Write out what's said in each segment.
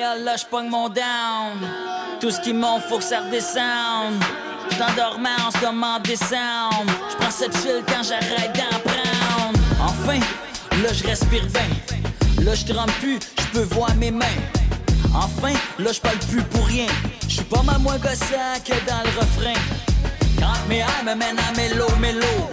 Là, je pogne mon down. Tout ce qui monte, faut que ça redescende. En dormance comme en décembre. J'prends cette chill quand j'arrête d'en prendre. Enfin, là, je respire bien. Là, je trempe plus, je peux voir mes mains. Enfin, là, je parle plus pour rien. Je suis pas mal moins gossant que dans le refrain. Quand mes airs me mènent à mélo, mélo.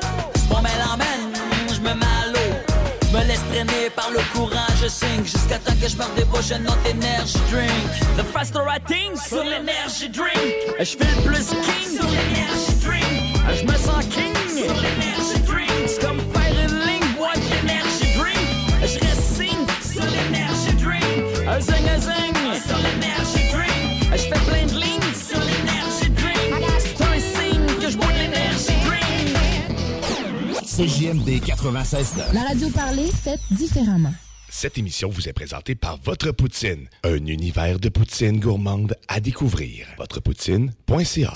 Laisse traîner par le courant, je sing. Jusqu'à temps que je me débauche un autre énergie drink. The faster I think, sur l'énergie drink. Je fais le plus king, sur l'énergie drink. Je me sens king, sur CJMD 96 La radio parlée, faite différemment. Cette émission vous est présentée par Votre Poutine, un univers de poutine gourmande à découvrir. Votrepoutine.ca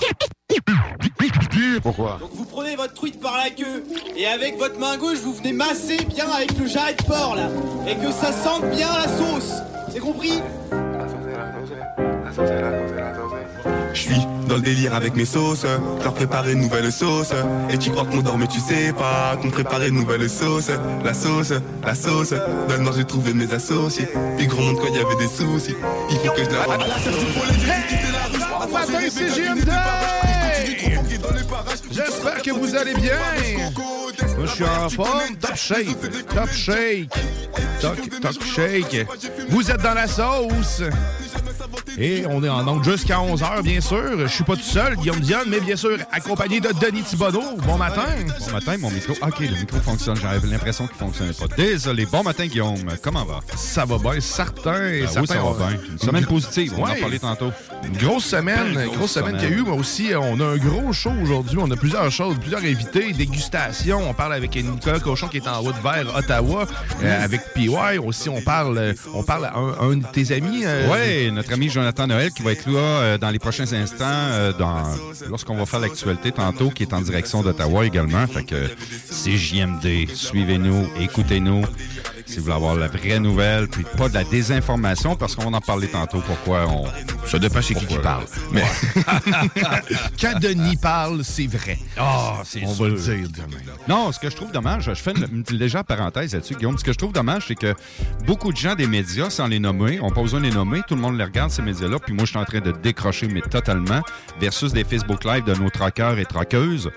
Pourquoi? Donc vous prenez votre truite par la queue et avec votre main gauche vous venez masser bien avec le jarret de porc là. Et que ça sente bien la sauce. C'est compris? Je suis dans le délire avec mes sauces, je leur prépare une nouvelle sauce. Et tu crois qu'on dort mais tu sais pas qu'on prépare une nouvelle sauce. La sauce, la sauce, dans le j'ai trouvé mes associés. Puis gros monde quand il y avait des soucis, il faut que je la rende. matin, CGMD! J'espère que vous allez bien. Moi, je suis en forme. Top shake. Top shake. Top, top shake. Vous êtes dans la sauce. Et on est en onde jusqu'à 11h, bien sûr. Je suis pas tout seul, Guillaume Dionne, mais bien sûr accompagné de Denis Thibodeau. Bon matin. Bon matin, mon micro. OK, le micro fonctionne. J'avais l'impression qu'il fonctionnait pas. Désolé. Bon matin, Guillaume. Comment va? Ça va bien, certain. Ben certain oui, ça va bien. Une semaine positive, on en parlait tantôt. Une grosse semaine, Belle grosse, semaine semaine. qu'il y a eu. Moi aussi, on a un gros show aujourd'hui. On a plusieurs choses, plusieurs invités, dégustation. On parle avec Nicolas Cochon qui est en route vers Ottawa, euh, avec PY. Aussi, on parle, on parle à un, un de tes amis. euh, Oui, notre ami Jonathan Noël qui va être là euh, dans les prochains instants, euh, lorsqu'on va faire l'actualité tantôt, qui est en direction d'Ottawa également. Fait que c'est JMD. Suivez-nous, écoutez-nous. Si vous voulez avoir la vraie nouvelle, puis pas de la désinformation, parce qu'on va en parler tantôt. Pourquoi on. Ça dépend c'est qui qui parle. Mais. Quand Denis parle, c'est vrai. Ah, c'est On sûr. va le dire demain. Non, ce que je trouve dommage, je fais une, une légère parenthèse là-dessus, Guillaume. Ce que je trouve dommage, c'est que beaucoup de gens des médias, sans les nommer, on pas besoin de les nommer, tout le monde les regarde, ces puis moi, je suis en train de décrocher, mais totalement, versus des Facebook Live de nos traqueurs et traqueuses.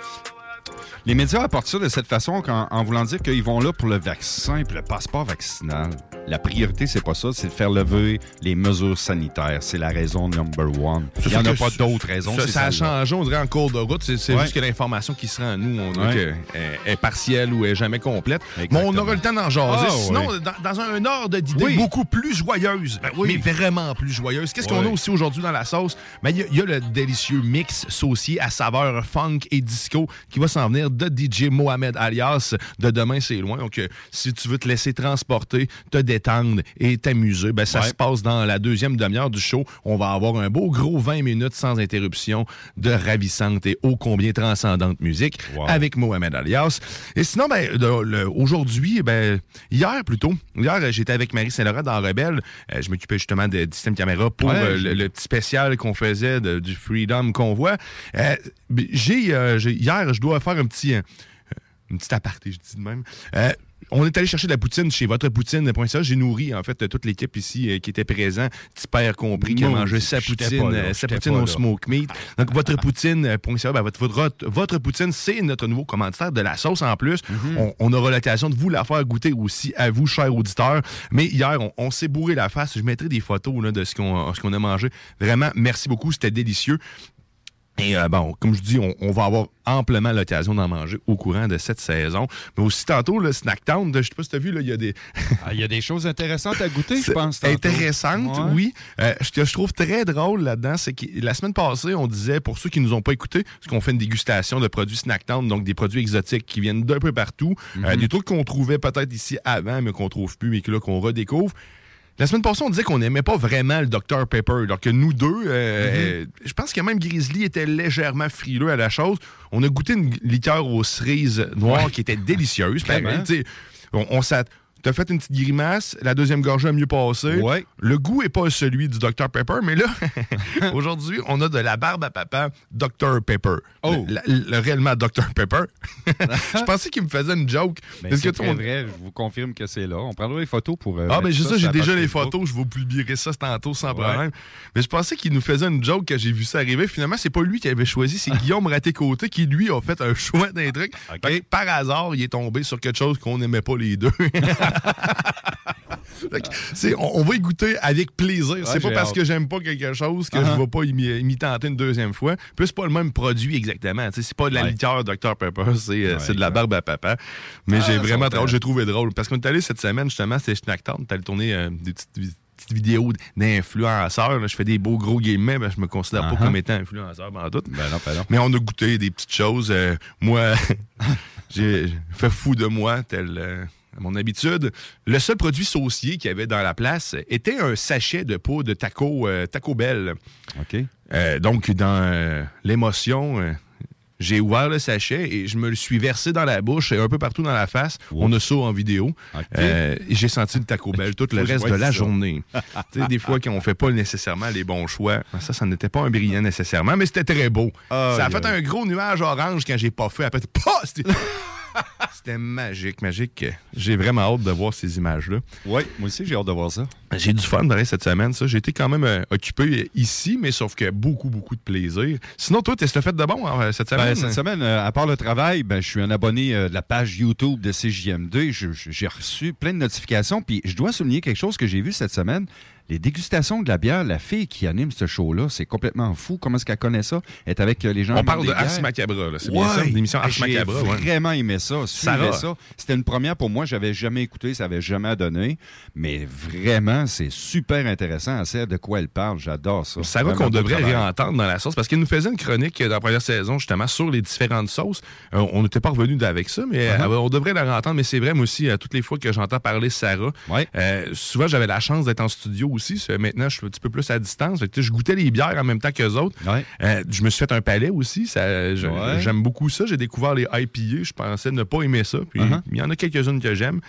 Les médias apportent ça de cette façon en voulant dire qu'ils vont là pour le vaccin et le passeport vaccinal. La priorité, c'est pas ça, c'est de faire lever les mesures sanitaires. C'est la raison number one. Il n'y en a pas d'autres raisons. Ça, ça a changé, on dirait, en cours de route. C'est Ouais. juste que l'information qui se rend à nous, on dirait Ouais. qu'elle est, est partielle ou est jamais complète. Mais on Exactement. aura le temps d'en jaser. Ah, Sinon, dans, dans un ordre d'idées Oui. beaucoup plus joyeuse, oui. mais vraiment plus joyeuse. Qu'est-ce qu'on a aussi aujourd'hui dans la sauce? Ben, Il y, a- il y a le délicieux mix saucier à saveur funk et disco qui va s'en venir de DJ Mohamed alias de Demain c'est loin. Donc, euh, si tu veux te laisser transporter, te détendre et t'amuser, ben, ça Ouais. se passe dans la deuxième demi-heure du show. On va avoir un beau gros 20 minutes sans interruption de ravissante et ô combien transcendante musique Wow. avec Mohamed alias. Et sinon, ben, aujourd'hui, ben, hier plutôt, hier, euh, j'étais avec Marie Saint-Laurent dans Rebelle. Euh, je m'occupais justement de, du système caméra pour Ouais, euh, le, le petit spécial qu'on faisait de- du Freedom Convoi. Euh, j'ai- hier, je dois faire un petit, euh, une petite aparté, je dis de même. Euh, on est allé chercher de la poutine chez votrepoutine.ca. J'ai nourri, en fait, toute l'équipe ici euh, qui était présent. Petit père compris qui a mangé sa poutine, là, sa poutine au smoke meat. Donc, votrepoutine.ca, ben, votre, votre, votre poutine, c'est notre nouveau commanditaire de la sauce en plus. Mhm. on, on aura l'occasion de vous la faire goûter aussi à vous, chers auditeurs. Mais hier, on, on s'est bourré la face. Je mettrai des photos là, de ce qu'on ce qu'on a mangé. Vraiment, merci beaucoup. C'était délicieux. Et euh, bon, comme je dis, on, on va avoir amplement l'occasion d'en manger au courant de cette saison. Mais aussi tantôt, le Snacktown, je sais pas si tu as vu, là, il y a des Ah, Il y a des choses intéressantes à goûter, je pense. tantôt. intéressantes, Ouais. oui. Euh, ce que je trouve très drôle là-dedans, c'est que la semaine passée, on disait, pour ceux qui nous ont pas écoutés, parce qu'on fait une dégustation de produits Snacktown, donc des produits exotiques qui viennent d'un peu partout, Mhm. euh, des trucs qu'on trouvait peut-être ici avant, mais qu'on trouve plus, mais que là, qu'on redécouvre. La semaine passée, on disait qu'on n'aimait pas vraiment le Dr Pepper, alors que nous deux, euh, euh, je pense que même Grizzly était légèrement frileux à la chose. On a goûté une liqueur aux cerises noires qui était délicieuse. pareil, on, on s'att- T'as fait une petite grimace, la deuxième gorgée a mieux passé. Ouais. Le goût est pas celui du Dr Pepper, mais là, aujourd'hui, on a de la barbe à papa Dr Pepper. Oh. Le, le- le réellement Dr Pepper. je pensais qu'il me faisait une joke. Mais Parce que c'est tu- on- vrai, je vous confirme que c'est là. On prendra les photos pour. euh, ah, mettre ben ça, sur j'ai déjà les photos, je vous publierai ça tantôt sans Ouais. problème. Mais je pensais qu'il nous faisait une joke quand j'ai vu ça arriver. Finalement, c'est pas lui qui avait choisi, c'est Guillaume Raté-Côté qui, lui, a fait un choix d'un truc. Que, par hasard, il est tombé sur quelque chose qu'on n'aimait pas les deux. On, on va y goûter avec plaisir. c'est pas j'ai parce hâte. que j'aime pas quelque chose que Uh-huh. je vais pas y, tenter une deuxième fois. Puis c'est pas le même produit exactement. C'est pas de la Ouais. liqueur Dr Pepper, c'est euh, Ouais, c'est de la barbe à papa. Mais Ah, j'ai vraiment. J'ai trouvé drôle. Parce qu'on est allé cette semaine, justement, c'était Schnacktown. On est allé tourner euh, des petites, vi- petites vidéos d'influenceurs. Je fais des beaux gros guillemets, mais je me considère pas Uh-huh. comme étant influenceur en tout. Ben non, ben non. Mais on a goûté des petites choses. Euh, moi, j'ai fait fou de moi, tel euh, à mon habitude. Le seul produit saucier qu'il y avait dans la place était un sachet de peau de taco, euh, taco Bell. OK. Euh, donc, dans euh, l'émotion, j'ai ouvert le sachet et je me le suis versé dans la bouche et un peu partout dans la face. On a ça en vidéo. Euh, j'ai senti le Taco Bell tout le reste de la ça. journée. tu sais, des fois, quand on fait pas nécessairement les bons choix, ça, ça n'était pas un brillant nécessairement, mais c'était très beau. Ça a fait un gros nuage orange quand j'ai pas fait. Après, c'était- magique, magique. J'ai vraiment hâte de voir ces images-là. Oui, moi aussi, j'ai hâte de voir ça. J'ai du fun pareil, cette semaine, ça. J'ai été quand même euh, occupé ici, mais sauf que beaucoup, beaucoup de plaisir. Sinon, toi, t'es fait de bon hein, cette semaine? Ben, cette semaine, euh, à part le travail, ben, je suis un abonné euh, de la page YouTube de CJM2. Je- je- J'ai reçu plein de notifications. Puis je dois souligner quelque chose que j'ai vu cette semaine. Les dégustations de la bière, la fille qui anime ce show-là, c'est complètement fou. Comment est-ce qu'elle connaît ça? Elle est avec euh, les gens On parle de Ars. Macabra, là. C'est bien ça, l'émission Ars J'ai Macabra. ouais. vraiment aimé ça. Suivez ça. C'était une première pour moi. J'avais jamais écouté, ça avait jamais donné. Mais vraiment, c'est super intéressant. Elle sait de quoi elle parle. J'adore ça. Sarah qu'on devrait réentendre dans la sauce parce qu'elle nous faisait une chronique dans la première saison justement sur les différentes sauces. Euh, on n'était pas revenu avec ça, mais Uh-huh. euh, on devrait la réentendre. Mais c'est vrai, moi aussi, euh, toutes les fois que j'entends parler Sarah, Ouais. euh, souvent j'avais la chance d'être en studio aussi. Maintenant, je suis un petit peu plus à distance. Que, je goûtais les bières en même temps qu'eux autres. Ouais. Euh, je me suis fait un palais aussi. Ouais. J'aime beaucoup ça. J'ai découvert les IPA. Je pensais ne pas aimer ça. Puis Uh-huh. il y en a quelques-unes que j'aime.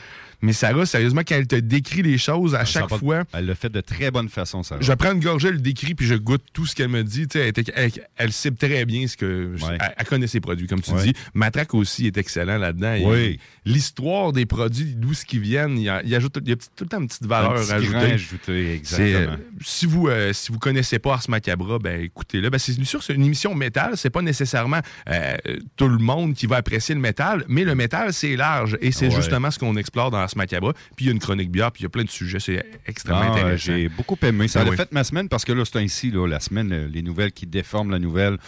Mais Sarah, sérieusement, quand elle te décrit les choses à chaque fois, Elle le fait de très bonne façon, ça. je prends une gorgée, elle le décrit, puis je goûte tout ce qu'elle me dit. Elle, elle- elle sait très bien ce que. Ouais. Elle, elle connaît ses produits, comme tu Ouais. dis. Matraque aussi est excellent là-dedans. Oui. L'histoire des produits, d'où ce qu'ils viennent, il, y a- il ajoute il y a tout le temps une petite valeur Un petit grain ajoutée. exactement. euh, si vous euh, si vous connaissez pas Ars Macabra, ben écoutez-le. Ben, c'est sûr, c'est une émission métal. C'est pas nécessairement euh, tout le monde qui va apprécier le métal, mais le métal c'est large et c'est Ouais. justement ce qu'on explore dans Ars Macabra. Puis il y a une chronique bière, puis il y a plein de sujets. C'est extrêmement Ah, intéressant. J'ai beaucoup aimé. Ça Ah a oui. fait ma semaine parce que là, c'est ainsi, là, la semaine, euh, les nouvelles qui déforment la nouvelle.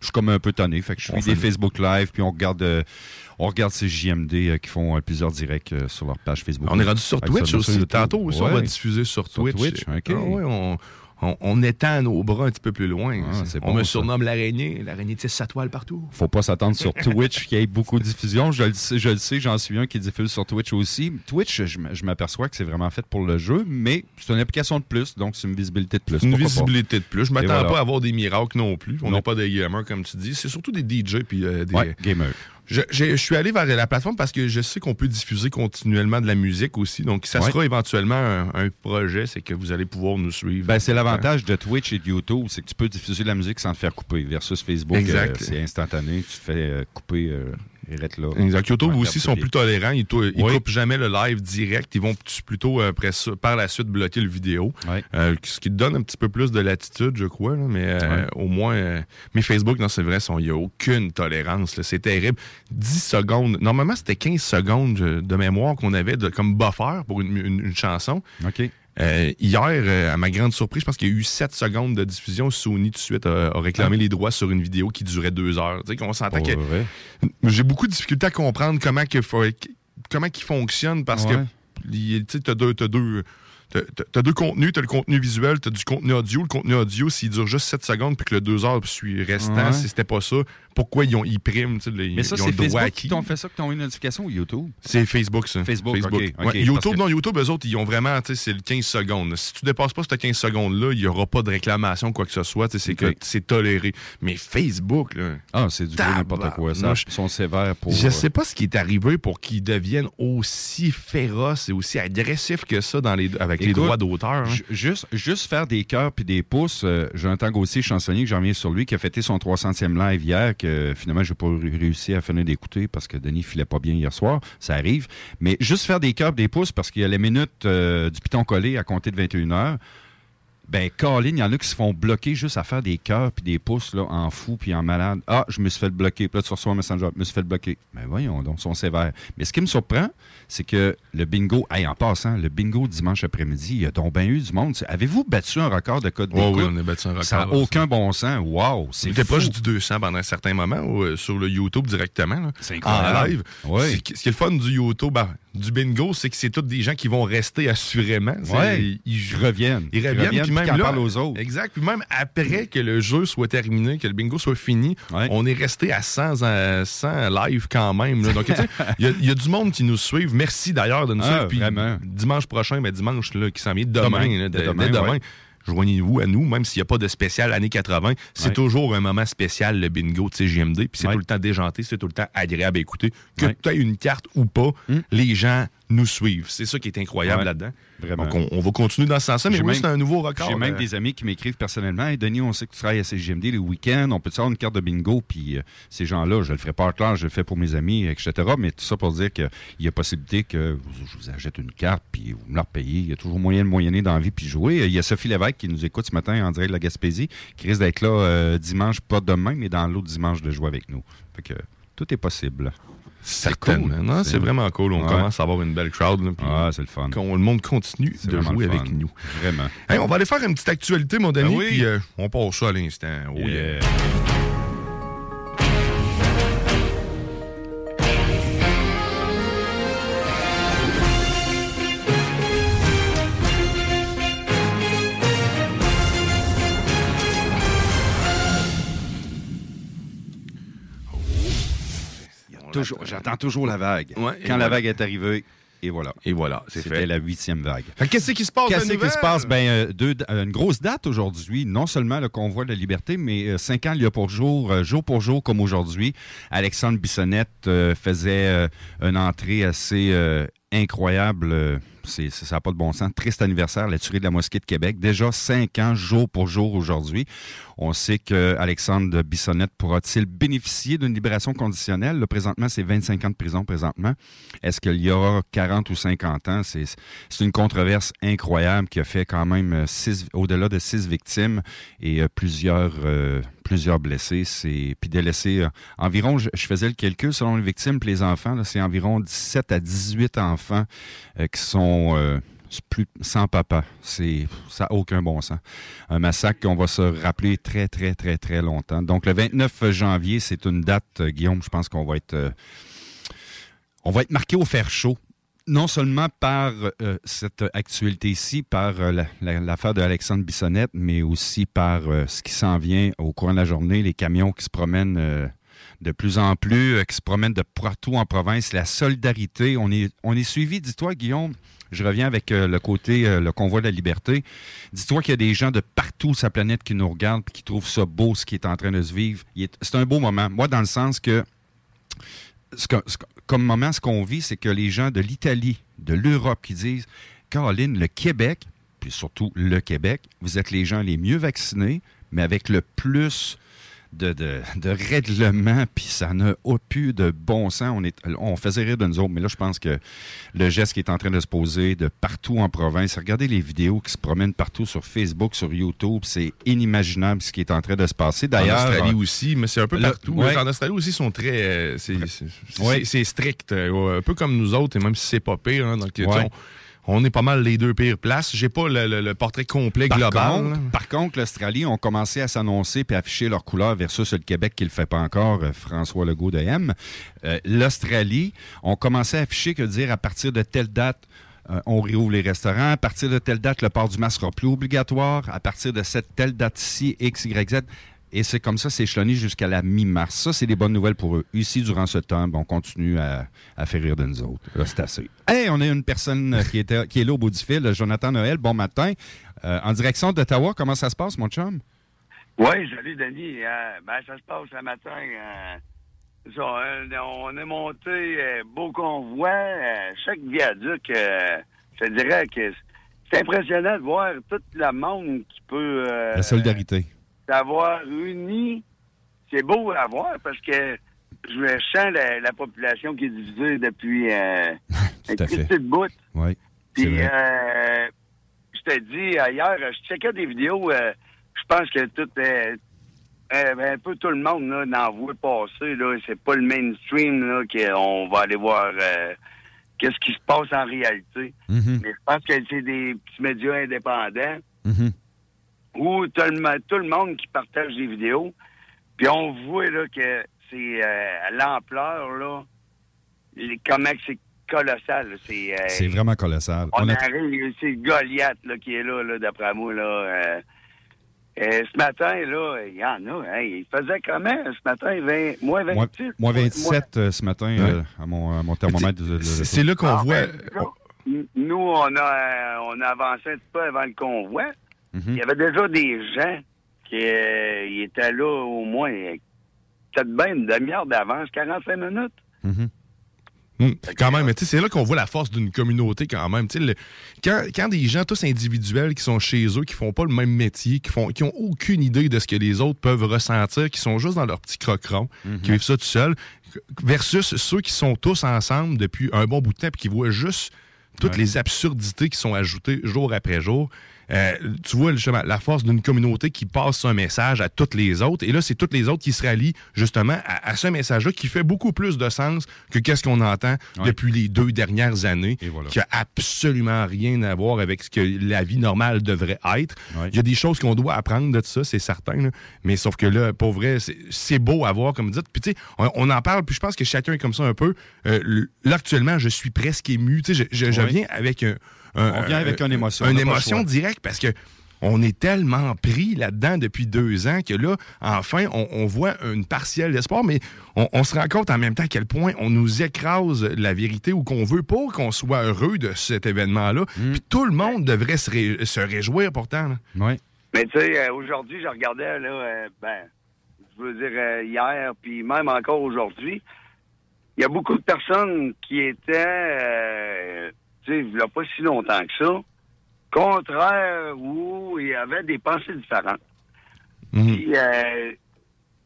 Je suis comme un peu tanné. Fait que je suis des Facebook Live, puis on regarde, euh, on regarde ces JMD euh, qui font euh, plusieurs directs euh, sur leur page Facebook. On est rendu sur Twitch aussi. Tantôt aussi, on va diffuser sur Sur Twitch. Twitch, OK. Ah ouais, on, on, on étend nos bras un petit peu plus loin. Ah, on bon, me surnomme l'araignée. L'araignée tisse sa toile partout. Faut pas s'attendre sur Twitch qu'il y ait beaucoup de diffusion. Je le sais, je le sais, j'en suis un qui diffuse sur Twitch aussi. Twitch, je, m'aperçois que c'est vraiment fait pour le jeu, mais c'est une application de plus, donc c'est une visibilité de plus. Une Pourquoi pas? visibilité de plus. Je m'attends voilà. pas à avoir des miracles non plus. On n'est pas des gamers, comme tu dis. C'est surtout des DJ puis euh, des. Ouais, gamer. Je, suis allé vers la plateforme parce que je sais qu'on peut diffuser continuellement de la musique aussi. Donc, ça Ouais. sera éventuellement un, un projet, c'est que vous allez pouvoir nous suivre. Ben, c'est l'avantage de Twitch et de YouTube, c'est que tu peux diffuser la musique sans te faire couper. Versus Facebook, euh, c'est instantané, tu te fais euh, couper euh, là. Exact. Ouais, aussi sont plus tolérants. Ils, Oui. coupent jamais le live direct. Ils vont plutôt euh, après ça- par la suite bloquer le vidéo. Euh, ce qui donne un petit peu plus de latitude, je crois. là, mais euh, au moins. euh, mais Facebook, non, c'est vrai, il n'y a aucune tolérance. C'est terrible. 10 secondes. Normalement, c'était 15 secondes de mémoire qu'on avait de, comme buffer pour une, une- une chanson. OK. Euh, hier, euh, à ma grande surprise, je pense qu'il y a eu 7 secondes de diffusion. Sony, tout de suite, a, a réclamé les droits sur une vidéo qui durait 2 heures. Tu sais, qu'on s'entend que j'ai beaucoup de difficulté à comprendre comment que comment il fonctionne parce Ouais. que tu t'as deux, t'as deux, t'as- deux contenus, t'as le contenu visuel, t'as du contenu audio. Le contenu audio, s'il dure juste 7 secondes puis que le 2 heures suit restant, Ouais. si c'était pas ça, pourquoi ils ont ils priment, tu sais, les- Mais ça, c'est Facebook qui t'ont fait ça, qui t'ont eu une notification ou YouTube? C'est Facebook, ça. Facebook, ok, ok, Ouais, parce YouTube, que- non, YouTube, eux autres, ils ont vraiment, tu sais, c'est le 15 secondes. Si tu dépasses pas ce 15 secondes-là, il y aura pas de réclamation, quoi que ce soit. tu sais, C'est Ok. que c'est toléré. Mais Facebook, là. Ah, c'est du n'importe quoi. Ça, ils sont sévères pour... Je euh, sais pas ce qui est arrivé pour qu'ils deviennent aussi féroces et aussi agressifs que ça dans les, avec les droits d'auteur. hein. Ju- Juste, juste faire des cœurs puis des pouces. Euh, Jonathan Gauthier, chansonnier, que j'en reviens sur lui, qui a fêté son 300e live hier, finalement, je n'ai pas ré- réussi à finir d'écouter parce que Denis filait pas bien hier soir. Ça arrive. Mais juste faire des cœurs des pouces parce qu'il y a les minutes euh, du piton collé à compter de 21h. Ben, Colin, il y en a qui se font bloquer juste à faire des cœurs puis des pouces là, en fou puis en malade. Ah, je me suis fait bloquer. Puis là, tu reçois un messenger. Je me suis fait bloquer. Ben, voyons donc, ils sont sévères. Mais ce qui me surprend, c'est que le bingo, hey, en passant, le bingo dimanche après-midi, il y a donc bien eu du monde. Avez-vous battu un record de code Ouais, d'écoute? oui, on a battu un record. Ça n'a aucun bon sens. Wow, c'est était proche fou. du 200 pendant un certain moment euh, sur le YouTube directement. là, C'est en incroyable. live. Ouais. C'est- Ce qui est le fun du YouTube, ben, du bingo, c'est que c'est tous des gens qui vont rester assurément. Ouais. Ils, Ils reviennent. Ils reviennent, puis puis même en là, parlent aux autres. Exact. Puis même après que le jeu soit terminé, que le bingo soit fini, Ouais. on est resté à 100, à 100 live quand même. là. Donc, tu sais, il y, a- il y a du monde qui nous suivent. Merci d'ailleurs de nous Ah, suivre. Puis dimanche prochain, mais dimanche là, qui s'en vient demain, Demain. là, dès- demain, dès demain. ouais. Joignez-vous à nous, même s'il n'y a pas de spécial année 80. C'est Ouais. toujours un moment spécial, le bingo de CGMD. Puis c'est Ouais. tout le temps déjanté, c'est tout le temps agréable à écouter. Que Ouais. tu aies une carte ou pas, Hmm. les gens nous suivent. C'est ça qui est incroyable Ouais. là-dedans. Vraiment. Donc, on, on va continuer dans ce sens-là. Mais oui, c'est un nouveau record. J'ai même euh, des amis qui m'écrivent personnellement Hey, Denis, on sait que tu travailles à CGMD les week-ends, on peut te avoir une carte de bingo, puis euh, ces gens-là, je le ferai pas clair, je le fais pour mes amis, etc. Mais tout ça pour dire qu'il y a possibilité que vous- je vous achète une carte, puis vous me la repayez. Il y a toujours moyen de moyenner dans la vie, puis jouer. Il y a Sophie Lévesque qui nous écoute ce matin en direct de la Gaspésie, qui risque d'être là euh, dimanche, pas demain, mais dans l'autre dimanche de jouer avec nous. Fait que tout est possible. Certainement. cool. Non, C'est- vraiment cool. On Ouais. commence à avoir une belle crowd. là, Ah, c'est le fun. le monde continue de jouer avec nous. Vraiment. Hey, on va aller faire une petite actualité, mon Denis, Ben oui. puis euh, on passe ça à l'instant. Oh, yeah. Yeah. Toujours- J'attends toujours la vague. Ouais, Quand la voilà. vague est arrivée, et voilà. Et voilà, c'est C'était fait. la huitième vague. Qu'est-ce qui se passe Qu'est-ce qui se passe? Ben, euh, deux- euh, une grosse date aujourd'hui. Non seulement le convoi de la liberté, mais euh, cinq ans il y a pour jour, jour pour jour comme aujourd'hui. Alexandre Bissonnette faisait une entrée assez incroyable. c'est- ça n'a pas de bon sens. Triste anniversaire, la tuerie de la mosquée de Québec. Déjà cinq ans, jour pour jour aujourd'hui. On sait que Alexandre Bissonnette pourra-t-il bénéficier d'une libération conditionnelle? Là, présentement, c'est 25 ans de prison présentement. Est-ce qu'il y aura 40 ou 50 ans? C'est, une controverse incroyable qui a fait quand même euh, au-delà de six victimes et euh, plusieurs, euh, plusieurs blessés. Puis de environ, je, je faisais le calcul, selon les victimes et les enfants, c'est environ 17 à 18 enfants qui sont sans papa. C'est, ça n'a aucun bon sens. Un massacre qu'on va se rappeler très, très, très, très longtemps. Donc, le 29 janvier, c'est une date, euh, Guillaume, je pense qu'on va être... euh, on va être marqué au fer chaud. non seulement par euh, cette actualité-ci, par la- la- l'affaire de Alexandre Bissonnette, mais aussi par ce qui s'en vient au cours de la journée, les camions qui se promènent de plus en plus, euh, qui se promènent de partout en province, la solidarité. On est, on suivi, dis-toi, Guillaume, je reviens avec euh, le côté, euh, le convoi de la liberté. Dis-toi qu'il y a des gens de partout sur la planète qui nous regardent et qui trouvent ça beau, ce qui est en train de se vivre. C'est un beau moment. Moi, dans le sens que- comme moment, ce qu'on vit, c'est que les gens de l'Italie, de l'Europe qui disent Caroline, le Québec, puis surtout le Québec, vous êtes les gens les mieux vaccinés, mais avec le plus de, de, de règlements, puis ça n'a plus de bon sens. On, est, on faisait rire de nous autres, mais là, je pense que le geste qui est en train de se poser de partout en province, regardez les vidéos qui se promènent partout sur Facebook, sur YouTube, c'est inimaginable ce qui est en train de se passer. D'ailleurs, en Australie euh, aussi, mais c'est un peu là, partout. ouais. En Australie aussi, ils sont très. euh, c'est Ouais. strict. euh, un peu comme nous autres, et même si c'est pas pire. hein, donc, Ouais. On, est pas mal les deux pires places. J'ai pas le, le- le portrait complet Par global. contre, par contre, l'Australie ont commencé à s'annoncer et afficher leur couleur versus le Québec qui ne le fait pas encore, euh, François Legault de M. Euh, L'Australie ont commencé à afficher que dire à partir de telle date, euh, on réouvre les restaurants. À partir de telle date, le port du masque sera plus obligatoire. À partir de cette telle date-ci, X, Y, Z. Et c'est comme ça, c'est échelonné jusqu'à la mi-mars. Ça, c'est des bonnes nouvelles pour eux. Ici, durant ce temps, on continue à, à faire rire de nous autres. Là, c'est assez. Hey, on a une personne euh, qui, était, qui est là au bout du fil, Jonathan Noël. Bon matin. Euh, en direction d'Ottawa, comment ça se passe, mon chum? Oui, salut Denis. Euh, ben, ça se passe ce matin. euh, ça, euh, on est monté euh, beau convoi. euh, chaque viaduc, euh, je dirais que c'est impressionnant de voir tout le monde qui peut euh, La solidarité. S'avoir uni. C'est beau à voir parce que je sens la, la population qui est divisée depuis euh, fait. petite bout. Oui. Puis, euh, je te dis, euh, hier, je checkais des vidéos, euh, je pense que tout est... euh, un peu tout le monde là, n'en voit passer. Là, c'est pas le mainstream là, qu'on va aller voir euh, qu'est-ce qui se passe en réalité. Mhm. Mais je pense que c'est des petits médias indépendants Mhm. Où tout le, tout le monde qui partage des vidéos. Puis on voit là, que c'est euh, à l'ampleur, là, les- comment que c'est colossal. C'est euh, C'est vraiment colossal. on On a- arrive, c'est Goliath là, qui est là, là d'après moi. Là, euh, euh, ce matin, là, il y en a. Hey, il faisait comment ce matin? 20, moins 26? Moi, moi, 27 euh, ce matin euh, à, mon, à mon thermomètre. C'est là qu'on Ah, voit. ben, Nous, on a, on a avancé un petit peu avant le convoi. Mhm. Il y avait déjà des gens qui euh, étaient là au moins peut-être bien une demi-heure d'avance, 45 minutes. Mhm. Hum, quand même, mais c'est là qu'on voit la force d'une communauté quand même. Le- quand, quand des gens tous individuels qui sont chez eux, qui font pas le même métier, qui font, qui ont aucune idée de ce que les autres peuvent ressentir, qui sont juste dans leur petit croqueron, qui vivent ça tout seul, versus ceux qui sont tous ensemble depuis un bon bout de temps puis qui voient juste toutes Ouais. les absurdités qui sont ajoutées jour après jour. Euh, tu vois justement la force d'une communauté qui passe un message à toutes les autres. Et là, c'est toutes les autres qui se rallient justement à, à ce message-là qui fait beaucoup plus de sens que qu'est-ce qu'on entend Ouais. depuis les deux dernières années, voilà. qui a absolument rien à voir avec ce que la vie normale devrait être. Ouais. Il y a des choses qu'on doit apprendre de ça, c'est certain. là. Mais sauf que là, pour vrai, c'est- beau à voir, comme vous dites. Puis tu sais, on, on en parle, puis je pense que chacun est comme ça un peu. Euh, là, actuellement, je suis presque ému. Tu sais, je, je- je Ouais. viens avec un... un- On vient avec une émotion, on Une émotion directe parce que on est tellement pris là-dedans depuis deux ans que là, enfin, on, on voit une partielle d'espoir, mais on, on se rend compte en même temps à quel point on nous écrase la vérité ou qu'on veut pas qu'on soit heureux de cet événement-là. Mm. Puis tout le monde devrait se, ré- se réjouir pourtant. là. Ouais. Mais tu sais, euh, aujourd'hui, je regardais, là, euh, ben, je veux dire, euh, hier, puis même encore aujourd'hui, il y a beaucoup de personnes qui étaient, euh, tu sais, il n'y a pas si longtemps que ça, contraires où il y avait des pensées différentes. Mhm. Puis, euh,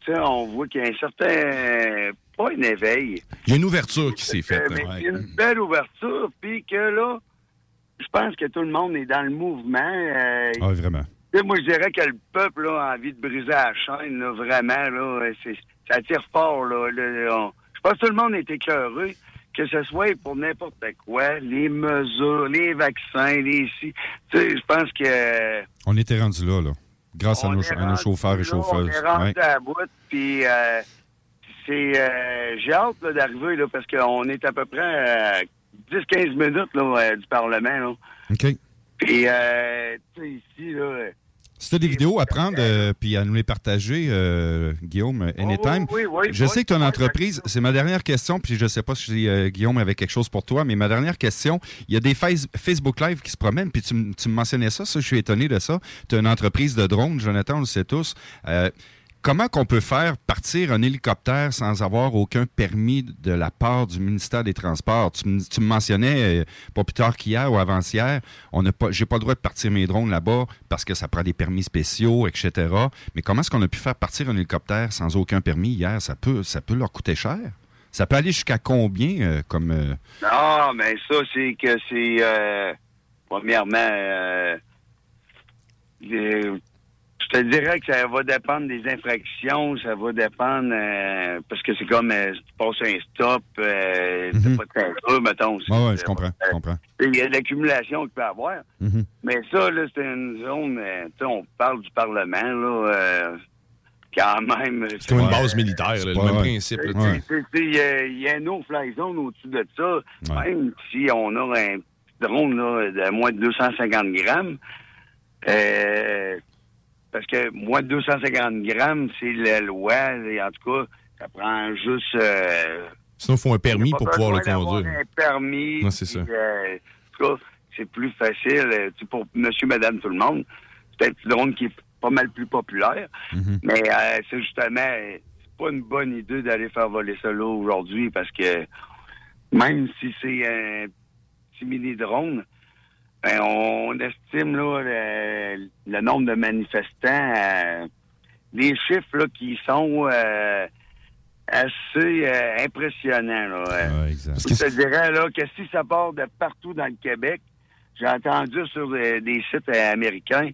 tu sais, on voit qu'il y a un certain, pas un éveil, Il y a une ouverture qui s'est faite. y a une belle ouverture, puis que là, je pense que tout le monde est dans le mouvement. euh, Ah, vraiment. moi, je dirais que le peuple là, a envie de briser la chaîne, là, vraiment. Là, ça tire fort. Là, là, on- je pense que tout le monde est écœuré, que ce soit pour n'importe quoi, les mesures, les vaccins, les ci. Tu sais, je pense que... On était rendu là, là. Grâce à nos, à chauffeurs et chauffeuses. On est rendu Ouais. à la bout, puis euh, c'est... euh, J'ai hâte là, d'arriver, là, parce qu'on est à peu près... euh, 10-15 minutes là, euh, du Parlement. Là. OK. Puis, euh, tu sais, ici, là, euh, Si tu as des vidéos à prendre euh, puis à nous les partager, euh, Guillaume, anytime. oui, oui, je oui, sais que tu as une oui, entreprise. C'est ma dernière question, puis je ne sais pas si euh, Guillaume avait quelque chose pour toi, mais ma dernière question, il y a des face- Facebook Live qui se promènent, puis tu, tu me mentionnais ça, ça, je suis étonné de ça. Tu as une entreprise de drones, Jonathan, on le sait tous. Comment qu'on peut faire partir un hélicoptère sans avoir aucun permis de la part du ministère des Transports? Tu, me- mentionnais, euh, pas plus tard qu'hier ou avant-hier, on n'a pas, j'ai pas le droit de partir mes drones là-bas parce que ça prend des permis spéciaux, etc. Mais comment est-ce qu'on a pu faire partir un hélicoptère sans aucun permis hier? Ça peut, ça peut leur coûter cher. Ça peut aller jusqu'à combien euh, comme... euh, Non, mais ça, c'est que c'est. premièrement, je te dirais que ça va dépendre des infractions, ça va dépendre. euh, parce que c'est comme euh, si tu passes un stop, euh, c'est pas dur, mettons. c'est- Ouais, je comprends, je comprends. Il y a de l'accumulation qu'il peut y avoir. Mhm. Mais ça, là, c'est une zone. euh, tu sais, on parle du Parlement, là. euh, quand même. C'est comme une base militaire, là, le même ouais. principe. Ouais. Il y y a un no-fly zone au-dessus de ça. Même si on a un drone là, de moins de 250 grammes, euh, parce que moins de 250 grammes, c'est la loi. Et en tout cas, ça prend juste... euh, Sinon, il faut un permis pour pouvoir le conduire. un permis. Non, c'est ça. euh, en tout cas, c'est plus facile euh, pour monsieur, madame, tout le monde. C'est un petit drone qui est pas mal plus populaire. Mhm. Mais euh, c'est justement, c'est pas une bonne idée d'aller faire voler ça là aujourd'hui parce que même si c'est un petit mini-drone, ben, on estime là, le, le nombre de manifestants, euh, les chiffres là, qui sont euh, assez euh, impressionnants. Là, euh. exact. Je te dirais là, que si ça part de partout dans le Québec, j'ai entendu sur des sites euh, américains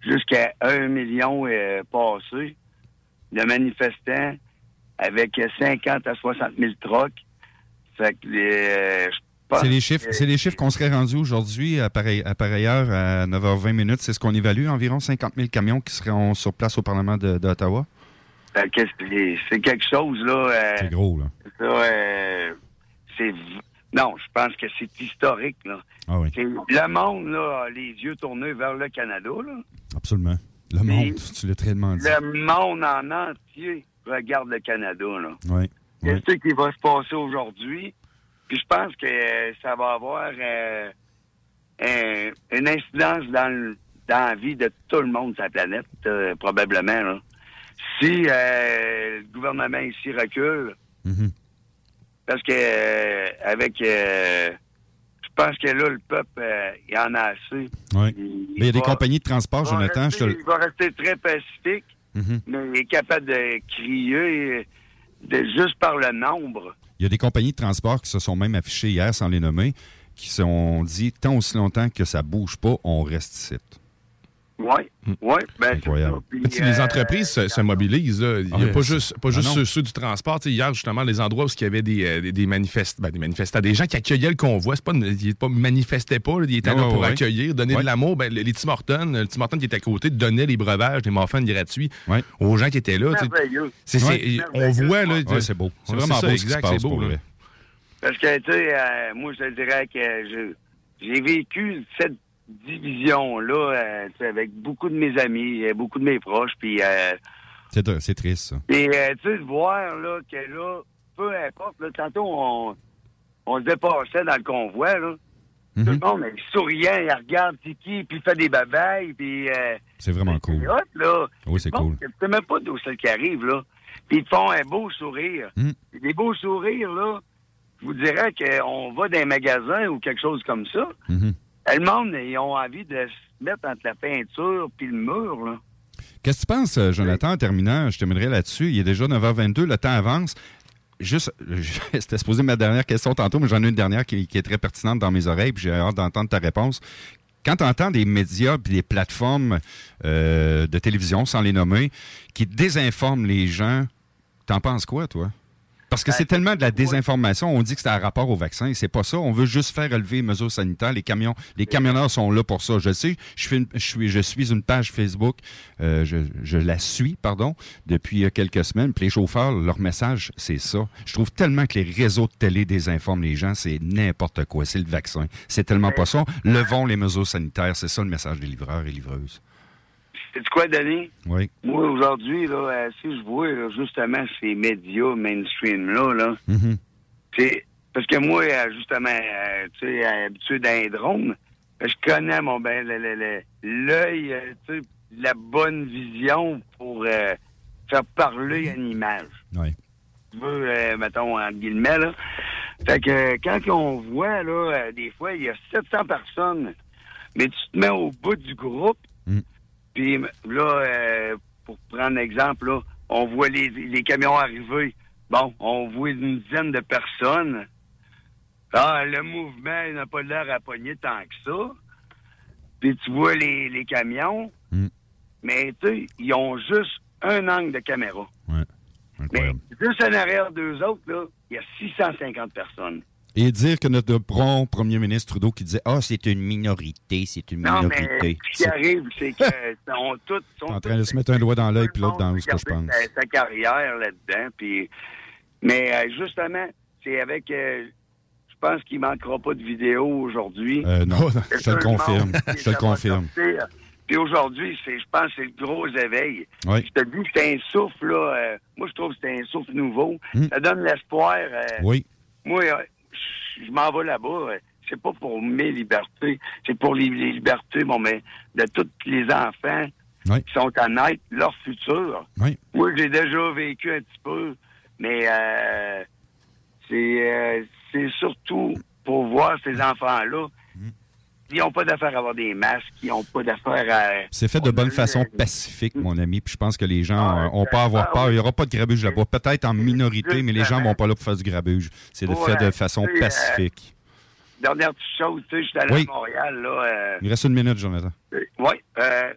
jusqu'à un million euh, passé de manifestants avec 50 à 60 000 trocs. Fait que les, euh, je pense C'est les chiffres, c'est les chiffres qu'on serait rendus aujourd'hui à pareil, à pareille heure à 9h20 minutes. C'est ce qu'on évalue, environ 50 000 camions qui seront sur place au Parlement de- d'Ottawa. Que c'est- quelque chose, là. euh, C'est gros, là. euh, c'est. Non, je pense que c'est historique, là. Ah oui, Le monde, là, a les yeux tournés vers le Canada, là. absolument. Le monde, tu l'as très demandé. Le monde en entier regarde le Canada, là. Oui. oui. Qu'est-ce qui va se passer aujourd'hui? Puis je pense que euh, ça va avoir euh, un- une incidence dans, le- dans la vie de tout le monde sur la planète, euh, probablement. là. Si euh, le gouvernement ici recule, Mhm. parce que avec je pense que là, le peuple, il en a assez. Oui. Il- Mais il y a des compagnies de transport, Jonathan. Je te rester- Il va rester très pacifique, Mhm. mais il est capable de crier de, juste par le nombre. Il y a des compagnies de transport qui se sont même affichées hier, sans les nommer, qui se sont dit tant aussi longtemps que ça bouge pas, on reste ici. Oui, oui, ben. Puis, tu sais, les euh, entreprises se, se mobilisent. là. Il n'y a Ouais, pas juste, pas Ah juste non. ceux, ceux du transport. Hier, justement, les endroits où il y avait des, euh, des, des manifest- ben, des manifestants, des gens qui accueillaient le convoi. C'est pas, une- ils ne manifestaient pas. là. Ils étaient Ouais, là pour ouais. accueillir, donner Ouais. de l'amour. Ben, les, les Tim Hortons, le Tim Hortons qui était à côté, donnait les breuvages, des muffins gratuits Ouais. aux gens qui étaient là. C'est- on voit, là. Ouais, c'est beau. C'est vraiment ça, beau ce qui se exact, passe beau, pour là. vrai. Parce que, tu sais, euh, moi, je te dirais que je- j'ai vécu cette division-là euh, tu sais, avec beaucoup de mes amis, euh, beaucoup de mes proches, puis... Euh, C'est c'est triste, ça. Et euh, tu sais, de voir là, que là, peu importe, là, tantôt on, on se dépassait dans le convoi, là. Tout Mhm. le monde est souriant, il regarde qui, puis il fait des babayes, puis euh, C'est vraiment cool. hot, là. Oui, c'est cool. Tu sais même pas d'où c'est qui arrive, là. Puis ils te font un beau sourire. Mm. Et Des beaux sourires, là, je vous dirais qu'on va dans un magasin ou quelque chose comme ça. Mhm. Le monde, ils ont envie de se mettre entre la peinture puis le mur, là. Qu'est-ce que tu penses, euh, Jonathan, en terminant? Je terminerai là-dessus. Il est déjà 9h22, le temps avance. Juste, c'était supposé ma dernière question tantôt, mais j'en ai une dernière qui, qui est très pertinente dans mes oreilles, puis j'ai hâte d'entendre ta réponse. Quand tu entends des médias et des plateformes euh, de télévision, sans les nommer, qui désinforment les gens, t'en penses quoi, toi? Parce que c'est tellement de la désinformation. On dit que c'est un rapport au vaccin. C'est pas ça. On veut juste faire relever les mesures sanitaires. Les camions, les camionneurs sont là pour ça. Je sais. Je, fais une- je suis, je suis une page Facebook. euh, je, je la suis, pardon, depuis euh, quelques semaines. Puis les chauffeurs, leur message, c'est ça. Je trouve tellement que les réseaux de télé désinforment les gens. C'est n'importe quoi. C'est le vaccin. C'est tellement pas ça. Levons les mesures sanitaires. C'est ça le message des livreurs et livreuses. C'est quoi, Denis? Oui. Moi, aujourd'hui, là, si je vois là, justement ces médias mainstream-là, là, Mhm. c'est parce que moi, euh, justement, euh, tu sais, habitué d'un drone, je connais mon ben l'œil, euh, tu sais, la bonne vision pour euh, faire parler une image. Oui. Tu veux, euh, mettons, en guillemets, là. Fait que quand on voit, là, des fois, il y a 700 personnes, mais tu te mets au bout du groupe, Mm. Puis là, euh, pour prendre l'exemple, là, on voit les, les camions arriver. Bon, on voit une dizaine de personnes. Ah, le mouvement, il n'a pas l'air à pogner tant que ça. Puis tu vois les, les camions, Mm. mais tu sais, ils ont juste un angle de caméra. Mais Incroyable. juste en arrière d'eux autres, là, il y a 650 personnes. Et dire que notre bon premier ministre Trudeau qui disait Ah, c'est une minorité, c'est une Non, mais minorité. ce qui arrive, c'est que sont tous... sont en train de se mettre un doigt dans l'œil puis l'autre dans ce que je pense. sa, sa carrière là-dedans. Puis, mais euh, justement, c'est avec. euh, je pense qu'il manquera pas de vidéos aujourd'hui. Euh, non, je te le confirme. Je te le confirme. sortir. Puis aujourd'hui, c'est, je pense que c'est le gros éveil. Oui. Je te dis que c'est un souffle, là. euh, moi, je trouve que c'est un souffle nouveau. Mm. Ça donne l'espoir. euh, Oui. Moi, je- m'en vais là-bas. euh, c'est pas pour mes libertés. C'est pour les, les libertés, bon, mais de tous les enfants Oui. qui sont à naître, leur futur. Oui. Moi, j'ai déjà vécu un petit peu, mais euh, c'est euh, c'est surtout pour voir ces enfants-là. Ils n'ont pas d'affaire à avoir des masques, ils n'ont pas d'affaire à... C'est fait de bonne façon euh, pacifique, mon ami. Puis je pense que les gens Ah, n'ont pas à avoir ah, peur. Il n'y aura pas de grabuge là-bas. Peut-être en minorité, mais les gens Justement. vont pas là pour faire du grabuge. C'est Ouais, fait de façon euh, pacifique. Dernière petite chose, tu sais, j'étais allé Oui. à Montréal, là... euh, Il reste une minute, Jonathan. Oui, euh,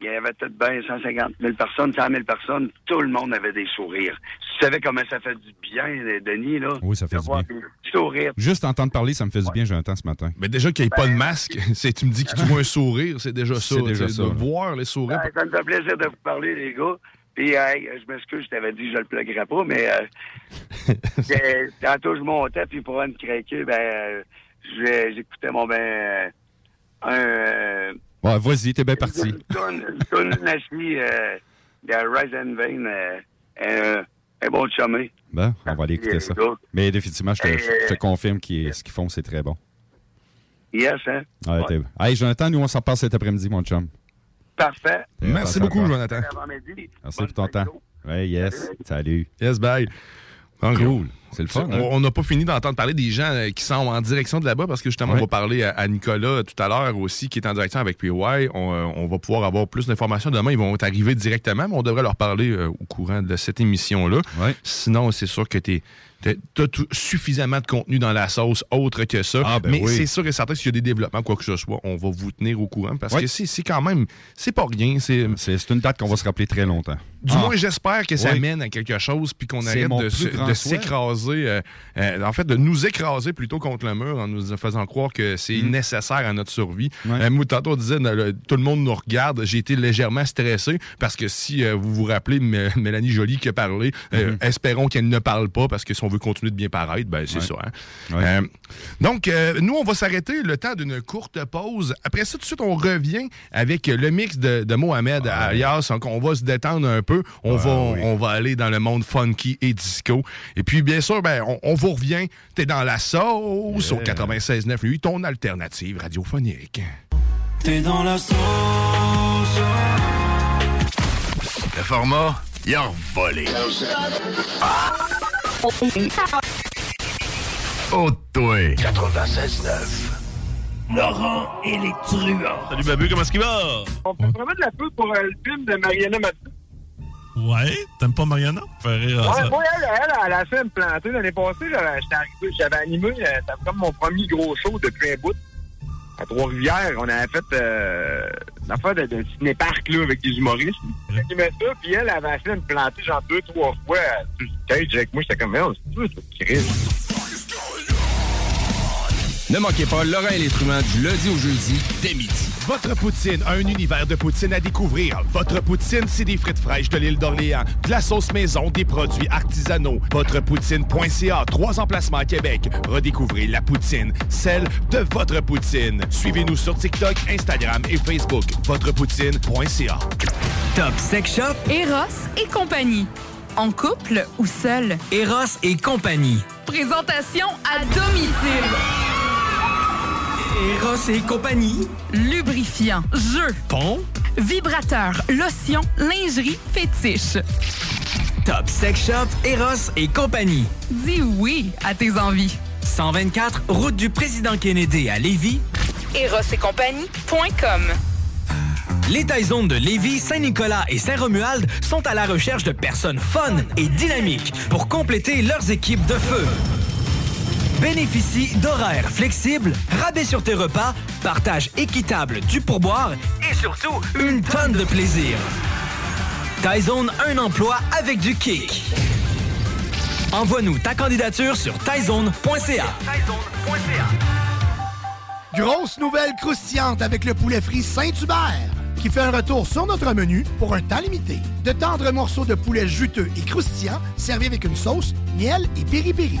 il y avait peut-être bien 150 000 personnes, 100 000 personnes. Tout le monde avait des sourires. Tu savais comment ça fait du bien, Denis, là? Oui, ça fait de du voir bien. sourires. Juste entendre parler, ça me fait du bien, Jonathan, ce matin. Mais déjà qu'il n'y ait pas de masque, c'est, tu me dis que tu vois un sourire, c'est déjà ça. C'est déjà ça, De voir les sourires. Ben, ça me fait plaisir de vous parler, les gars. Puis, hey, je m'excuse, je t'avais dit que je le pluguerais pas, mais euh, euh, tantôt, je montais, puis pour une craquer, ben, euh, j'écoutais mon ben... euh, un... euh, Ouais, vas-y, t'es bien parti. Une une euh, de Rise and Vein, euh, euh, un bon chumé. Ben, on va aller écouter ça. Mais définitivement, je te, je te confirme que ce qu'ils font, c'est très bon. Yes, hein? Ouais, Ouais. t'es- Hey, Jonathan, nous, on s'en passe cet après-midi, mon chum. Parfait. Merci beaucoup, Jonathan. Merci pour ton temps. Ouais, yes. Salut. Yes, bye. Cool. C'est le fun. hein? On n'a pas fini d'entendre parler des gens euh, qui sont en direction de là-bas parce que justement, Ouais. on va parler à, à Nicolas tout à l'heure aussi qui est en direction avec PY. On, euh, on va pouvoir avoir plus d'informations demain. Ils vont arriver directement, mais on devrait leur parler euh, au courant de cette émission-là. Sinon, c'est sûr que tu as suffisamment de contenu dans la sauce autre que ça. Ah, ben mais oui. c'est sûr et certain que s'il y a des développements, quoi que ce soit, on va vous tenir au courant parce Ouais. que c'est quand même, c'est pas rien. C'est C'est une date qu'on va se rappeler très longtemps. du Ah. moins, j'espère que ça mène à quelque chose puis qu'on arrête de, plus euh, euh, en fait, de nous écraser plutôt contre le mur en nous faisant croire que c'est Mhm. nécessaire à notre survie. Euh, moi, tantôt, on disait, tout le monde nous regarde. J'ai été légèrement stressé parce que si euh, vous vous rappelez M- Mélanie Joly qui a parlé, euh, Mhm. espérons qu'elle ne parle pas parce que si on veut continuer de bien paraître, ben, c'est Ouais. ça. hein. Ouais. Euh, donc, euh, nous, on va s'arrêter le temps d'une courte pause. Après ça, tout de suite, on revient avec le mix de, de Mohamed alias. Donc, on va se détendre un peu. On, va, on va aller dans le monde funky et disco. Et puis, bien sûr, ben, on, on vous revient. T'es dans la sauce au 96.9, lui, ton alternative radiophonique. T'es dans la sauce. Le format, il a volé. Oh, toi. 96.9. Laurent et les truands. Salut Babu, comment est-ce qu'il va? On peut vraiment de la pub pour euh, le film de Mariana Mathieu. Ouais, t'aimes pas Mariana? Faire rire Ouais, ça. moi, elle, elle, elle a fait me planter l'année passée. J'avais j'étais arrivé, j'avais animé, euh, c'était comme mon premier gros show depuis un bout. à Trois-Rivières, on avait fait euh, une affaire de, de ciné-parc là, avec des humoristes. Qui met ça, puis elle avait de me planter genre deux, trois fois sur le stage avec moi. J'étais comme, mais c'est tout, c'est. Ne manquez pas Laurent et les Truands du lundi au jeudi dès midi. Votre poutine, un univers de poutine à découvrir. Votre poutine, c'est des frites fraîches de l'île d'Orléans, de la sauce maison, des produits artisanaux. Votrepoutine.ca, trois emplacements à Québec. Redécouvrez la poutine, celle de votre poutine. Suivez-nous sur TikTok, Instagram et Facebook. Votrepoutine.ca. Top Sex Shop, Eros et compagnie. En couple ou seul. Eros et compagnie. Présentation à domicile. Eros et compagnie. Lubrifiant, jeu, Pont. vibrateur, lotion, lingerie, fétiche. Top Sex Shop, Eros et compagnie. Dis oui à tes envies. 124, route du président Kennedy à Lévis. Eros et compagnie.com. Les Taizones de Lévis, Saint-Nicolas et Saint-Romuald sont à la recherche de personnes fun et dynamiques pour compléter leurs équipes de feu. Bénéficie d'horaires flexibles, rabais sur tes repas, partage équitable du pourboire et surtout une tonne de plaisir. Taizone, un emploi avec du kick. Envoie-nous ta candidature sur taizone.ca. Grosse nouvelle croustillante avec le poulet frit Saint-Hubert qui fait un retour sur notre menu pour un temps limité. De tendres morceaux de poulet juteux et croustillants servis avec une sauce, miel et piri-piri.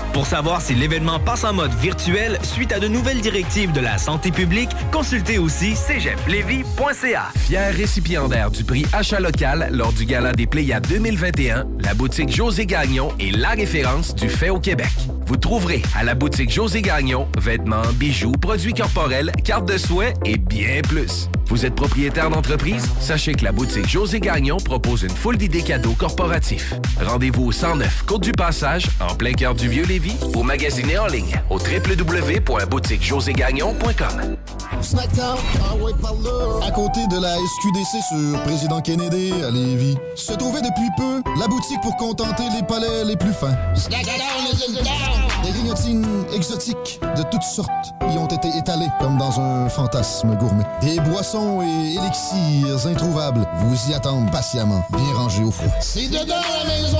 Pour savoir si l'événement passe en mode virtuel suite à de nouvelles directives de la santé publique, consultez aussi cégeplevy.ca. Fier récipiendaire du prix Achat local lors du Gala des Pléiades 2021, la boutique José Gagnon est la référence du fait au Québec. Vous trouverez à la boutique José Gagnon vêtements, bijoux, produits corporels, cartes de souhait et bien plus. Vous êtes propriétaire d'entreprise? Sachez que la boutique José Gagnon propose une foule d'idées cadeaux corporatifs. Rendez-vous au 109 Côte du Passage, en plein cœur du Vieux-Lévis, ou magasinez en ligne au www.boutiquejoségagnon.com. À côté de la SQDC sur Président Kennedy à Lévis, se trouvait depuis peu la boutique pour contenter les palais les plus fins. Exotiques de toutes sortes y ont été étalées comme dans un fantasme gourmet. Des boissons et élixirs introuvables vous y attendent patiemment, bien rangés au froid. C'est dedans la maison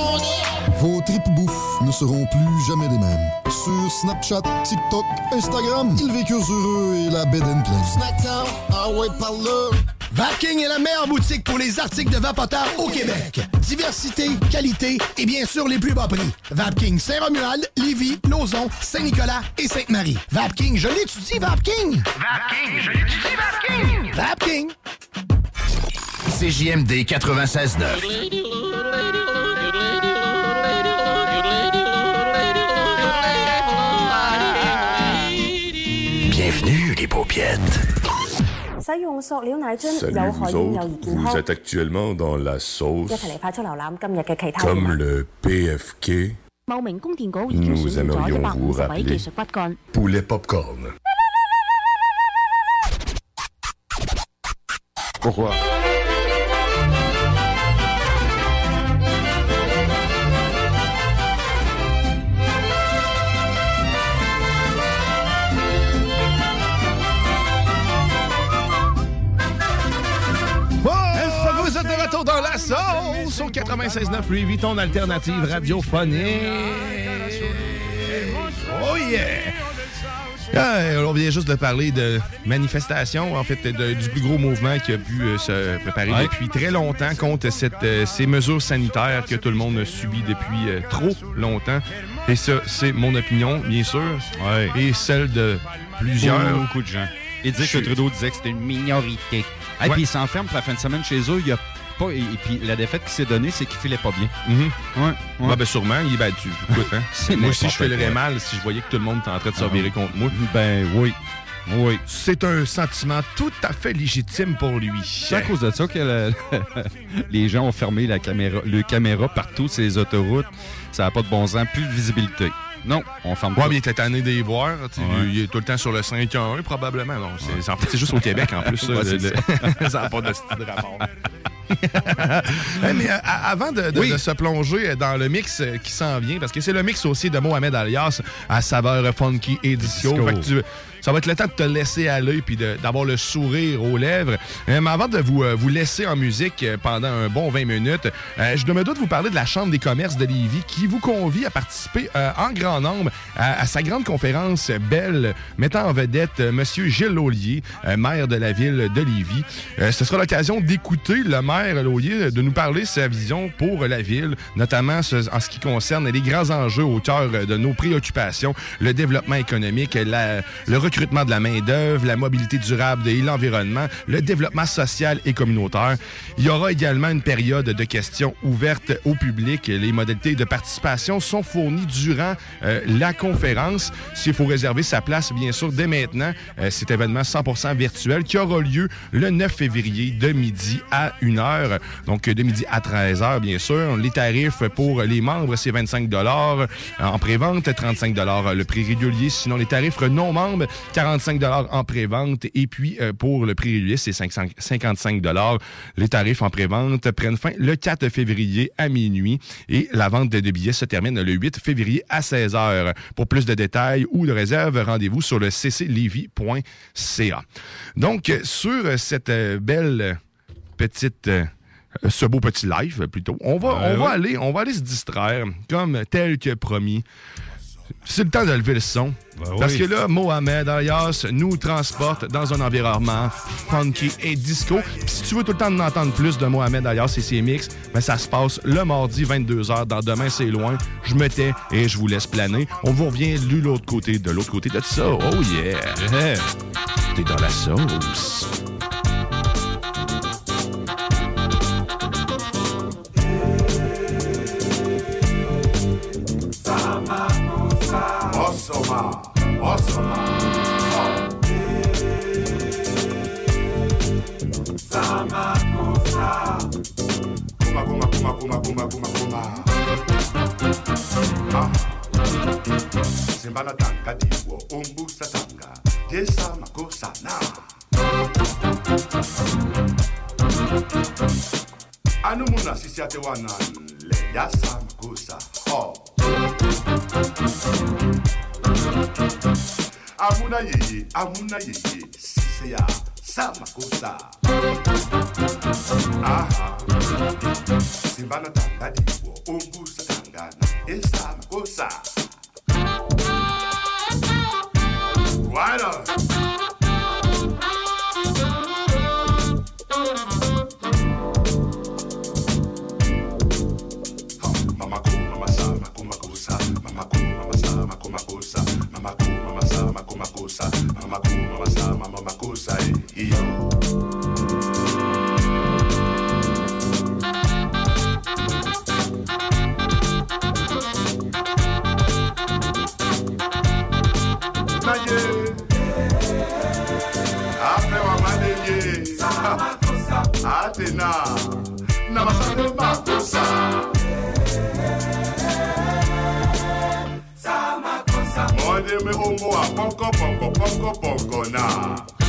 Vos tripes bouffe ne seront plus jamais les mêmes. Sur Snapchat, TikTok, Instagram, ils vécurent heureux et la bed and pleine. Snackdown, ah ouais, par là. Vapking est la meilleure boutique pour les articles de vapoteurs au Québec. Diversité, qualité et bien sûr les plus bas prix. Vapking Saint-Romuald, Lévis, Lauson, Saint-Nicolas et Sainte-Marie. Vapking, je l'étudie, Vapking! Vapking, je l'étudie, Vapking! Vapking! CJMD 96.9. 使用塑料奶樽 Salut 有 vous 害健又 autres, 易健 vous 康。 êtes actuellement dans la sauce 一齐嚟快速浏览今日嘅其他 comme 新闻 le PFK 茂名供电局已经 Nous 选用咗 aimerions 一百 vous 五十位 rappeler 技术骨干。 poulet popcorn. Pourquoi 96.9 Louis Vuitton alternative radiophonique. Oh yeah! Ah, on vient juste de parler de manifestation, en fait, de- du plus gros mouvement qui a pu euh, se préparer Ouais. depuis très longtemps contre cette, euh, ces mesures sanitaires que tout le monde a subies depuis euh, trop longtemps. Et ça, c'est mon opinion, bien sûr, et celle de plusieurs. Beaucoup de gens. Et dire que Trudeau disait que c'était une minorité. Et Ouais. puis il s'enferme pour la fin de semaine chez eux. Il y a pas, et, et puis la défaite qui s'est donnée, c'est qu'il filait pas bien. Mhm. Ouais, ouais. Ouais, ben sûrement, il ben, tu, écoute, hein. Moi aussi je filerais mal si je voyais que tout le monde était en train de se Ah. revirer contre moi. Ben oui. Oui. C'est un sentiment tout à fait légitime pour lui. C'est à cause de ça que le- les gens ont fermé la caméra, le caméra partout sur les autoroutes. Ça n'a pas de bon sens, plus de visibilité. Non, on ferme Ouais, tout. mais il était tanné des voir. Ouais. Il est tout le temps sur le 5-1, probablement. C'est, en fait, c'est juste au Québec, en plus. ça n'a pas de style de rapport. Hey, mais euh, avant de, de- Oui. de se plonger dans le mix euh, qui s'en vient, parce que c'est le mix aussi de Mohamed Alias à saveur funky et disco. Disco. Fait que tu- ça va être le temps de te laisser aller puis d'avoir le sourire aux lèvres. Euh, mais avant de vous, euh, vous laisser en musique pendant un bon 20 minutes, je me dois de vous parler de la Chambre des commerces de Lévis qui vous convie à participer en grand nombre à, à sa grande conférence Belle, mettant en vedette Monsieur Gilles Laulier, maire de la ville de Lévis. Ce sera l'occasion d'écouter le maire Euh, de nous parler sa vision pour la ville, notamment en ce qui concerne les grands enjeux au cœur euh, de nos préoccupations, le développement économique, le recrutement de la main-d'œuvre, la mobilité durable et l'environnement, le développement social et communautaire. Il y aura également une période de questions ouvertes au public. Les modalités de participation sont fournies durant euh, la conférence. S'il faut réserver sa place, bien sûr, dès maintenant, cet événement 100% virtuel qui aura lieu le 9 février de midi à 1h. Donc, de midi à 13h, bien sûr. Les tarifs pour les membres, c'est 25 en prévente, 35 le prix régulier. Sinon, les tarifs non membres, 45 en prévente. Et puis, euh, pour le prix régulier, c'est 500 55 Les tarifs en prévente prennent fin le 4 février à minuit et la vente de billets se termine le 8 février à 16h. Pour plus de détails ou de réserve, rendez-vous sur le cclevy.ca. Donc, euh, sur cette euh, belle petite... euh, ce beau petit live, plutôt. On va, Ouais, on va ouais. aller, on va aller se distraire, comme tel que promis. C'est le temps de lever le son. parce oui. que là, Mohamed alias nous transporte dans un environnement funky et disco. Puis si tu veux tout le temps en entendre plus de Mohamed alias et ses mix, ben ça se passe le mardi 22h dans Demain c'est loin. Je me tais et je vous laisse planer. On vous revient de l'autre côté, de l'autre côté de ça. Oh yeah! T'es dans la sauce. Osoma, Osoma. Kuma, kuma, kuma, kuma, kuma, kuma, kuma. Ah. Diwo, wanan le. Oh amuna ye, amuna yeye siseya samakosa aha. Simbana tandadiwo ombusa tangana esamakosa right on makusa mama makosa mamakoma masama makusa, iyo Atena, namaste makusa. bongo, bongo, bongo, bongo, nah.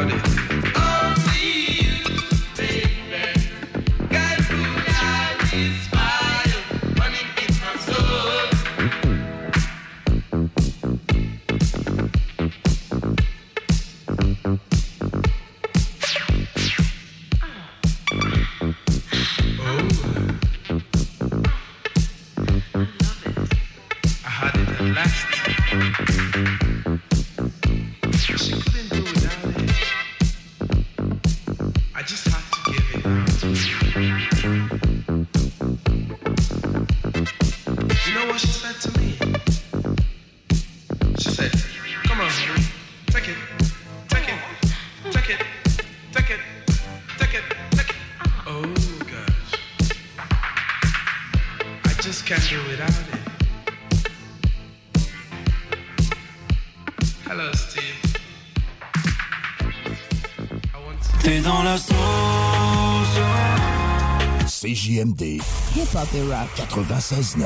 about it. CJMD. Hip-hop et rap. 96.9.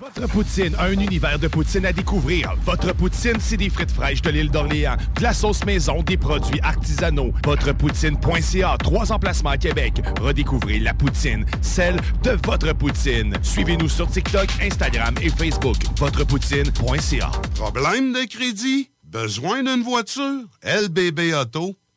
Votre poutine, un univers de poutine à découvrir. Votre poutine, c'est des frites fraîches de l'île d'Orléans, de la sauce maison, des produits artisanaux. Votrepoutine.ca, trois emplacements à Québec. Redécouvrez la poutine, celle de votre poutine. Suivez-nous sur TikTok, Instagram et Facebook. Votrepoutine.ca. Problème de crédit? Besoin d'une voiture? lbbauto.com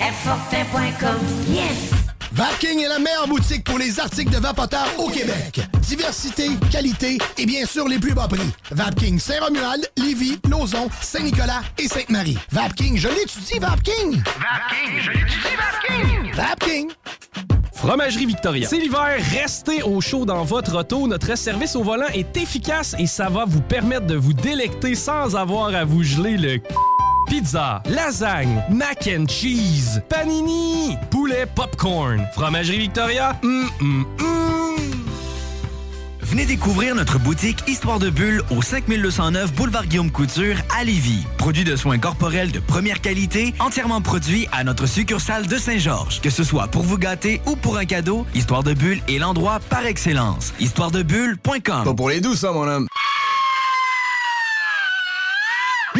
Airfortin.com, yes. Vapking est la meilleure boutique pour les articles de vapoteurs au Québec. Diversité, qualité et bien sûr les plus bas prix. Vapking Saint-Romuald, Lévis, Lauson, Saint-Nicolas et Sainte-Marie. Vapking, je l'étudie, Vapking! Vapking, je l'étudie, Vapking! Vapking! Fromagerie Victoria. C'est l'hiver, restez au chaud dans votre auto. Notre service au volant est efficace et ça va vous permettre de vous délecter sans avoir à vous geler le Pizza, lasagne, mac and cheese, panini, poulet popcorn, fromagerie Victoria? hum, hum, hum. Venez découvrir notre boutique Histoire de Bulle au 5209 Boulevard Guillaume Couture à Lévis. Produit de soins corporels de première qualité, entièrement produit à notre succursale de Saint-Georges. Que ce soit pour vous gâter ou pour un cadeau, Histoire de Bulle est l'endroit par excellence. Histoiredebulle.com Pas pour les douces, ça, mon homme.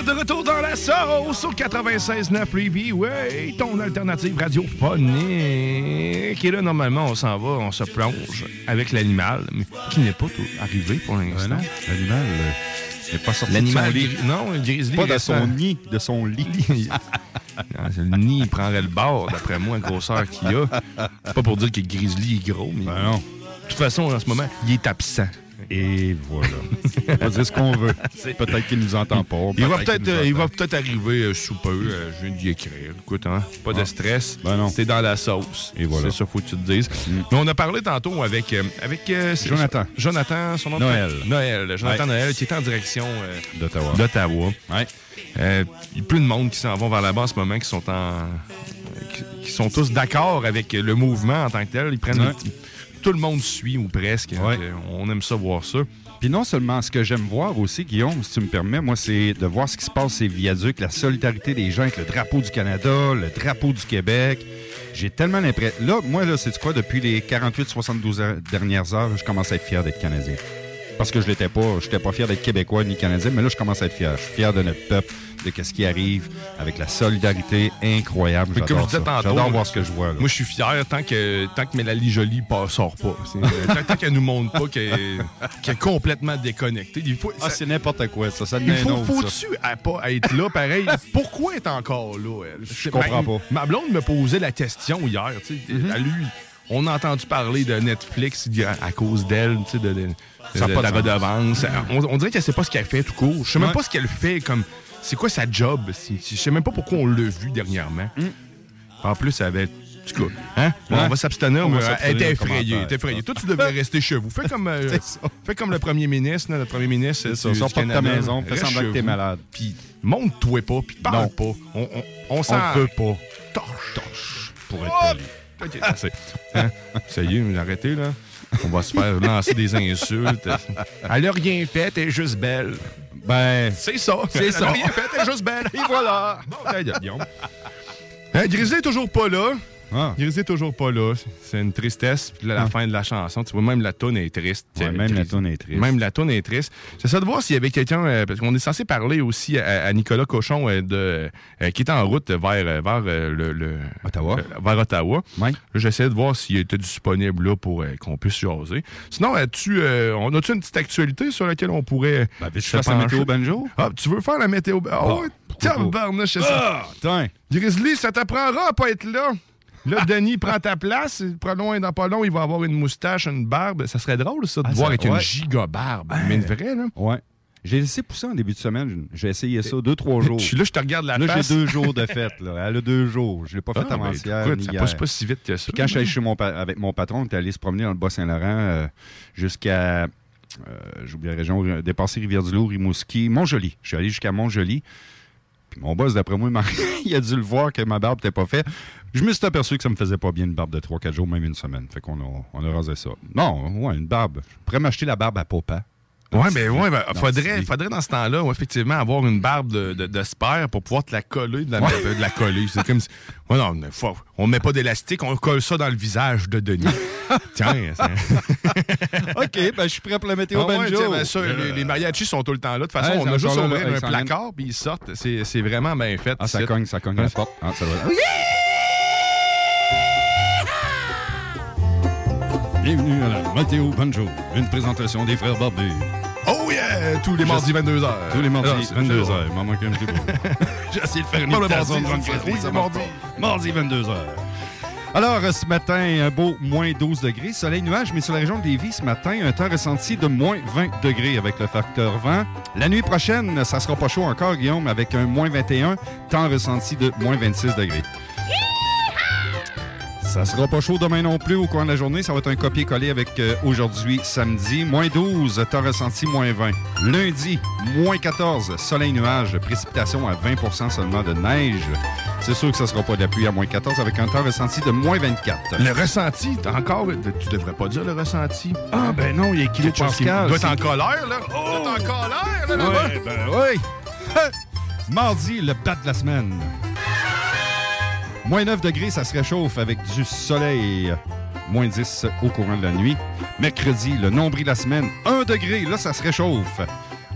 êtes de retour dans la sauce au 96.9 Levy. Ouais, ton alternative radiophonique. Et là, normalement, on s'en va, on se plonge avec l'animal, mais qui n'est pas tout arrivé pour l'instant. L'animal euh, n'est pas sorti L'animal de son lit. non, le grizzly Pas de son nid, de son lit. Non, le nid, il prendrait le bord, d'après moi, la grosseur qu'il a. C'est pas pour dire que Grizzly est gros, mais. Ben non. De toute façon, en ce moment, il est absent. Et voilà. On va dire ce qu'on veut. Peut-être qu'il nous entend pas. Il va peut-être nous euh, il va arriver euh, sous peu. euh, je viens d'y écrire. Écoute, hein, pas de Ah. stress. Ben non. T'es dans la sauce. Et voilà. Mm. C'est ça, faut que tu te dises. Mais on a parlé tantôt avec, euh, avec euh, Jonathan. Jonathan, son nom Noël. Noël. Jonathan Ouais. Noël, qui est en direction euh, D'Ottawa. d'Ottawa. Ouais. Euh, Il y a plein de monde qui s'en vont vers là-bas en ce moment, qui sont en. qui, qui sont tous d'accord avec le mouvement en tant que tel. Ils prennent Ouais. Tout le monde suit ou presque. Ouais. Donc, euh, On aime ça voir ça. Puis non seulement ce que j'aime voir aussi, Guillaume, si tu me permets, moi, c'est de voir ce qui se passe ces viaducs, la solidarité des gens avec le drapeau du Canada, le drapeau du Québec. J'ai tellement l'impression. Là, moi, là, c'est quoi, depuis les 48-72 heures- dernières heures, je commence à être fier d'être Canadien. Parce que je l'étais pas, je n'étais pas fier d'être Québécois ni Canadien, mais là, je commence à être fier. Je suis fier de notre peuple, de ce qui arrive, avec la solidarité incroyable. Mais comme je disais tantôt, J'adore voir ce que je vois. là. Moi, je suis fier tant que, tant que Mélanie Jolie ne sort pas. Euh, tant tant qu'elle nous montre pas qu'elle est complètement déconnectée. Il faut, Ah, c'est n'importe quoi, ça. Ça il faut, faut-tu à pas être là pareil? Pourquoi elle est encore là, elle? Je comprends pas. Ma blonde me posait la question hier. tu sais. À lui, on a entendu parler de Netflix à, cause d'elle, tu sais, de, de- la redevance. On, on dirait qu'elle sait pas ce qu'elle fait tout court. Je sais même Ouais. pas ce qu'elle fait comme. C'est quoi sa job? Je sais même pas pourquoi on l'a vu dernièrement. En plus, elle avait. En tout cas, hein? Ouais. On va s'abstenir, On mais va elle s'abstenir était effrayée. effrayée. Toi, tu devrais rester chez vous. Fais comme, euh, ça. fais comme le premier ministre, le premier ministre. C'est ça, du- sors pas de ta maison, fais semblant que t'es malade. Puis monte-toi pas, puis parle Non. pas. On, on, on s'en On veut pas. torche. torche. Pour être Oh! poli. OK. Hein? Ça y est, arrêtez, là. On va se faire lancer des insultes. Elle a rien fait, elle est juste belle. Ben, C'est ça. C'est ça. rien fait, elle est juste belle. Et voilà. Bon, gueule, Guillaume. Hein, Grizzly est toujours pas là. Ah. Grizzly est toujours pas là. C'est une tristesse. Puis là, la Ah. fin de la chanson, tu vois, même la tonne est triste. Ouais, même la toune est triste. Même la tonne est triste. Ça de voir s'il y avait quelqu'un, euh, parce qu'on est censé parler aussi à, à Nicolas Cochon euh, de, euh, qui est en route vers, vers le, le- Ottawa. vers Ottawa. Ouais. J'essaie de voir s'il était disponible là pour qu'on puisse jaser. Sinon, as-tu, on a-tu une petite actualité sur laquelle on pourrait. Ben, se fasse la météo banjo? Ah, tu veux faire la météo? Pourquoi pas? tabarnouche, c'est ça. Ah. Grizzly, ça t'apprendra à pas être là. Là, Denis prend ta place. Pas loin, dans pas long, il va avoir une moustache, une barbe. Ça serait drôle, ça, de Ah, voir avec une ouais. giga barbe. Mais une vraie, là. Ouais. J'ai laissé pousser en début de semaine. J'ai essayé ça deux, trois jours. Je suis là, je te regarde la Là, face. j'ai deux jours de fête. Là. Elle a deux jours. Je l'ai pas fait Ah, ben, avant-hier ni ça passe pas si vite que ça. Puis quand je suis allé chez mon avec mon patron, on était allé se promener dans le Bas-Saint-Laurent euh, jusqu'à, euh, j'oublie la région, dépasser Rivière-du-Loup, Rimouski, Montjoli. Je suis allé jusqu'à Montjoli. Puis mon boss, d'après moi, il, a dû le voir que ma barbe n'était pas faite. Je me suis aperçu que ça me faisait pas bien une barbe de 3-4 jours, même une semaine. Fait qu'on a, on a rasé ça. Non, ouais, une barbe. Je pourrais m'acheter la barbe à papa. Ouais, ben, ouais, ben, faudrait, faudrait dans ce temps-là, ouais, effectivement, avoir une barbe de, de, de spare pour pouvoir te la coller, de la, de la coller. C'est comme si. Ouais, non, mais faut- on met pas d'élastique, on colle ça dans le visage de Denis. Tiens, c'est- OK, ben je suis prêt pour la météo Ah ouais, banjo. tiens, ben ça, les, les mariachis sont tout le temps là. De toute façon, Ouais, on a juste là, un placard, puis ils sortent. C'est c'est vraiment bien fait. Ah, ça cogne, ça cogne la porte. Ah, ça. Bienvenue à la Météo Banjo, une présentation des frères Barbus. Oh yeah! Tous les mardis 22h. Tous les mardis, Ah, c'est 22h. toujours- Il m'en manque un petit peu. J'ai essayé de faire une imitation de oui, c'est mardi. Mardi, 22h. Alors, ce matin, un beau moins 12 degrés. Soleil nuage, mais sur la région de Lévis, ce matin, un temps ressenti de moins 20 degrés avec le facteur vent. La nuit prochaine, ça sera pas chaud encore, Guillaume, avec un moins 21, temps ressenti de moins 26 degrés. Ça sera pas chaud demain non plus au cours de la journée. Ça va être un copier-coller avec euh, aujourd'hui, samedi. Moins 12, temps ressenti, moins 20. Lundi, moins 14, soleil nuage, précipitation à 20% seulement de neige. C'est sûr que ça sera pas de la pluie à moins 14 avec un temps ressenti de moins 24. Le ressenti, encore. Tu devrais pas dire le ressenti. Ah, ben non, il y a Quelque chose qui Pascal. doit être en colère, là. Oh! Doit être en colère, là, là-bas. Ouais, ben oui. Mardi, le bat de la semaine. Moins 9 degrés, ça se réchauffe avec du soleil. Moins 10 au courant de la nuit. Mercredi, le nombril de la semaine, 1 degré, là, ça se réchauffe.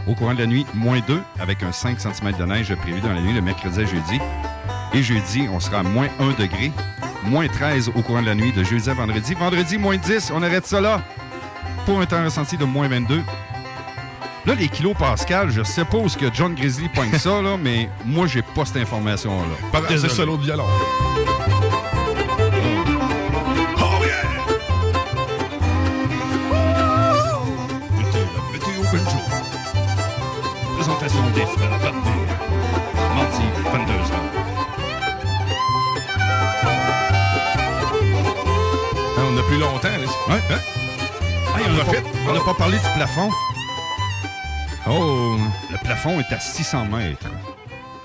Au courant de la nuit, moins 2 avec un 5 cm de neige prévu dans la nuit, le mercredi à jeudi. Et jeudi, on sera à moins 1 degré. Moins 13 au courant de la nuit de jeudi à vendredi. Vendredi, moins 10, on arrête ça là. Pour un temps ressenti de moins 22. Là, les kilos Pascal, je suppose que John Grizzly pogne ça, là, mais moi, j'ai pas cette information-là. Pas de Désolé. solo de violon. Présentation des frères Barbier. Mardi, 22h. Hein, on a plus longtemps, là. Ouais, hein? Hey, on n'a Profite. pas, on n'a pas parlé du plafond. Oh! Le plafond est à 600 mètres.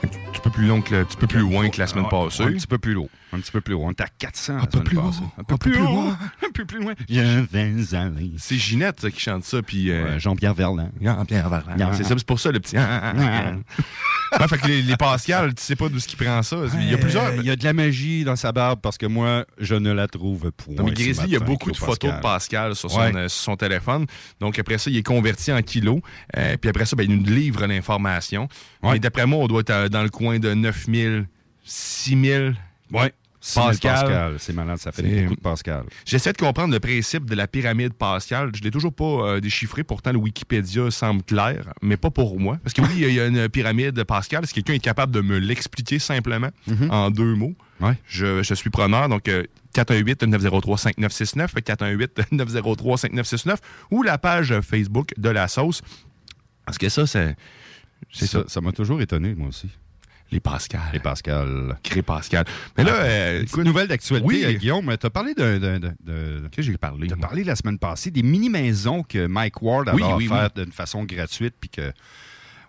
Un petit peu plus long que le- un petit peu plus loin que la semaine passée. Un petit peu plus haut. Un petit peu plus haut. On est à 400 la peu plus passée. haut. Un peu plus haut. Un peu plus loin. Je vais aller. C'est Ginette ça, qui chante ça, puis... euh, Jean-Pierre Verland. Jean-Pierre Verland. C'est ça, c'est pour ça le petit... Ouais, fait que les, les Pascal, tu sais pas d'où ce qui prend ça. Il y a plusieurs... Il y a de la magie dans sa barbe parce que moi, je ne la trouve point. Non, mais Grizzly, il y a beaucoup de photos de Pascal sur son, Ouais. euh, sur son téléphone. Donc, après ça, il est converti en kilos. Euh, puis après ça, ben, il nous livre l'information. Et d'après moi, on doit être dans le coin de 9000, 6000 Ouais. 6 000 Pascal. Pascal. C'est malade, ça fait beaucoup de Pascal. J'essaie de comprendre le principe de la pyramide Pascal. Je ne l'ai toujours pas euh, déchiffré. Pourtant, le Wikipédia semble clair, mais pas pour moi. Parce que oui, il y a- une pyramide Pascal. Si quelqu'un est capable de me l'expliquer simplement en deux mots, je, je suis preneur. Donc, euh, 418-903-5969, 418-903-5969 ou la page Facebook de la sauce. Parce que ça, c'est... C'est ça. Ça m'a toujours étonné, moi aussi. Les Pascal. Les Pascal. Cré Pascal. Mais là, Ah, euh, petite nouvelle d'actualité, oui. euh, Guillaume. Tu as parlé Qu'est-ce que j'ai parlé? Tu as parlé la semaine passée des mini-maisons que Mike Ward avait Oui, d'une façon gratuite, puis que.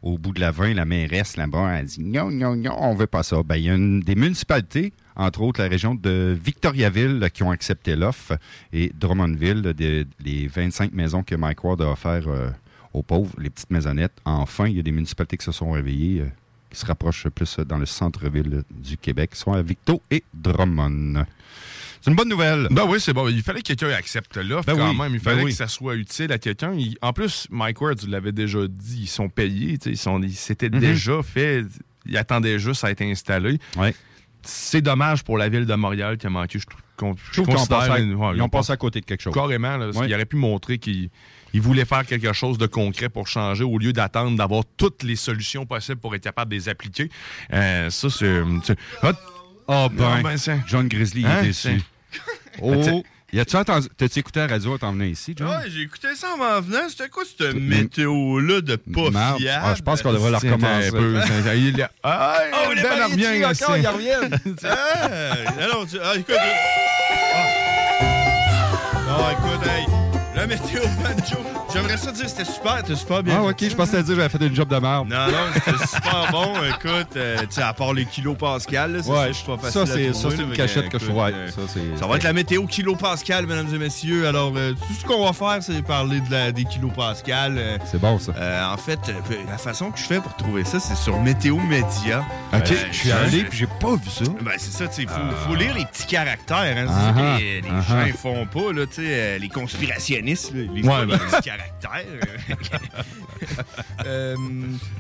Au bout de la 20, la mairesse là-bas a dit non, non, non, on veut pas ça. Ben, il y a une- des municipalités, entre autres la région de Victoriaville, qui ont accepté l'offre, et Drummondville, des- les 25 maisons que Mike Ward a offertes euh, aux pauvres, les petites maisonnettes. Enfin, il y a des municipalités qui se sont réveillées, euh, qui se rapprochent plus dans le centre-ville du Québec, soit à Victo et Drummond. C'est une bonne nouvelle. Ben oui, c'est bon. Il fallait que quelqu'un accepte l'offre Ben quand oui, même. Il ben fallait oui. que ça soit utile à quelqu'un. Il- En plus, Mike Ward, tu l'avais déjà dit, ils sont payés. Ils sont, C'était Mhm. déjà fait. Ils attendaient juste à être installés. C'est dommage pour la ville de Montréal qui a manqué. Je trouve qu'on- qu'ils ouais, ils ont passé à côté de quelque chose. Carrément, là, Ouais. qu'il aurait pu montrer qu'il il voulait faire quelque chose de concret pour changer au lieu d'attendre d'avoir toutes les solutions possibles pour être capable de les appliquer. Euh, ça, c'est. Ah, Ah ben, non, ben, John Grizzly Hein, est déçu. Oh, entendu... T'as-tu écouté la radio en t'en venant ici, John? Ouais, j'ai écouté ça en m'en venant. C'était quoi cette météo-là de pas Marde. fiable? Ah, je pense qu'on devrait la recommencer. un peu, il- Ah, Oh, les Ben encore, c'est- ils reviennent. ah, alors, tu- ah, écoute. Ah. Non, écoute, hey, la météo banjo. J'aimerais ça dire c'était super, c'était super bien. Ah, ok, je pensais dire j'avais fait une job de merde. Non, non, c'était super bon. Écoute, euh, tu sais, à part les kilos Pascal, là, c'est Ouais, ça, je suis pas ça, facile c'est- ça, c'est là, une cachette que je vois. euh, Ça, Ça va être la météo kilo Pascal, mesdames et messieurs. Alors, euh, tout ce qu'on va faire, c'est parler de la, des kilos Pascal. euh, C'est bon, ça. en fait, euh, la façon que je fais pour trouver ça, c'est sur Météo Média. Ok, je suis allé puis j'ai pas vu ça. Ben, c'est ça, tu sais, il faut, faut lire les petits caractères. Hein, Ah, c'est ah, ça que les, les ah, gens ah. font pas, là, tu sais, les conspirationnistes, là, les, Ouais, ben. petits caractères. Euh,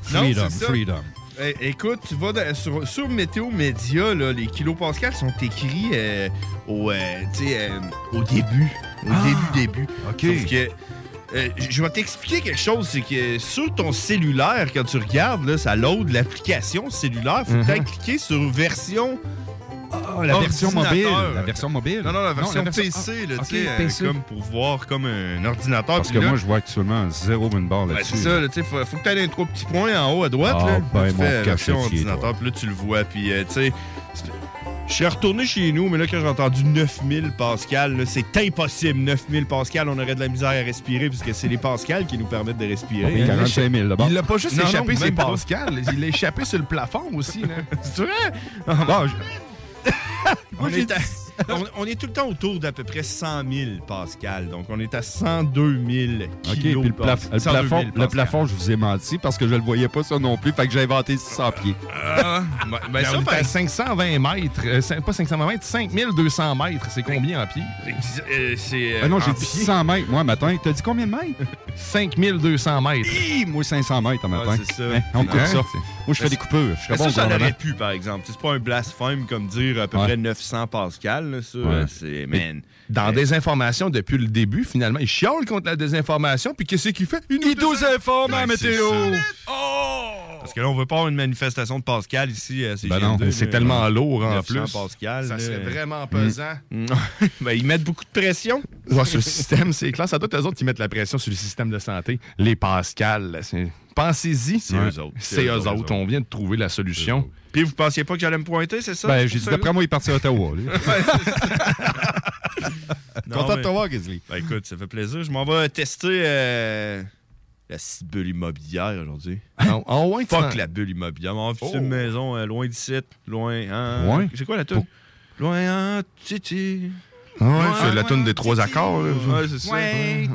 Freedom, freedom. Eh, écoute, tu vas dans- sur, sur Météo Média, là, les kilopascals sont écrits euh, au, euh, euh, au début. Au Ah, début, début. OK. Sauf que, euh, je vais t'expliquer quelque chose, c'est que sur ton cellulaire, quand tu regardes, là, ça load l'application cellulaire, faut Mhm. peut-être cliquer sur version Ah, la version mobile. La version mobile. Non, non, la version, version- PC, là, ah, tu sais, ok, euh, PC. comme pour voir comme un ordinateur. Parce que là, moi, je vois actuellement zéro winbar ben, là-dessus. c'est ça, là, tu sais, faut, faut que tu aies les trois petits points en haut à droite. Ah, là, ben, tu mon fais la version ordinateur, puis là, tu le vois. Puis, euh, tu sais, je suis retourné chez nous, mais là, quand j'ai entendu 9000 Pascal, là, c'est impossible. 9000 Pascal, on aurait de la misère à respirer, puisque c'est les Pascal qui nous permettent de respirer. mais 45 000 d'abord. Il l'a pas juste Non, échappé, c'est. Pascal. Il l'a échappé sur le plafond aussi. Là. C'est vrai? Bon, je- On est, à- on, on est tout le temps autour d'à peu près 100 000 Pascal. Donc, on est à 102 000 OK, puis le, de plaf- Pascal. le 102 000 plafond, le plafond, je vous ai menti parce que je le voyais pas ça non plus. Fait que j'ai inventé 600 pieds. Ah, ben, ben, Ben, ça, on est à 520 mètres. Euh, pas 520 mètres, 5200 mètres. C'est combien en pied? Euh, c'est. Ah non, j'ai dit pied. 100 mètres. Moi, matin, t'as dit combien de mètres? 5200 mètres. Hi, moi, 500 mètres en matin. Ouais, c'est ça. Hein, on coupe Hein? ça. Moi, je fais des coupures. Je Mais bon ça, ça gouvernement. pu, par exemple? C'est pas un blasphème comme dire à peu Ouais. près 900 Pascal. Là, ça, Ouais. c'est. Mais Man. Dans désinformation, depuis le début, finalement, il chiale contre la désinformation. Puis qu'est-ce qu'il fait? Il nous, informe Ben, c'est ça. Parce que là, on veut pas avoir une manifestation de Pascal ici à Ben non, CGM2, c'est tellement lourd en 900 plus. Pascal. Ça là. serait vraiment pesant. Mm. ben, ils mettent beaucoup de pression. Ouais, sur le système, c'est clair. Ça doit être eux autres qui mettent la pression sur le système de santé. Les Pascal, c'est- pensez-y. C'est eux autres. C'est eux autres. On vient de trouver la solution. Puis vous pensiez pas que j'allais me pointer, c'est ça? Ben, j'ai dit, d'après moi, il est parti à Ottawa. lui. Non, Content de te voir, Grizzly. Ben écoute, ça fait plaisir. Je m'en vais tester euh, la petite bulle immobilière aujourd'hui. En, en ouais, tu Fuck la bulle immobilière. On va Oh. une maison euh, loin d'ici, loin. Hein, Ouais. C'est quoi la tune? Loin en titi. Ah ouais, c'est la toune des trois accords. Là. Ouais, c'est ça. Ouais,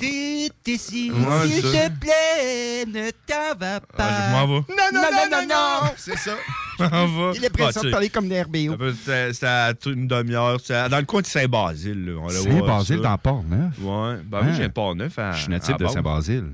d'ici, Ouais, s'il te plaît, ne t'en va pas. Ah, je m'en vais. Non, non, non, non, non. C'est ça. Je m'en vais. Il est pressé Ah, de parler comme des RBO. c'était à toute une demi-heure. Dans le coin de Saint-Basile. Saint-Basile dans Port-Neuf. Ouais. Ben Hein? oui, j'ai un Port-Neuf à. Je suis natif à de. Saint-Basile.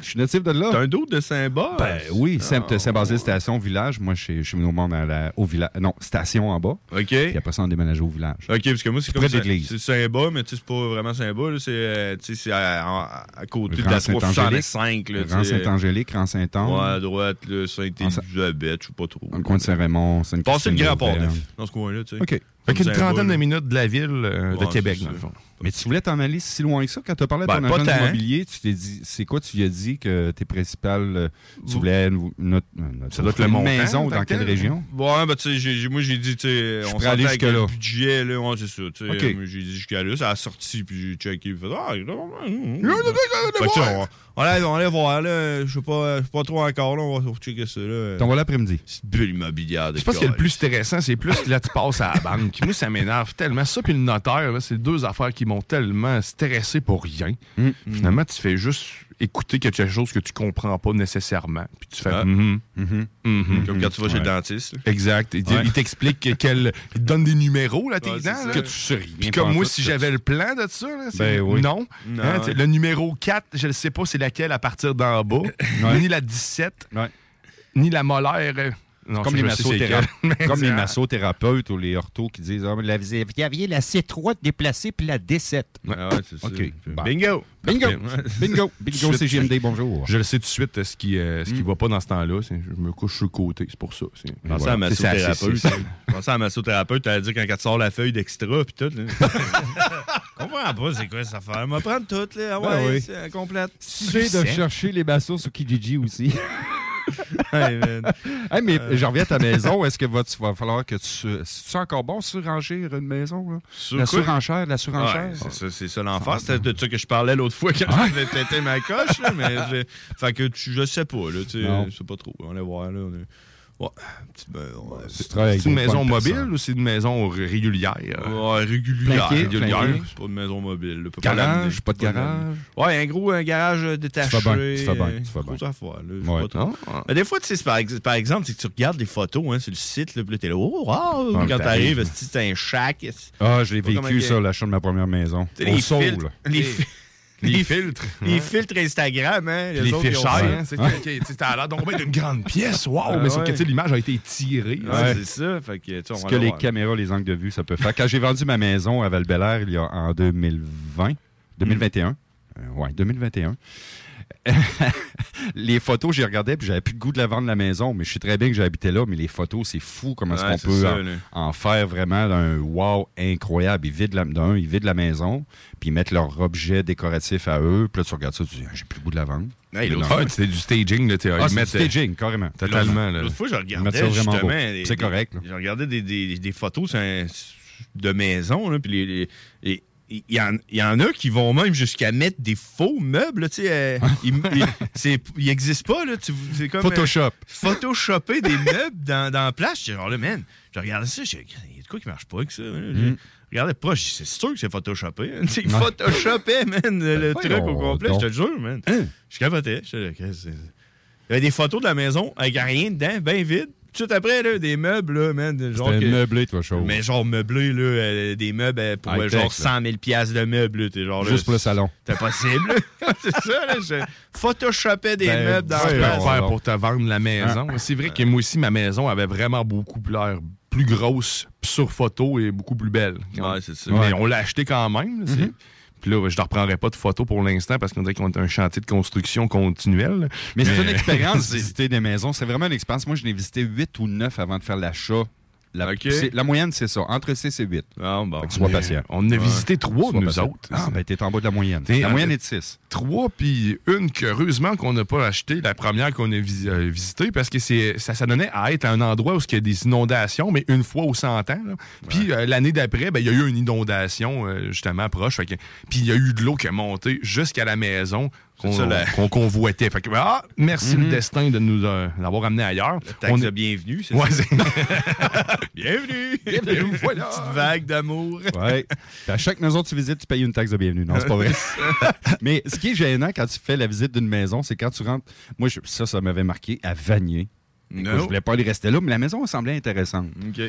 Je suis natif de là. T'as un doute de Saint-Bas? Ben oui, Saint- Saint-Basile, station, village. Moi, je suis- venu au monde à la- au village. Non, station en bas. OK. Puis après ça, on déménage au village. OK, parce que moi, c'est comme. C'est Saint-Bas, mais tu sais, c'est pas vraiment Saint-Bas. là, C'est euh, à, à- à côté de la Saint-Angélique. 365. là, tu Grand sais. Saint-Angélique, Grand Saint-Anne. Ouais, à droite, là, Saint-Élisabeth, je sais pas trop. Dans le coin de Saint-Raymond, sainte Passer le Grand Port-Neuf. Dans ce coin-là, tu sais. OK. Fait qu'une trentaine de minutes de la ville euh, de Québec, dans le fond. Mais tu voulais t'en aller si loin que ça? Quand tu as parlé à Ben, ton agent tant. immobilier, tu t'es dit, c'est quoi tu lui as dit que tes principales, euh, tu voulais une, une autre- une autre- Ça doit être le une montant, maison dans que quelle région? Ouais, ben, tu sais, moi, j'ai dit, tu sais, on s'entend avec le budget, là, ouais, c'est ça, tu sais. Moi, J'ai dit jusqu'à là, ça a sorti, puis j'ai checké, puis fait, ah, On, allait, on allait voir, là, je sais pas, pas trop encore, là, on va checker ça, là. T'en vas l'après-midi. C'est bulle immobilière Je pense que le plus stressant, c'est plus que là, tu passes à la banque. Moi, ça m'énerve tellement. Ça, puis le notaire, là, c'est deux affaires qui m'ont tellement stressé pour rien. Mm. Finalement, tu fais juste écouter quelque chose que tu comprends pas nécessairement. Puis tu fais. Ah. Mhm, Mhm. mhm. Comme quand tu vas chez le dentiste. là. Exact. Il, t'explique que- quel. Il te donne des numéros, là, tes Ouais, dents. là. Que tu sais rien. Puis comme moi, tout, si j'avais le plan de ça, là, c'est- Ben oui. non. Non, Hein, Le numéro 4, je ne sais pas c'est laquelle à partir d'en bas. Ni la 17, Ouais. ni la molaire. Euh, Non, Comme ça, les, je massothérapeutes, comme les ou les orthos qui disent ah, mais la- Vous aviez la C3 déplacée puis la D7. Ah ouais, c'est ça. OK. Bon. Bingo! Bingo! Bingo! Bingo, Je- CGMD, bonjour. Je le sais tout de suite euh, ce qui ne Hmm. va pas dans ce temps-là. c'est- Je me couche sur le côté, c'est pour ça. c'est- Pensez voilà. à ça, massothérapeute. Pensez à massothérapeute, t'allais dire quand elle te sort la feuille d'extra pis tout. Là. comprends pas c'est quoi cette affaire. Elle va prendre tout, là. Ah ouais, Ben oui. c'est euh, complète. Tu sais de chercher les massos sur Kijiji aussi. Hey, mais Euh. je reviens à ta maison. Est-ce que va, tu va falloir que tu. C'est encore bon suranger une maison? Là? Sur la quoi? surenchère, la surenchère. Ouais, c'est ça, c'est ça l'enfer. C'était de ça que je parlais l'autre fois quand faisais têter ma coche. Là, mais fait que tu- je sais pas. Là, tu sais, Non. je sais pas trop. On va voir. Là, on est- Ouais, avec C'est une maison mobile ou c'est une maison ré- régulière? Ouais, régulière. C'est pas une maison mobile. Garage, pas de garage. Ouais, un gros un garage euh, détaché. Tu fais bien, tu fais bien, tu fais Grosse bien. affaire, là, je sais Ouais. pas trop. Mais des fois, tu sais, c'est par, ex- par exemple, c'est que tu regardes des photos hein, sur le site, là, puis là, t'es là, oh, wow! Ah, quand t'arrives. c'est un shack? Ah, je l'ai Pas comme vécu, ça, l'achat de ma première maison. Les Saul. Les, fi- Les filtres. les filtres Instagram, hein. Les fichiers, hein, c'est t'as l'air donc d'une grande pièce, wow! Ah mais sauf que ouais. l'image a été tirée. Ouais, hein. c'est ça. Fait que, tu sais, on Ce que les voir. caméras, les angles de vue, ça peut faire. Quand j'ai vendu ma maison à val il y a en 2020, 2021, euh, ouais, 2021, les photos, j'y regardais, puis j'avais plus le goût de la vendre la maison, mais je suis très bien que j'habitais là, mais les photos, c'est fou comment est-ce qu'on c'est peut ça, en, faire vraiment un wow incroyable. Ils vident la, d'un, ils vident la maison, puis ils mettent leur objet décoratif à eux, puis là, tu regardes ça, tu dis, Ah, j'ai plus le goût de la vendre. Hey, fois, c'était du staging. Là, Ah, ils c'est mettent, du staging, carrément. Totalement. L'autre fois, je regardais justement... C'est correct. Je regardais des, des- des photos un- de maisons, là, puis les... les- les- il y, en, il y en a qui vont même jusqu'à mettre des faux meubles, tu sais. euh, n'existent pas, là. tu- C'est comme... euh, Photoshop. photoshopper des meubles dans, dans la place. Genre là, man, je regardais ça, je il y a de quoi qui marche pas avec ça. là. Je Mm. regardais pas, je c'est sûr que c'est photoshopé. hein. Photoshoppaient, man, le, truc au complet, je te le jure, man. Je capotais. C'est- Il y avait des photos de la maison avec rien dedans, bien vide. Tout de suite après, là, des meubles, là, man. Genre que- meublé, toi, chose. Mais genre meublé, là, euh, des meubles euh, pour genre là. 100 000 piastres de meubles. là. Genre, Juste pour le salon. C'est impossible. c'est ça, là. Je photoshopais des Ben, meubles dans tu peux la le faire pour te vendre la maison. C'est vrai que moi aussi, ma maison avait vraiment beaucoup l'air plus grosse sur photo et beaucoup plus belle. Ouais, c'est ça. Mais on l'a acheté quand même. Puis là, je ne reprendrai pas de photos pour l'instant parce qu'on dirait qu'on est un chantier de construction continuel. Mais c'est une expérience de visiter des maisons. C'est vraiment une expérience. Moi, je n'ai visité 8 ou 9 avant de faire l'achat. La, moyenne, c'est ça. Entre 6 et 8. bon. Fait que sois patient. On en a visité trois, Sois nous patient. autres. Ah, ben, t'es en bas de la moyenne. La moyenne est de 6. Trois, puis une que, heureusement qu'on n'a pas acheté, la première qu'on a vis- euh, visitée, parce que c'est ça, ça donnait à être un endroit où il y a des inondations, mais une fois aux 100 ans. Puis euh, l'année d'après, ben, il y a eu une inondation, euh, justement, proche. Puis il y a eu de l'eau qui a monté jusqu'à la maison qu'on convoitait. Fait que, ah, merci Mhm. le destin de nous euh, l'avoir amené ailleurs. taxe On de est- bienvenue, c'est Ouais, Bienvenue! Bienvenue, voilà. Petite vague d'amour. Ouais. Puis à chaque maison que tu visites, tu payes une taxe de bienvenue. Non, c'est pas vrai. Mais ce qui est gênant quand tu fais la visite d'une maison, c'est quand tu rentres. Moi, je- ça, ça m'avait marqué à Vanier. No. Je voulais pas aller rester là, mais la maison semblait intéressante. OK.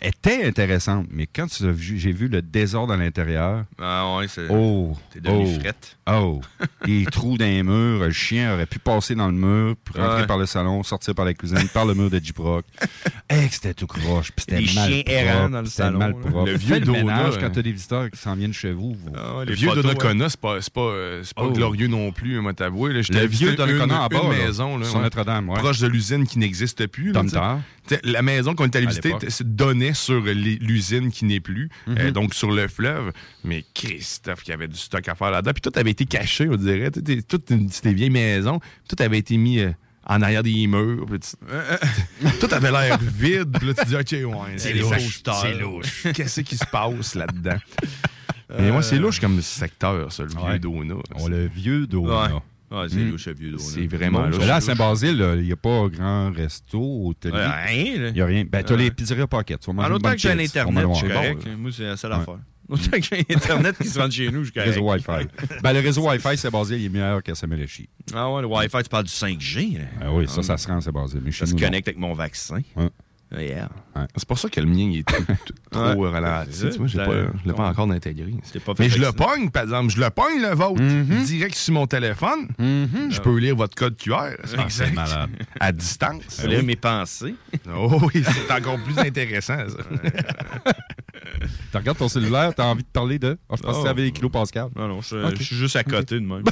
Était intéressante, mais quand tu as vu- j'ai vu le désordre à l'intérieur. Ah ouais, c'est. Oh! T'es devenu oh, frette. Oh! Des trous dans les murs. Le chien aurait pu passer dans le mur, puis rentrer Ouais. par le salon, sortir par la cuisine, par le mur de J-Proc. Eh, que c'était tout croche. Puis c'était Les mal chiens propre, errants dans le c'était salon, mal. Le vieux Dona, ménage quand tu as des visiteurs qui s'en viennent chez vous. vous- Ah Le vieux Donnacona, c'est pas, c'est pas, euh, c'est pas Oh. glorieux non plus, moi t'avouer. Le vieux Donnacona une- en bas, une là, maison, là, Notre-Dame, ouais. proche de l'usine qui n'existe plus. Tom La maison qu'on est allé À visiter l'époque. t- sur l'usine qui n'est plus, Mhm. euh, donc sur le fleuve. Mais Christophe, il y avait du stock à faire là-dedans. Puis tout avait été caché, on dirait. Toutes des vieilles maisons. Tout avait été mis euh, en arrière des murs. tu- tout avait l'air vide. Puis là, tu dis, OK, ouais, C'est louche, C'est louche. Qu'est-ce qui se passe là-dedans? Mais moi, c'est louche comme secteur, ça, le vieux Ouais. Dona. On le vieux Dona. Ouais. Ouais, c'est Hmm. louche, vieux. C'est vraiment louche. Là, à Saint-Basile, il n'y a pas grand resto, hôtel. Ouais, rien. Il n'y a rien. Ben, tu as Ouais. les pizzerias Pocket. En une autant bonne que j'ai un Internet, je suis. Moi, c'est la seule Ouais. affaire. Autant que j'ai Internet qui se rentre chez nous, je suis. Réseau Wi-Fi. ben, le réseau Wi-Fi, Saint-Basile, il est meilleur qu'à Saint-Méléchi. Ah ouais, le Wi-Fi, tu parles du 5G. là. Ah oui, ça, ça se rend à Saint-Basile. Mais Ça se nous, non. connecte avec mon vaccin. Yeah. C'est pour ça que le mien il est tout- tout- trop Ouais. ralenti. Tu vois, pas- je l'ai pas encore intégré. Pas Mais je le pogne, par exemple. Je le pogne, le vôtre, Mm-hmm. direct sur mon téléphone. Je peux lire votre code QR. Ah, c'est malade. À distance. Tu lire mes pensées. Oh oui, c'est encore plus intéressant, ça. Tu regardes ton cellulaire, tu as envie de parler de. Ah, je pense que Oh. c'est avec les kilos Pascal. Non, non, je, je suis juste à côté de même.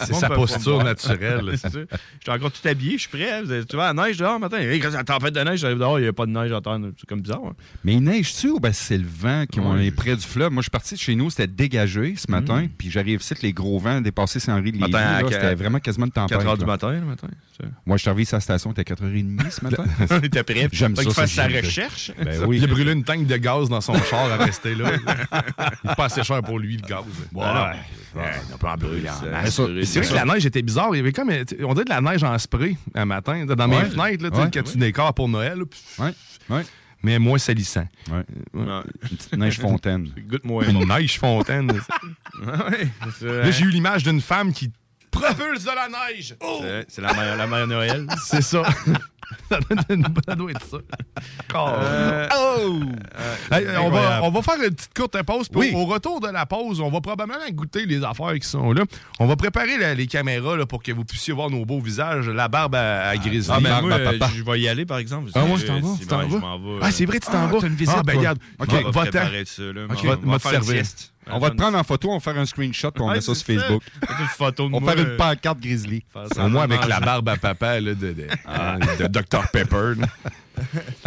C'est sa posture naturelle. Je suis encore tout habillé, je suis prêt. Tu vas à la neige dehors matin? La tempête de neige, j'arrive dehors, il n'y a pas de neige à terre. C'est comme bizarre. hein. Mais il neige-tu ou ben c'est le vent qui Ouais. est près du fleuve? Moi, je suis parti de chez nous, c'était dégagé ce matin, puis j'arrive ici, les gros vents dépassaient Saint-Henri de Lévis. C'était vraiment quasiment de tempête. 4 heures du là. matin, le matin. c'est- Moi, je suis arrivé à la station, il était 4h30 ce matin. On était prêt. J'aime ça. qu'il fasse sa recherche. Ben oui. Il a brûlé une tank de gaz dans son char à rester là. Il est pas assez cher pour lui, le gaz. Ouais. En brûler en C'est- masse. vrai que la neige était bizarre. Il y avait comme, on dirait de la neige en spray un matin dans mes Ouais. fenêtres, là, quand tu décores pour Noël. là, pff, Ouais, ouais. Mais moins salissant. Ouais. Ouais. Une petite neige fontaine. Goûte-moi. Une neige fontaine. Ouais, Là, j'ai eu l'image d'une femme qui propulse de la neige. Oh! C'est- C'est la mère, la mère Noël. C'est ça. ça, doit, être ça. Euh, Oh! Hey, on, va, on va faire une petite courte pause. puis Oui. Au retour de la pause, on va probablement goûter les affaires qui sont là. On va préparer la- les caméras là, pour que vous puissiez voir nos beaux visages, la barbe à, à Grizzly. Ah, ben Barbe moi, à papa. euh, je vais y aller, par exemple. Ah Euh, tu t'en Tu t'en vas? je m'en vais. Ah, c'est vrai, tu t'en Ah, vas. t'as une visite, Ah, ben regarde. Ok, va Va-t'en. préparer ça, là. Ok, On va- va- on va va te faire une servir. sieste. On va te prendre en photo, on va faire un screenshot puis on met ça sur Facebook. On va moi, faire une euh, pancarte grizzly. Au moins avec la barbe à papa de, de, Ah. Dr Pepper.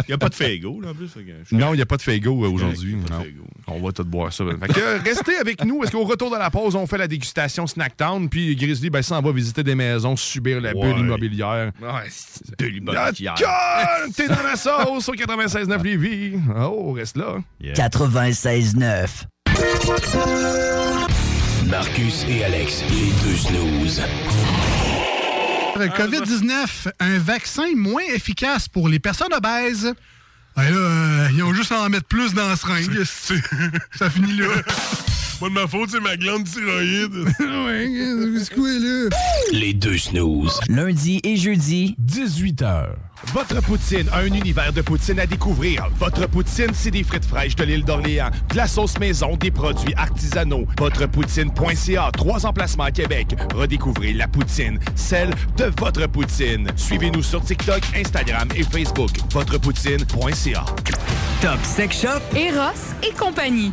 Il n'y a pas de Faygo, là, en plus. Non, il n'y a pas de Faygo euh, aujourd'hui. On va tout boire ça. Fait que, euh, restez avec nous, parce qu'au retour de la pause, on fait la dégustation Snacktown, puis Grizzly, ben, ça, on va visiter des maisons, subir la bulle immobilière. Ouais, c'est de l'immobilière. con! T'es dans la sauce au 96.9 Lévis. Oh, reste là. 96.9. Marcus et Alex, les deux snooze. Le COVID-19, un vaccin moins efficace pour les personnes obèses. Ben là, euh, ils ont juste à en mettre plus dans la seringue. Ça finit là. Pas de ma faute, c'est ma glande thyroïde. ouais, c'est quoi là? Les deux snooze. Lundi et jeudi, 18h. Votre poutine, un univers de poutine à découvrir. Votre poutine, c'est des frites fraîches de l'île d'Orléans, de la sauce maison, des produits artisanaux. Votrepoutine.ca, trois emplacements à Québec. Redécouvrez la poutine, celle de votre poutine. Suivez-nous sur TikTok, Instagram et Facebook. Votrepoutine.ca. Top Sex Shop, Eros et compagnie.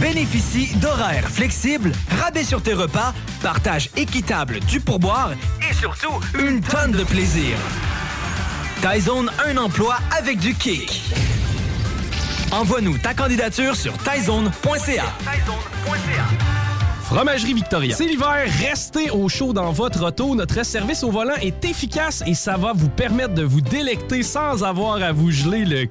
Bénéficie d'horaires flexibles, rabais sur tes repas, partage équitable du pourboire et surtout une tonne de plaisir. Tyzone, un emploi avec du kick. Envoie-nous ta candidature sur tyzone.ca. Fromagerie Victoria. C'est l'hiver, restez au chaud dans votre auto. Notre service au volant est efficace et ça va vous permettre de vous délecter sans avoir à vous geler le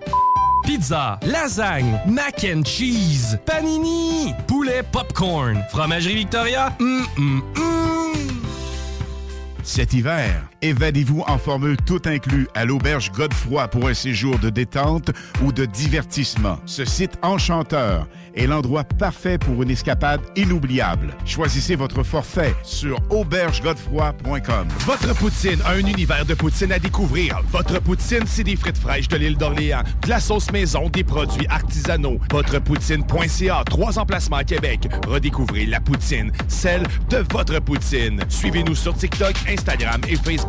Pizza, lasagne, mac and cheese, panini, poulet popcorn. Fromagerie Victoria, hum, hum, hum. Cet hiver, évadez-vous en formule tout inclus à l'auberge Godefroy pour un séjour de détente ou de divertissement. Ce site enchanteur est l'endroit parfait pour une escapade inoubliable. Choisissez votre forfait sur aubergegodefroy.com. Votre poutine, un univers de poutine à découvrir. Votre poutine, c'est des frites fraîches de l'île d'Orléans, de la sauce maison, des produits artisanaux. Votrepoutine.ca, trois emplacements à Québec. Redécouvrez la poutine, celle de votre poutine. Suivez-nous sur TikTok, Instagram et Facebook.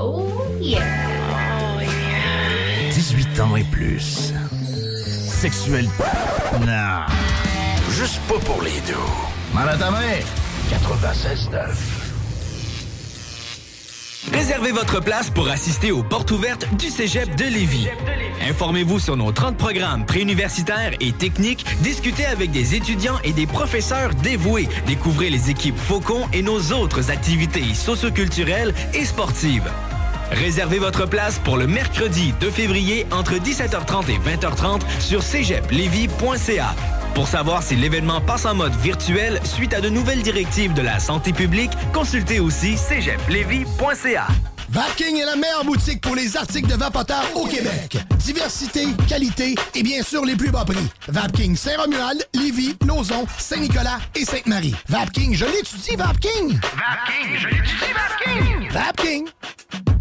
Oh yeah. 18 ans et plus. Sexuel. Non. Juste pas pour les deux. Mal à ta main. 96.9. Réservez votre place pour assister aux portes ouvertes du Cégep de Lévis. Informez-vous sur nos 30 programmes préuniversitaires et techniques, discutez avec des étudiants et des professeurs dévoués, découvrez les équipes Faucon et nos autres activités socioculturelles et sportives. Réservez votre place pour le mercredi 2 février entre 17h30 et 20h30 sur cégeplevis.ca. Pour savoir si l'événement passe en mode virtuel suite à de nouvelles directives de la santé publique, consultez aussi cégeplevis.ca. Vapking est la meilleure boutique pour les articles de vapoteurs au Québec. Diversité, qualité et bien sûr les plus bas prix. Vapking Saint-Romuald, Lévis, Lauson, Saint-Nicolas et Sainte-Marie. Vapking, je l'étudie, Vapking! Vapking, je l'étudie, Vapking! Vapking!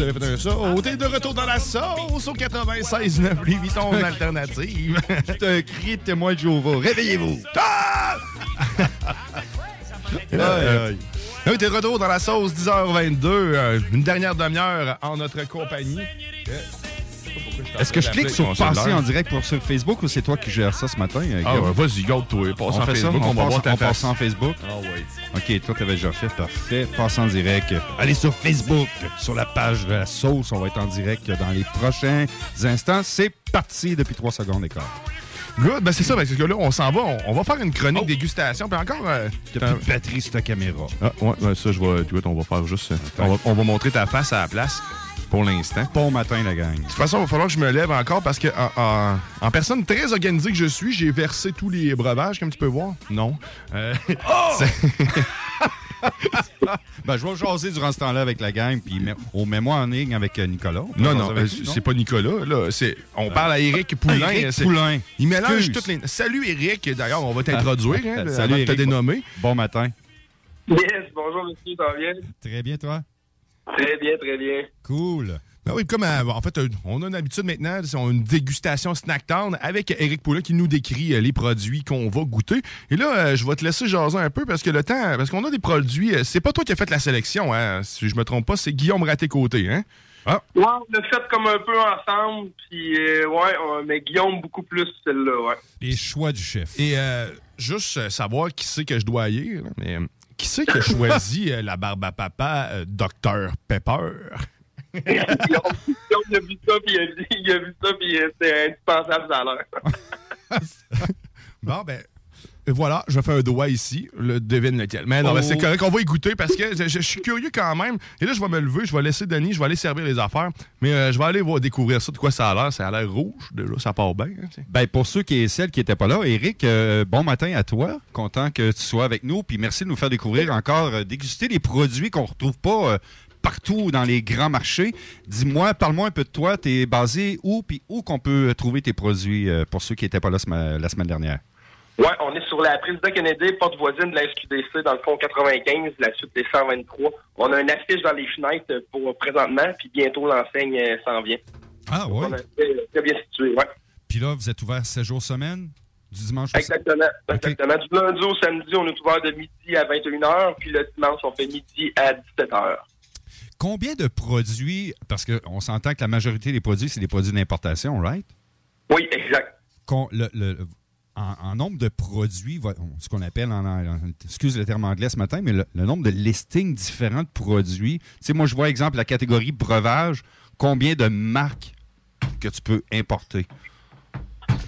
Oh, fait un saut. T'es de retour dans la sauce au 96.9 Lévis, ton alternative. C'est un cri de témoin de Jéhovah. Réveillez-vous. Ah! Oui, t'es de retour dans la sauce 10h22. euh, une dernière demi-heure en notre compagnie. Est-ce que je clique sur passer en direct pour sur Facebook ou c'est toi qui gères ça ce matin? euh, Ah ouais, vas-y, garde-toi. Passe on en fait Facebook, ça? on, va passe- voir ta on face. passe en Facebook? Ah oui. OK, toi, t'avais déjà fait. Parfait. Passe en direct. Allez sur Facebook, sur la page de la sauce. On va être en direct dans les prochains instants. C'est parti depuis 3 secondes et quart. Good, ben c'est ça, parce que là, on s'en va. On, on va faire une chronique dégustation. Puis encore. Euh, T'as plus de batterie sur ta caméra. Ah, ouais, ça, je vais. Tu vois, on va faire juste. euh, On va, on va montrer ta face à la place pour l'instant. Bon matin, la gang. De toute façon, il va falloir que je me lève encore parce que, en, en- en personne très organisée que je suis, j'ai versé tous les breuvages, comme tu peux voir. Non. Euh, c'est- Ben, je vais jaser durant ce temps-là avec la gang, puis met- on met-moi en ligne avec euh, Nicolas. Non, non, euh, c'est pas Nicolas. Là, on parle à Eric Poulain. Éric c'est- Poulain. Il mélange Excuse. toutes les. Salut Eric. D'ailleurs, on va t'introduire hein, Salut, de te dénommer. Bon matin. Yes, bonjour monsieur, ça va bien? Très bien, toi? Très bien, très bien. Cool. Ben oui, comme euh, en fait, euh, on a une habitude maintenant, c'est une dégustation Snacktown avec Eric Poulin qui nous décrit euh, les produits qu'on va goûter. Et là, je vais te laisser jaser un peu parce que le temps, parce qu'on a des produits, c'est pas toi qui as fait la sélection, hein, si je me trompe pas, c'est Guillaume Raté-Côté, hein? Ah, Ouais, on l'a fait comme un peu ensemble, puis euh, ouais, on- mais Guillaume beaucoup plus celle-là, ouais. Les choix du chef. Et euh, juste savoir qui c'est que je dois là, mais qui c'est qui a choisi euh, la barbe à papa euh, Dr Pepper? Il a vu ça, puis il a, dit- il a vu ça, puis euh, c'est indispensable, ça a l'air. Bon, ben. Voilà, je fais un doigt ici. Le, devine lequel. Mais non, Oh. ben, c'est correct, on va y goûter parce que je, je suis curieux quand même. Et là, je vais me lever, je vais laisser Denis, je vais aller servir les affaires. Mais euh, je vais aller voir, découvrir ça, de quoi ça a l'air. Ça a l'air rouge, déjà, ça part bien. hein. Ben, pour ceux qui et celles qui n'étaient pas là, Eric, euh, bon matin à toi. Content que tu sois avec nous. Puis merci de nous faire découvrir encore, euh, déguster des produits qu'on ne retrouve pas partout dans les grands marchés. Dis-moi, parle-moi un peu de toi. Tu es basé où? Puis où qu'on peut trouver tes produits pour ceux qui n'étaient pas là la semaine dernière? Ouais, on est sur la président Kennedy, porte voisine de la SQDC, dans le fond 95, la suite des 123. On a une affiche dans les fenêtres pour présentement, puis bientôt l'enseigne euh, s'en vient. Ah, ouais. On est très, bien situé, ouais. Puis là, vous êtes ouvert 7 jours semaine? Du dimanche au Exactement. Exactement. Du lundi au samedi, on est ouvert de midi à 21h, puis le dimanche, on fait midi à 17h. Combien de produits, parce qu'on s'entend que la majorité des produits, c'est des produits d'importation, right? Oui, exact. Le- le- en, en nombre de produits, ce qu'on appelle, en, en- excuse le terme anglais ce matin, mais le, le nombre de listings différents de produits. Tu sais, moi, je vois, exemple, la catégorie breuvage, combien de marques que tu peux importer?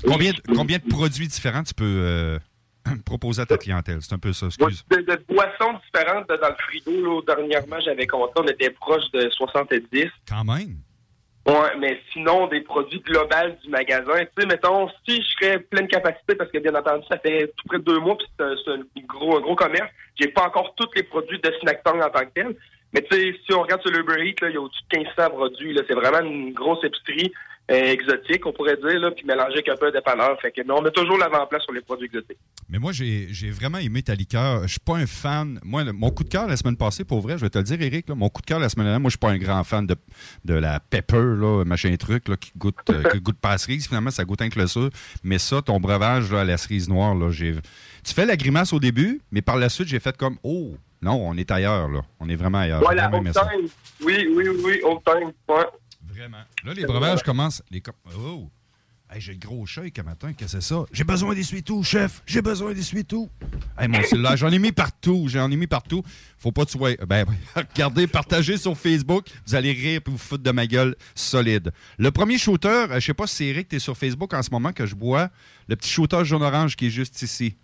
Combien, de- combien de produits différents tu peux euh, proposer à ta clientèle? C'est un peu ça, excuse. De, de boissons différentes dans le frigo, là, dernièrement, j'avais compté, on était proche de 70. Quand même. Ouais, mais sinon, des produits globaux du magasin. Tu sais, mettons, si je serais pleine capacité, parce que bien entendu, ça fait tout près de deux mois, puis c'est un, gros, un gros commerce, j'ai pas encore tous les produits de Snack Tong en tant que tel. Mais tu sais, si on regarde sur l'Uber Eats, il y a au-dessus de 1500 produits. C'est vraiment une grosse épicerie euh, exotique, on pourrait dire, là, puis mélangée avec un peu de dépanneur. Fait que, mais on met toujours l'avant-place sur les produits exotiques. Mais moi, j'ai vraiment aimé ta liqueur. Je suis pas un fan. Moi, mon coup de cœur la semaine passée, pour vrai, je vais te le dire, Eric, mon coup de cœur la semaine dernière, moi, je suis pas un grand fan de, la pepper, machin truc, qui goûte, euh, goûte pas cerise. Finalement, ça goûte un que le sûr. Mais ça, ton breuvage, à la cerise noire. Tu fais la grimace au début, mais par la suite, j'ai fait comme, oh, non, on est ailleurs, là. On est vraiment ailleurs. Voilà, vraiment time. Oui, oui, oui, old time. Ouais. Vraiment. Là, les breuvages commencent. Les oh! Hey, j'ai le gros shake un matin, qu'est-ce que c'est ça? J'ai besoin d'essuie-tout, chef! J'ai besoin d'essuie-tout! Hey, mon cellulaire, j'en ai mis partout, j'en ai mis partout. Faut pas que tu vois. Ben, regardez, partagez sur Facebook, vous allez rire et vous foutre de ma gueule solide. Le premier shooter, euh, je sais pas si c'est Eric, t'es sur Facebook en ce moment que je bois, le petit shooter jaune-orange qui est juste ici.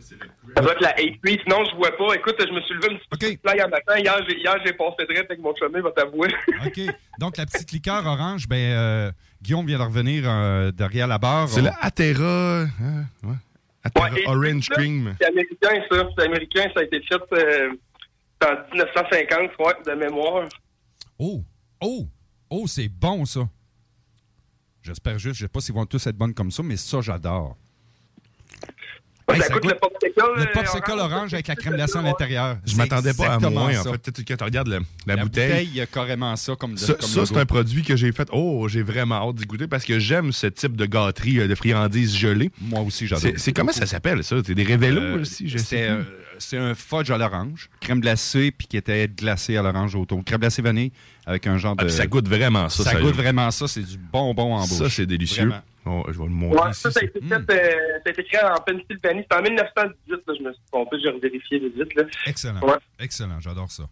Ça doit être la HP, sinon je vois pas. Écoute, je me suis levé une petite okay. hier matin. Hier, j'ai, hier, j'ai passé direct avec mon chemin, va t'avouer. OK. Donc, la petite liqueur orange, ben, euh, Guillaume vient de revenir euh, derrière la barre. C'est On- le Atera. hein, ouais. Atera Ouais, et Orange ça, Cream. C'est américain, ça. C'est américain, ça a été fait euh, en 1950, ouais, de mémoire. Oh! Oh! Oh, c'est bon, ça! J'espère juste, je sais pas s'ils vont tous être bonnes comme ça, mais ça, j'adore. Hey, ça ça goûte goûte- le popsicle. Le popsicle orange avec la crème glacée à l'intérieur. Je m'attendais pas à moins, ça. en fait. Tu regardes la, la La bouteille. bouteille, il y a carrément ça comme de- Ça, c'est un produit que j'ai fait. Oh, j'ai vraiment hâte d'y goûter parce que j'aime ce type de gâterie, euh, de friandises gelées. Moi aussi, j'adore. C'est, c'est comment ça s'appelle, ça? C'est des révélos Euh, aussi? Je sais euh, c'est un fudge à l'orange, crème glacée, puis qui était glacé à l'orange autour. Crème glacée vanille avec un genre Ah, de. ça goûte vraiment ça, Ça goûte vraiment ça. C'est du bonbon en bouche. Ça, c'est délicieux. Vraiment. Oh, je vais le montrer Ouais, ici. ça, ça a été fait, euh, ça a été créé en Pennsylvanie. C'était en 1918, là, je me suis trompé, j'ai revérifié vite, vite, là. Excellent. Ouais. Excellent. J'adore ça.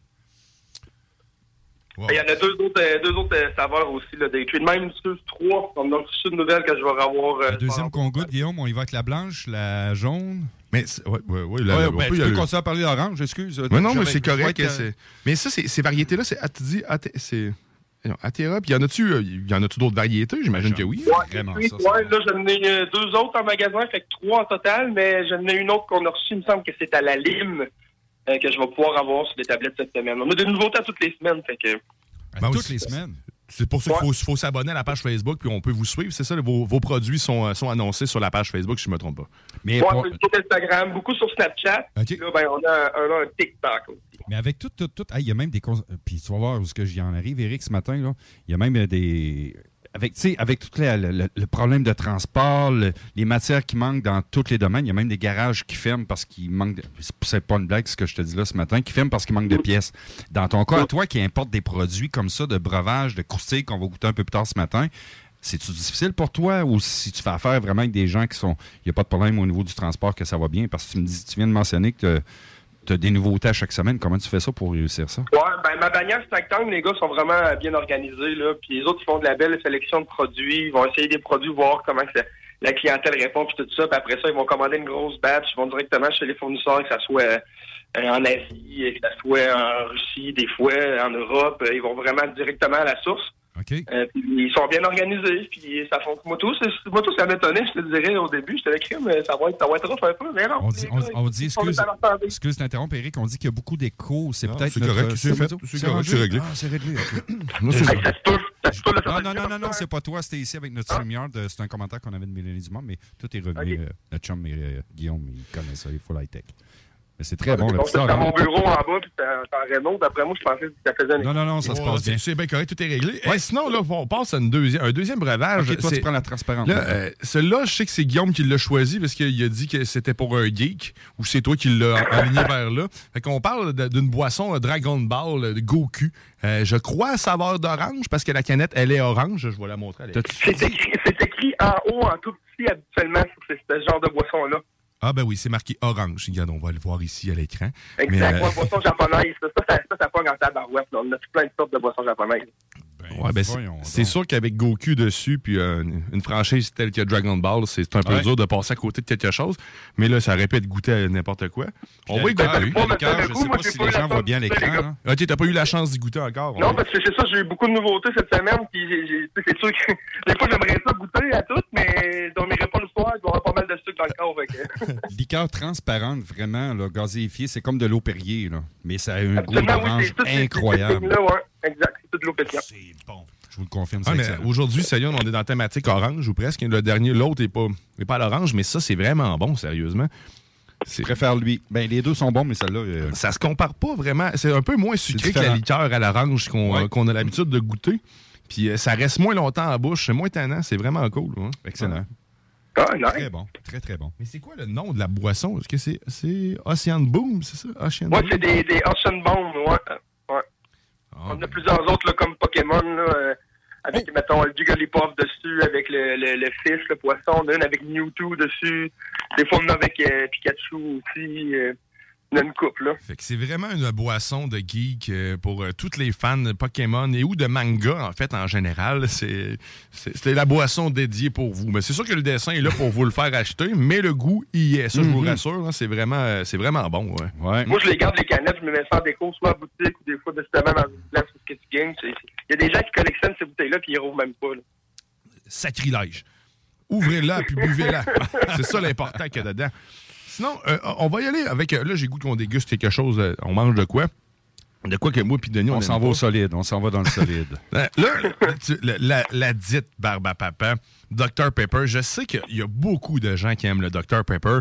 Il y en a deux autres, euh, deux autres euh, saveurs aussi, là, des Creed. Même sur trois. On a reçu une nouvelle que je vais revoir. euh, La deuxième qu'on goûte, Guillaume, on y va avec la blanche, la jaune. Mais, ouais, ouais, ouais, la- Ouais, ben, on peut tu peux continuer à parler d'orange, excuse. Mais non, mais c'est correct. Mais ça, c'est- ces variétés-là, c'est Atera. Puis y en a-tu euh, y en a-tu d'autres variétés? J'imagine que oui. Ouais, oui, ouais, là, j'en ai euh, deux autres en magasin, fait que trois en total, mais j'en ai une autre qu'on a reçue, il me semble que c'est à la lime, euh, que je vais pouvoir avoir sur les tablettes cette semaine. On a des nouveautés à toutes les semaines, fait que... Ben toutes les semaines. C'est pour ça qu'il faut, faut s'abonner à la page Facebook, puis on peut vous suivre. C'est ça, vos, vos produits sont, sont annoncés sur la page Facebook, si je ne me trompe pas. Mais, Ouais, pour- sur Instagram, beaucoup sur Snapchat. Là, ben, on a un, un, un TikTok aussi. Mais avec tout, tout, tout. Il y a même des. Puis tu vas voir où ce que j'y en arrive, Eric, ce matin. Il y a même euh, des. Avec, avec tout le, le- problème de transport, le- les matières qui manquent dans tous les domaines, il y a même des garages qui ferment parce qu'il manque. De, c'est- pas une blague ce que je te dis là ce matin, qui ferment parce qu'il manque de pièces. Dans ton cas, toi qui importe des produits comme ça, de breuvage, de croustilles qu'on va goûter un peu plus tard ce matin, c'est-tu difficile pour toi ou si tu fais affaire vraiment avec des gens qui sont. Il n'y a pas de problème au niveau du transport que ça va bien? Parce que tu me dis, tu viens de mentionner que des nouveautés à chaque semaine. Comment tu fais ça pour réussir ça? Ouais, ben ma bannière Snack Tank, les gars sont vraiment bien organisés, là. Puis les autres, ils font de la belle sélection de produits. Ils vont essayer des produits, voir comment la clientèle répond, puis tout ça. Puis après ça, ils vont commander une grosse batch. Ils vont directement chez les fournisseurs, que ça soit euh, en Asie, que ça soit en Russie, des fois en Europe. Euh, Ils vont vraiment directement à la source. Euh, puis ils sont bien organisés, puis ça fonctionne. Moi, tout, c'est- moi, tout, ça m'étonnait, je te dirais, au début. J'étais écrit, mais ça va être, ça va être rough un peu. Mais non. On dit, on, on dit excuse, excuse d'interrompre, Eric, on dit qu'il y a beaucoup d'écho. C'est peut-être c'est correct, c'est fait, c'est correct, c'est réglé. Ah, c'est réglé, ok. Moi, c'est- non, non, non, non, non, c'est pas toi, c'était ici avec notre StreamYard. euh, C'est un commentaire qu'on avait de Mélanie Dumont, mais tout est revenu. Euh, notre chum, euh, Guillaume, il connaît ça, il faut l'high-tech. Mais c'est très bon, le petit dans mon bureau en bas, puis c'est en Renault. D'après moi, je pensais que ça faisait une Non, non, non, ça se passe c'est- bien. C'est bien correct, tout est réglé. Eh, sinon, là, on passe à une deuxième, un deuxième breuvage. Toi, tu prends la transparente. Là, euh, celui-là, je sais que c'est Guillaume qui l'a choisi parce qu'il a dit que c'était pour un geek ou c'est toi qui l'as aligné vers là. Fait qu'on parle d'une boisson euh, Dragon Ball euh, de Goku. Euh, je crois à saveur d'orange parce que la canette, elle est orange. Je vais la montrer. C'est écrit, écrit en haut, en tout petit, habituellement, sur ce, ce genre de boisson-là. Ah ben oui, c'est marqué orange. Regarde, on va le voir ici à l'écran. Exact. Mais, euh, boisson japonaise. Ça, ça, ça, ça, ça pogne en tabarouette. là. On a tout plein de sortes de boissons japonaises. Ouais, ben, c'est- sûr qu'avec Goku dessus, puis euh, une- franchise telle que Dragon Ball, c'est un peu Ouais. dur de passer à côté de quelque chose. Mais là, ça aurait pu être goûté à n'importe quoi. On va y la goûter. liqueur, la liqueur, je sais pas si les gens voient bien l'écran. là. Ah, Ok, t'as pas eu la chance d'y goûter encore. Non, On- parce que c'est ça, j'ai eu beaucoup de nouveautés cette semaine. Puis c'est sûr que des fois, j'aimerais ça goûter à tout, mais je dormirais pas le soir. Il doit y avoir pas mal de sucre dans le corps. Liqueur transparente, vraiment, là, gazéifiée, c'est comme de l'eau Perrier, là. Mais ça a un goût d'orange incroyable. Exact, c'est tout de l'eau pétillante. Je vous le confirme, Ah, aujourd'hui, Sayon, on est dans la thématique orange ou presque. Le dernier, l'autre n'est pas, est pas à l'orange, mais ça, c'est vraiment bon, sérieusement. Je préfère lui. Ben, les deux sont bons, mais celle-là. euh, Ça se compare pas vraiment. C'est un peu moins sucré que la liqueur à l'orange qu'on Ouais. euh, qu'on a l'habitude de goûter. Puis euh, ça reste moins longtemps en bouche, c'est moins tannant, c'est vraiment cool. hein. Excellent. Ah, nice. Très bon, très, très bon. Mais c'est quoi le nom de la boisson? Est-ce que c'est c'est Ocean Boom, c'est ça? Ocean Ouais, Boom? c'est des, des Ocean Bomb, ouais. ouais. Ah, On a plusieurs autres, là, comme Pokémon, là, euh, avec, mettons, le Jigglypuff dessus, avec le, le, le fish, le poisson. On a une avec Mewtwo dessus. Des fois, on en a avec euh, Pikachu aussi. euh, on a une coupe, là. Fait que c'est vraiment une boisson de geek euh, pour euh, tous les fans de Pokémon et ou de manga, en fait, en général. C'est c'est- c'est la boisson dédiée pour vous. Mais c'est sûr que le dessin est là pour vous le faire acheter, mais le goût y est. Ça, je vous Mhm. rassure, hein, c'est vraiment, euh, c'est vraiment bon. Ouais. Moi, je les garde, les canettes, je me mets ça en déco, soit à boutique ou des fois, justement, dans une place où que tu gagnes. Il y a des gens qui collectionnent ces bouteilles-là puis ils rouvrent même pas, là. Sacrilège. Ouvrez-la puis buvez-la. c'est ça l'important qu'il y a dedans. Sinon, euh, on va y aller avec. euh, Là, j'ai goût qu'on déguste quelque chose. euh, on mange de quoi? De quoi que moi puis Denis, on, On s'en va au solide, on s'en va dans le solide. Euh, Là, tu- la, la- la dite barbe à papa, Dr Pepper, je sais qu'il y a beaucoup de gens qui aiment le Dr Pepper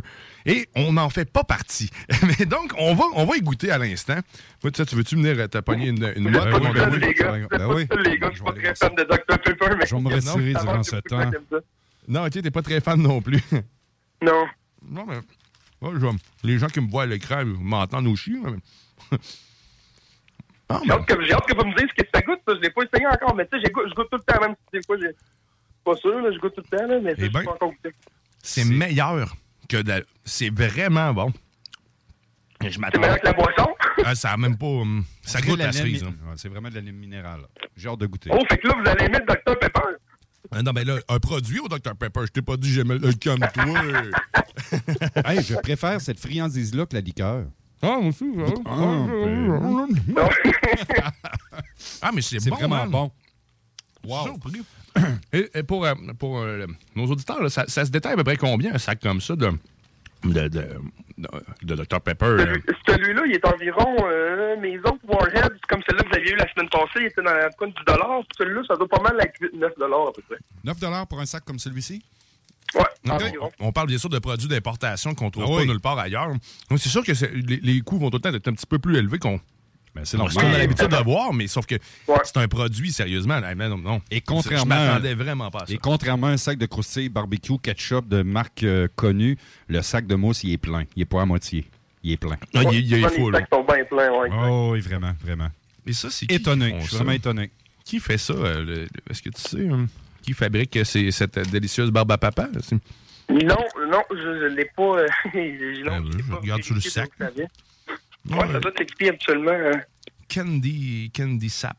et on n'en fait pas partie. Mais donc, on va, on va y goûter à l'instant. Moi, tu sais, tu veux-tu venir te pogner une, une seul, ami? les gars. Ben oui. les gars. Je suis pas très fan de Dr Pepper, mais... Je vais me retirer durant ce temps. Non, ok, t'es pas très fan non plus. Non. Non, mais. Moi, je- les gens qui me voient à l'écran m'entendent aussi. mais- Ah, J'ai hâte, que, j'ai hâte que vous me disiez ce que ça goûte. Ça. Je l'ai pas essayé encore, mais tu sais, je goûte tout le temps, même si des fois, j'ai pas sûr, là, je goûte tout le temps, là, mais Eh je ben. suis pas encore goûté. c'est meilleur que de la- C'est vraiment bon. Je C'est meilleur que la boisson. Ah, ça a même pas. hum, ça goûte de la cerise. mi- hein. Ouais, C'est vraiment de la lime minérale. J'ai hâte de goûter. Oh, fait que là, vous allez le Dr Pepper. Ah, non, mais là, un produit au Dr Pepper, je t'ai pas dit j'aimais le calme-toi. Hey, je préfère cette friandise-là que la liqueur. Ah, moi aussi. Ah, Ah, mais c'est C'est bon. vraiment man. bon. Wow. Et, et pour, euh, pour euh, nos auditeurs, là, ça, ça se détaille à peu près combien un sac comme ça de, de, de, de, Dr Pepper? Celui- Celui-là, il est environ. Euh, mes autres Warheads, comme celui-là que vous aviez eu la semaine passée, il était dans la coin du dollar. Celui-là, ça doit pas mal être 8-9 à peu près. 9 pour un sac comme celui-ci? Ouais, Donc, on parle bien sûr de produits d'importation qu'on trouve Ah pas nulle part ailleurs. Donc, c'est sûr que c'est- les, les coûts vont tout le temps être un petit peu plus élevés qu'on Ben, c'est ce qu'on normal. a l'habitude de voir, mais sauf que c'est un produit, sérieusement. mais non, non. Et Je contrairement, m'attendais vraiment pas à ça. et contrairement à un sac de croustilles barbecue ketchup de marque euh, connue, le sac de mousse, il est plein. Il est pas à moitié. Il est plein. Il, il est full. Les sacs sont bien pleins, ouais. Oh oui, vraiment, vraiment. Et ça, c'est qui Étonné. Je suis vraiment étonné. Qui fait ça? euh, Est-ce que tu sais hein, qui fabrique ces- cette délicieuse barbe à papa? Non, non, je, je l'ai pas. euh, je, non, Ah, je je pas regarde sur le sac. Vient. Ouais, ça doit t'expliquer habituellement. euh, Candy, Candy Sap.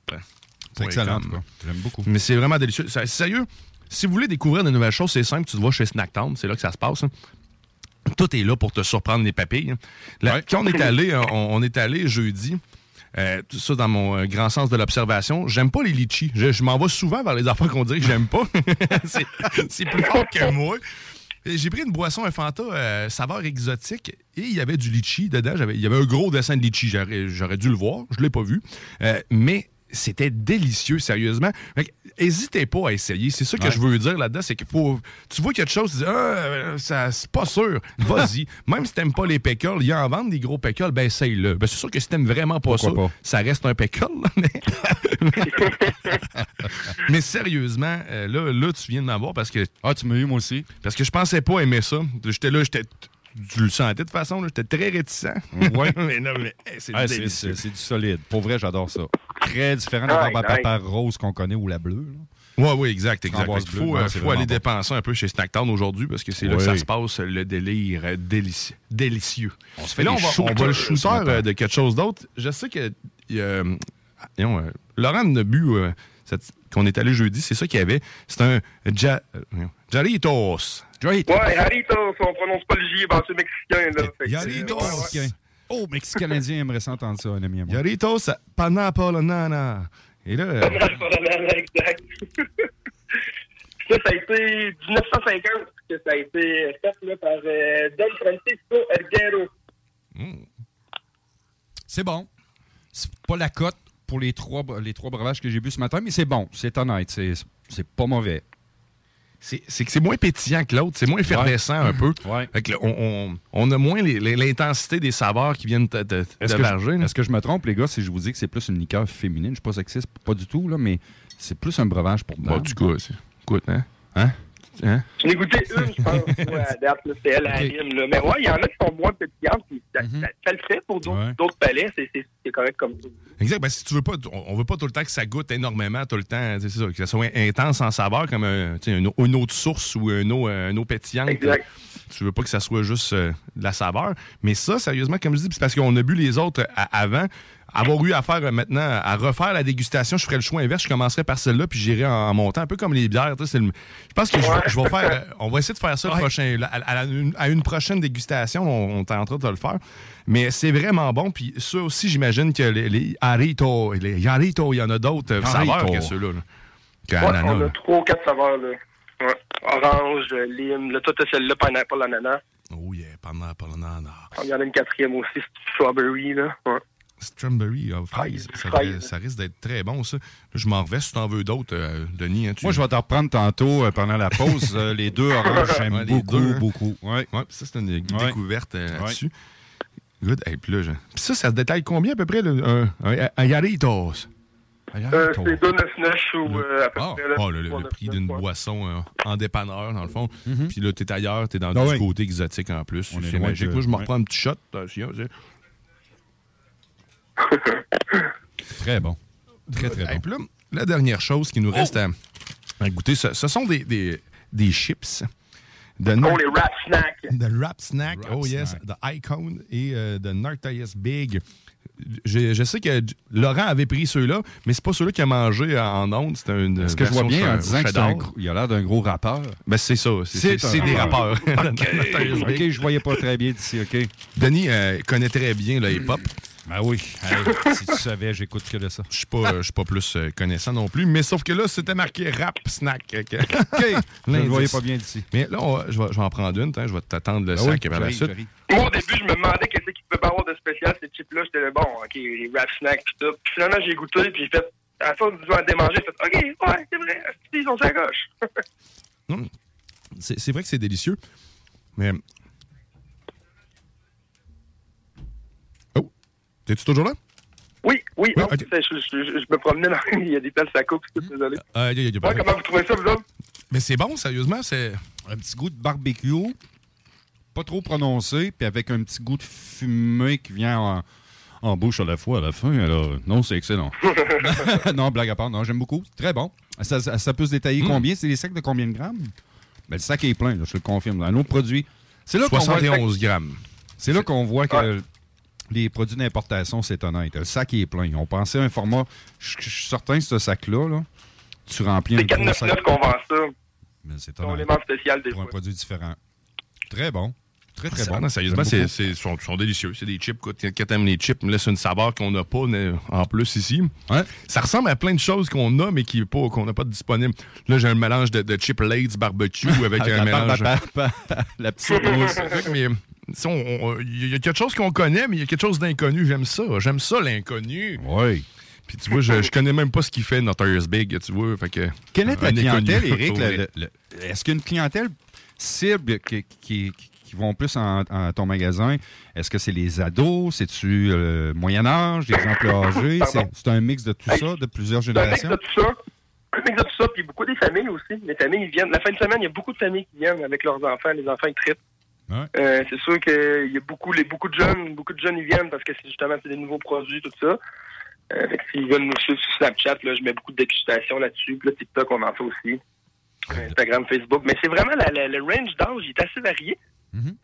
C'est excellent. J'aime beaucoup. Mais c'est vraiment délicieux. Ça- Sérieux, si vous voulez découvrir de nouvelles choses, c'est simple. Tu te vois chez Snacktown, c'est là que ça se passe. hein. Tout est là pour te surprendre les papilles. hein. Là, Quand on est allé, euh, on, on est allé jeudi. euh, tout ça dans mon euh, grand sens de l'observation. J'aime pas les litchis. Je, je m'en vais souvent vers les affaires qu'on dirait que j'aime pas. c'est plus fort que moi. J'ai pris une boisson, un Fanta euh, saveur exotique et il y avait du litchi dedans. Il y avait un gros dessin de litchi. J'aurais, dû le voir. Je l'ai pas vu. Euh, mais c'était délicieux, sérieusement. Fait que, Hésitez pas à essayer. C'est ça que Ouais. je veux dire là-dedans. C'est qu'il faut. Tu vois quelque chose, tu dis, ah, euh, ça, c'est pas sûr. Vas-y. Même si t'aimes pas les pécoles, il y en vend des gros pécoles, ben essaye-le. Ben, c'est sûr que si t'aimes vraiment pas Pourquoi ça, pas? ça reste un pécole. là, Mais, mais sérieusement, euh, là, là, tu viens de m'avoir parce que. Ah, tu m'as eu, moi aussi. Parce que je pensais pas aimer ça. J'étais là, j'étais. Tu le sentais de toute façon, là, j'étais très réticent. Ouais. mais non, mais hey, c'est Ah, c'est du solide. Pour vrai, j'adore ça. Très différent de la barbe à papa rose qu'on connaît ou la bleue. là. Oui, oui, exact, Il faut, euh, faut aller bon. dépenser un peu chez Snacktown aujourd'hui parce que c'est là que Oui. ça se passe, le délire euh, délici- délicieux. On se fait Et là, on des va, on va le ce shooter euh, de quelque chose d'autre. Je sais que euh, voyons, euh, Laurent a bu euh, cette- qu'on est allé jeudi, c'est ça qu'il y avait. C'est un ja, euh, Jarritos. Jarritos. Ouais, Haritos, on prononce pas le J, ben, c'est mexicain, là. Fait Jarritos. Ouais, ouais. Oh, Mexico-Canadien aimerait ça entendre ça, un ami à moi. Jarritos Panapolonana. Et là, euh, exact. ça, ça a été 1950 que ça a été fait là, par euh, Don Francisco Erguero. C'est bon. C'est pas la cote pour les trois, les trois breuvages que j'ai bu ce matin, mais c'est bon. C'est honnête. C'est c'est pas mauvais. C'est que c'est moins pétillant que l'autre, c'est moins effervescent un peu. Fait que là, on, on- on a moins l'intensité des saveurs qui viennent de, de, Est-ce de que, je, là. est-ce que je me trompe, les gars, si je vous dis que c'est plus une liqueur féminine? Je suis pas sexiste, pas du tout, là, mais c'est plus un breuvage pour dames. du coup, écoute, hein? Hein? Hein? J'en ai goûté une, je pense, moi, à date, là, c'était elle Aline, là. Mais ouais, il y en a qui sont moins pétillantes, puis ça, ça- ça le fait pour d'autres palais, c'est- correct comme ça. Exact. Ben, si tu veux pas, on, on veut pas tout le temps que ça goûte énormément, tout le temps, c'est ça, que ça soit intense en saveur, comme un, sais, une, une eau de source ou une eau, euh, une eau pétillante. Exact. Tu veux pas que ça soit juste euh, de la saveur. Mais ça, sérieusement, comme je dis, c'est parce qu'on a bu les autres euh, avant. Avoir eu affaire euh, maintenant à refaire la dégustation, je ferais le choix inverse. Je commencerais par celle-là, puis j'irais en, en montant, un peu comme les bières. le- Je pense que je, vais- je vais faire. euh, on va essayer de faire ça le prochain, à, à une, à une prochaine dégustation. On, on est en train de le faire. Mais c'est vraiment bon. Puis ça aussi, j'imagine que les, les Aritos, les Yarritos, il y en a d'autres euh, saveurs que ceux-là. Ouais, on a trois ou quatre saveurs, là. Ouais. Orange, lime, là, toi, t'as celle-là, pineapple, ananas. Oh yeah, pineapple, ananas. Il y en a une quatrième aussi, strawberry, là. Ouais. Strawberry, euh, fraise. Ça, ça risque d'être très bon, ça. Là, je m'en revais si t'en veux d'autres, euh, Denis. hein, tu- Moi, je vais t'en reprendre tantôt euh, pendant la pause. euh, les deux oranges, j'aime Ouais, les beaucoup, deux, hein. beaucoup. Ouais. Ouais, ça, c'est une Ouais. découverte euh, là-dessus. Good. Et puis là, je- puis ça, ça se détaille combien à peu près, un, un, un Yarritos? Un Euh, c'est 2,99 ou euh, à peu Ah, près, là. ah, le, le- le 3,99, prix d'une boisson euh, en dépanneur, dans le fond. Mhm. Puis là, t'es ailleurs, t'es dans Ah du oui. côté exotique en plus. C'est magique. de- Moi, je me reprends un petit shot. Très bon. Très, très bon. puis là, la dernière chose qui nous reste à, à goûter, ce, ce sont des, des, des chips. De Oh, les rap snacks. De Rap Snack, Rap oh yes, Snack. de Icon et euh, de Nartaïs Big. Je, je sais que Laurent avait pris ceux-là, mais c'est pas ceux-là qu'il a mangé en ondes. C'était une Est-ce que je vois bien en disant que c'est cheddar. un gros- il a l'air d'un gros rappeur? Ben, c'est ça. C'est, c'est- C'est c'est des rappeur. rappeurs. OK, je voyais pas très bien d'ici, OK. Denis euh, connaît très bien le hip-hop. Ben oui. Hey, si tu savais, j'écoute que de ça. Je suis pas, je suis pas plus euh, connaissant non plus, mais sauf que là, c'était marqué rap snack. OK. Je le voyais pas bien d'ici. Mais là, on va- je, vais, je vais en prendre une. hein, je vais t'attendre le Ben sac oui, par la suite. Moi, au début, je me demandais qu'est-ce qu'il pouvait pas avoir de spécial, ces chips-là. J'étais là, bon, OK, les rap snacks, pis tout. Puis finalement, j'ai goûté, puis j'ai fait, à la fin de en démanger, j'ai fait, OK, ouais, c'est vrai, ils sont sur la gauche. Non, C'est c'est vrai que c'est délicieux, mais. Oh, t'es-tu toujours là? Oui, oui, Oui, non, je, je- je- je me promenais dans. Il y a des places à coupe, je suis désolé. Euh, y a- y a- y a pas Ouais, de- comment vous trouvez ça, vous autres? Mais c'est bon, sérieusement, c'est. Un petit goût de barbecue, pas trop prononcé, puis avec un petit goût de fumée qui vient en, en bouche à la fois à la fin. Alors, non, c'est excellent. non, blague à part, non, j'aime beaucoup. Très bon. Ça, ça- ça peut se détailler Mm. combien? C'est des sacs de combien de grammes? Ben, le sac est plein, là, je te le confirme. Un autre produit. C'est là qu'on voit- 71 grammes. C'est là qu'on voit que les produits d'importation, c'est honnête. Le sac est plein. On pensait à un format. Je suis certain que ce sac-là, là, tu remplis un C'est gros sac. 4,99 qu'on vend ça. Mais c'est un honnête. élément spécial des Pour un fois. produit différent. Très bon. Très, très bon. non, sérieusement, c'est, sont, sont délicieux. C'est des chips. Quand quand t'aimes les chips, me laisse une saveur qu'on n'a pas en plus ici. Ça ressemble à plein de choses qu'on a, mais qui pas, qu'on n'a pas disponible. Là, j'ai un mélange de, de chip Lay's barbecue avec Avec un la mélange. barbe la petite mais on- il y a quelque chose qu'on connaît, mais il y a quelque chose d'inconnu. J'aime ça. J'aime ça, l'inconnu. Oui. Puis tu vois, je, je connais même pas ce qu'il fait Notorious Big, tu vois. Fait que, Quelle est ta clientèle. Eric? Est-ce qu'il y a une clientèle cible qui, qui- qui vont plus en, en ton magasin? Est-ce que c'est les ados? C'est-tu euh, moyen âge, des gens plus âgés? C'est c'est un mix de tout ça, de plusieurs C'est un mix générations? de tout ça. Un mix de tout ça, puis beaucoup des familles aussi. Les familles, ils viennent. La fin de semaine, il y a beaucoup de familles qui viennent avec leurs enfants. Les enfants, ils trippent. Euh, c'est sûr qu'il y a beaucoup, les, beaucoup de jeunes, beaucoup de jeunes, ils viennent parce que c'est justement c'est des nouveaux produits, tout ça. Euh, fait que s'ils veulent nous suivre sur Snapchat, là, je mets beaucoup de là-dessus. Puis là, TikTok, on en fait aussi. Instagram, Facebook. Mais c'est vraiment la- la- le range d'âge, il est assez varié.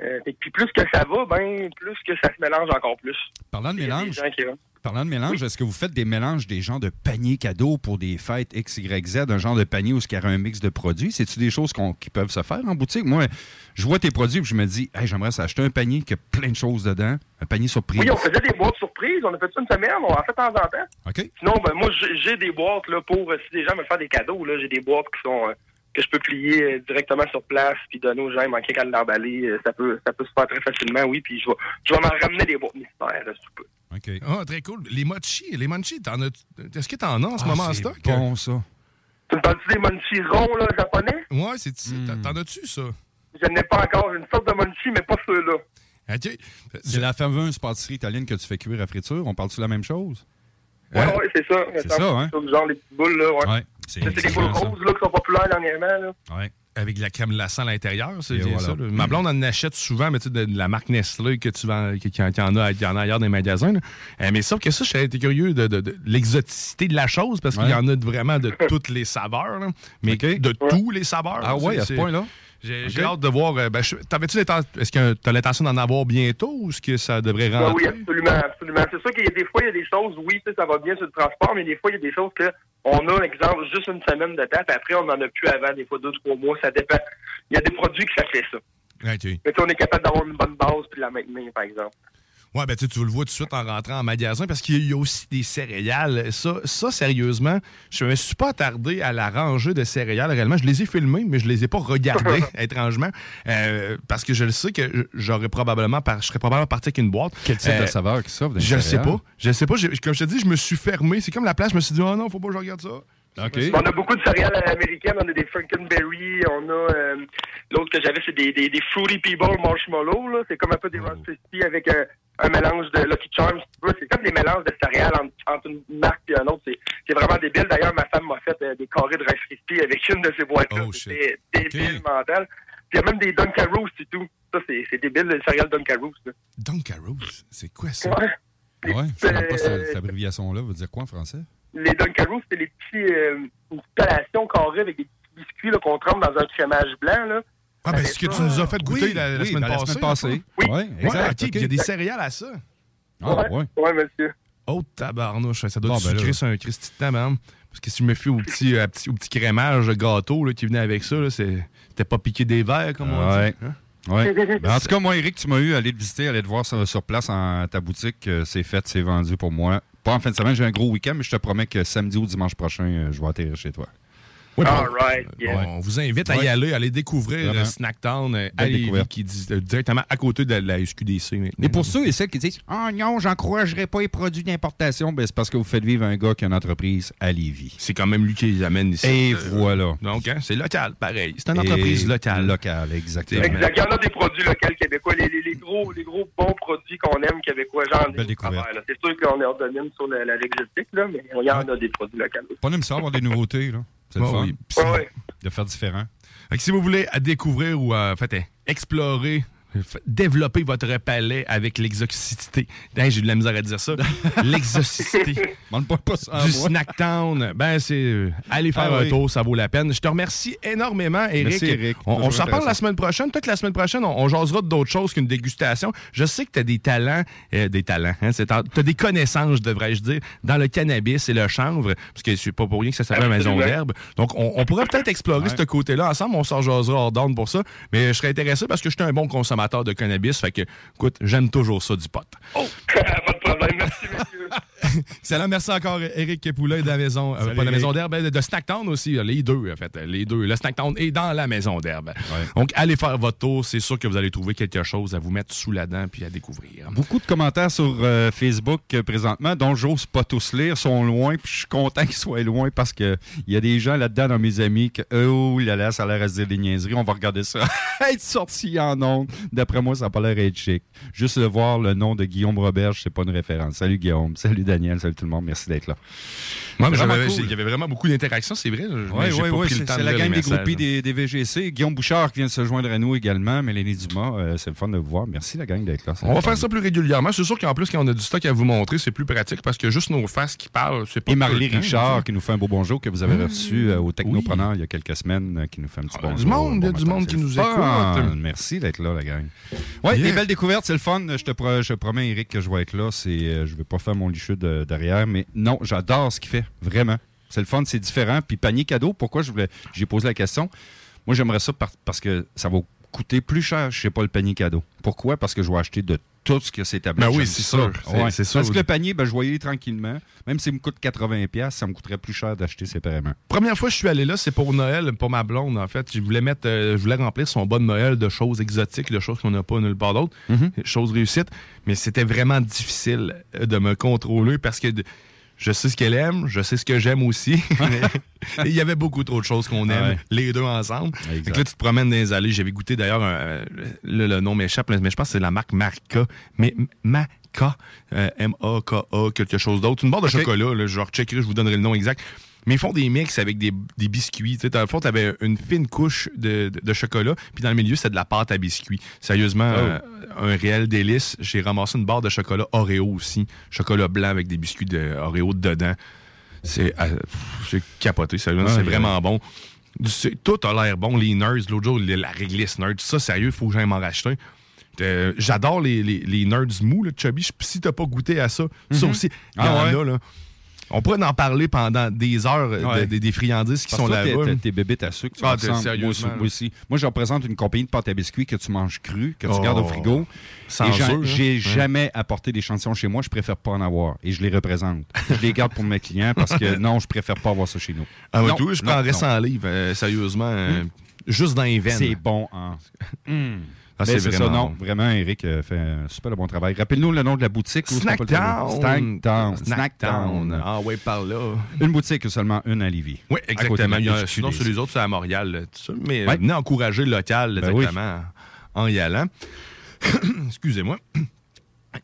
Euh, fait que puis plus que ça va, ben plus que ça se mélange encore plus. Parlant de mélange, gens qui- parlant de mélange, est-ce que vous faites des mélanges des genres de paniers cadeaux pour des fêtes X, Y, Z, un genre de panier où il y aurait un mix de produits? C'est-tu des choses qui peuvent se faire en boutique? Moi, je vois tes produits et je me dis, hey, j'aimerais s'acheter un panier qui a plein de choses dedans, un panier surprise. Oui, on faisait des boîtes surprises. On a fait ça une semaine. On en fait de temps en temps. OK. Sinon, ben, moi, j'ai des boîtes là, pour euh, si des gens veulent faire des cadeaux. J'ai des boîtes qui sont euh, que je peux plier euh, directement sur place puis donner aux gens. Il manquait qu'à l'emballer. Ça peut ça peut se faire très facilement, oui. Puis je vais, je vais m'en ramener des boîtes mystères là, sous peu. OK. Ah, très cool. Les mochi, les munchies, t'en as. Est-ce que t'en as en ce Ah, moment en c'est stock? bon, ça. Tu me parles-tu des munchies ronds là, japonais? Ouais, c'est Hmm. t'en- as-tu, ça? Je n'ai pas encore une sorte de munchie, mais pas ceux-là. OK. C'est la fameuse pâtisserie italienne que tu fais cuire à friture. On parle-tu de la même chose? Ouais, ouais, c'est ça. C'est ça, hein? Genre les petites boules, là, ouais. C'est des boules roses, là, qui sont populaires dernièrement, là. Ouais. Avec de la crème glacée à l'intérieur, c'est voilà. ça. là. Ma blonde en achète souvent, mais tu sais, de, de la marque Nestlé que tu vends, qui, qui en, qui en a, qui en a ailleurs dans les magasins. Euh, mais sauf que ça, j'étais été curieux de, de- de l'exoticité de la chose parce qu'il y en a vraiment de toutes les saveurs, là. mais de tous les saveurs. Ah ouais, à ce point-là? J'ai hâte de voir. euh, ben, t'avais-tu Est-ce que tu as l'intention d'en avoir bientôt ou est-ce que ça devrait Ouais, rentrer? oui, absolument, absolument. C'est sûr qu'il y a des fois, il y a des choses, oui, ça va bien sur le transport, mais des fois, il y a des choses que on a, exemple, juste une semaine de temps, puis après, on n'en a plus avant, des fois deux, trois mois, ça dépend. Il y a des produits que ça fait ça. OK. Mais on est capable d'avoir une bonne base puis de la maintenir, par exemple. Ouais, ben tu sais, tu le vois tout de suite en rentrant en magasin parce qu'il y a aussi des céréales. Ça, ça, sérieusement, je me suis pas attardé à la rangée de céréales réellement. Je les ai filmées, mais je les ai pas regardées, étrangement. Euh, parce que je le sais que j'aurais probablement par- je serais probablement parti avec une boîte. Quel type Euh, de saveur qui les Je sais céréales? pas. Je sais pas. Comme je te dis, je me suis fermé. C'est comme la place, je me suis dit, oh non, faut pas que je regarde ça. On a beaucoup de céréales américaines, on a des Frankenberry, on a euh, l'autre que j'avais, c'est des, des, des Fruity Pebble Marshmallow, là. C'est comme un peu des Krispies avec un, un mélange de Lucky Charms. C'est comme des mélanges de céréales entre, entre une marque et une autre. C'est, vraiment débile. D'ailleurs, ma femme m'a fait euh, des carrés de Rice Krispies avec une de ces boîtes-là. C'était débile mental. Puis il y a même des Dunkaroos et tout. Ça, c'est, débile, les céréales Dunkaroos. Dunkaroos, c'est quoi ça? Ouais. Ouais, je ne sais pas Euh, cette abréviation-là veut dire quoi en français? les Dunkaroos, c'est les petits, euh, une collation carrée avec des petits biscuits qu'on trempe dans un crémage blanc. Là. Ah, ben, ce que tu nous as fait goûter Oui, la, la oui, semaine ben, la passée. semaine passée. Oui. Ouais, exact. Il y a des céréales à ça. Ah, ouais. Ouais, monsieur. Oh, tabarnouche. Ça doit Bon, être ben un Christy de man. Parce que si je me fie au petit, euh, petit- au petit crémage gâteau là, qui venait avec ça, c'était pas piqué des verres, comme on Ouais. dit. hein? Ouais. Ben, en tout cas, moi, Eric, tu m'as eu à aller te visiter, aller te voir sur, sur place en ta boutique. Euh, C'est fait, c'est vendu pour moi. Pas en fin de semaine, j'ai un gros week-end, mais je te promets que samedi ou dimanche prochain, euh, je vais atterrir chez toi. All bon, right, yeah. On vous invite à y aller, à aller découvrir Vraiment. le Snacktown euh, à Lévis, découverte. qui est di- euh, directement à côté de la SQDC. maintenant. Et pour ceux et celles qui disent Ah non, j'encouragerais pas les produits d'importation, ben, c'est parce que vous faites vivre un gars qui a une entreprise à Lévis. C'est quand même lui qui les amène ici. Et Euh, voilà. Donc, hein, c'est local, pareil. C'est une Et entreprise locale. Locale, exactement. Exact. Il y en a des produits locaux québécois, les, les, les gros, les gros bons produits qu'on aime québécois, genre Belle découverte. travers, là. C'est sûr qu'on est en domine sur la, la l'exotique, là, mais il y en a des produits locaux. Pas même ça, avoir des nouveautés, là. C'est le Ouais, fun oui. Ouais, ouais. de faire différent. Fait que si vous voulez à découvrir ou à, en fait, à explorer, développer votre palais avec l'exoticité. Hey, J'ai de la misère à dire ça. À du moi. Snacktown. Ben, c'est. euh, allez faire Ah un oui. tour, ça vaut la peine. Je te remercie énormément, Eric. Merci, Eric. On, on s'en parle la semaine prochaine. Peut-être que la semaine prochaine, on, on jasera d'autres choses qu'une dégustation. Je sais que tu as des talents, euh, des talents, hein, tu as des connaissances, devrais-je dire, dans le cannabis et le chanvre, parce que c'est pas pour rien que ça s'appelle Maison d'herbe. Donc, on, on pourrait peut-être explorer Ouais. ce côté-là ensemble. On s'en jasera hors d'ordre pour ça. Mais je serais intéressé parce que je suis un bon consommateur amateur de cannabis. Fait que, écoute, j'aime toujours ça du pot. Oh! pas de problème. Merci, monsieur. Excellent. Merci encore, Eric Poulet de la maison, euh, pas de la maison d'herbe, de, Snacktown aussi. euh, Les deux, en fait. Les deux. Le Snacktown est dans la maison d'herbe. Donc, allez faire votre tour. C'est sûr que vous allez trouver quelque chose à vous mettre sous la dent puis à découvrir. Beaucoup de commentaires sur euh, Facebook présentement, dont j'ose pas tous lire, sont loin, puis je suis content qu'ils soient loin parce que il y a des gens là-dedans dans mes amis que oh là là, ça a l'air à se dire des niaiseries. On va regarder ça être sorti en ondes. D'après moi, ça n'a pas l'air être chic. Juste de voir le nom de Guillaume Roberge, c'est pas une référence. Salut Guillaume, salut Daniel, salut tout le monde, merci d'être là. Cool. il y avait vraiment beaucoup d'interactions, c'est vrai. Oui, oui, oui. C'est la gang des groupies des, des VGC. Guillaume Bouchard qui vient de se joindre à nous également. Mélanie Dumas, euh, c'est le fun de vous voir. Merci la gang d'être là. On va faire ça plus régulièrement. C'est sûr qu'en plus, quand on a du stock à vous montrer, c'est plus pratique parce que juste nos faces qui parlent, c'est pas Et Marley temps, Richard qui nous fait un beau bonjour que vous avez Mmh, reçu euh, au Technopreneur il y a quelques semaines, euh, qui nous fait un petit Ah, bonjour. du monde, il y a du monde qui nous écoute. Merci d'être là, la gang. Oui, des belles découvertes, c'est le fun. Je te promets, Eric, que je vais être là. Je vais pas faire mon licheux de- derrière, mais non, j'adore ce qu'il fait, vraiment. C'est le fun, c'est différent. Puis panier cadeau, pourquoi je voulais, j'ai posé la question. Moi, j'aimerais ça par- parce que ça va coûter plus cher, je sais pas, le panier cadeau. Pourquoi? Parce que je vais acheter de tout ce que c'est établi. Ben oui, c'est sûr. Ouais. sûr. Parce que le panier, ben, je aller tranquillement. Même s'il me coûte 80$, piastres, ça me coûterait plus cher d'acheter séparément. Première fois que je suis allé là, c'est pour Noël, pour ma blonde, en fait. Je voulais mettre, euh, je voulais remplir son bas de Noël de choses exotiques, de choses qu'on n'a pas nulle part d'autre, Mm-hmm. choses réussites. Mais c'était vraiment difficile euh, de me contrôler parce que de- je sais ce qu'elle aime, je sais ce que j'aime aussi. Il y avait beaucoup trop de choses qu'on aime, Ouais. les deux ensemble. Fait que là, tu te promènes dans les allées. J'avais goûté d'ailleurs, euh, le, le nom m'échappe, mais je pense que c'est la marque Marca. Mais Maca, euh, M-A-K-A, quelque chose d'autre. Une barre de chocolat, là, je recheckerai, je vous donnerai le nom exact. Mais ils font des mix avec des, des biscuits. Tu sais, dans le fond, tu avais une fine couche de, de- de chocolat, puis dans le milieu, c'était de la pâte à biscuits. Sérieusement, Oh. euh, un réel délice. J'ai ramassé une barre de chocolat Oreo aussi. Chocolat blanc avec des biscuits de Oreo dedans. C'est euh, c'est capoté, sérieusement. C'est vraiment bon. C'est- Tout a l'air bon. Les nerds, l'autre jour, la réglisse nerd, ça, sérieux, il faut que j'aille m'en racheter. Euh, J'adore les, les, les nerds mous, là, Chubby. Si t'as pas goûté à ça, ça Mhm. aussi, il y Ah en ouais? a, là. On pourrait en parler pendant des heures de- des- friandises qui Parce sont là-bas. t'es- bébites à sucre, tu Ah, Moi moi aussi. Moi, je représente une compagnie de pâte à biscuits que tu manges cru, que tu Oh. gardes au frigo. Sans Et hein? J'ai Ouais. jamais apporté d'échantillons chez moi. Je préfère pas en avoir. Et je les représente. je les garde pour mes clients parce que non, je préfère pas avoir ça chez nous. Ah, Non, toi, je prendrais non. 100 livres, euh, sérieusement, euh, juste dans les veines. C'est bon. Hein. Hum. Ah, Ben, c'est c'est ça, vraiment non. Vraiment, Eric euh, fait un super bon travail. Rappelle-nous le nom de la boutique. Snacktown. Snacktown. Snacktown. Ah ouais, par là. Une boutique, seulement une à Lévis. Oui, exactement. de Il y a- sinon, sur les autres, c'est à Montréal. là, tout ça. Mais euh, venez encourager le local, Ben oui. exactement, en y allant. Excusez-moi.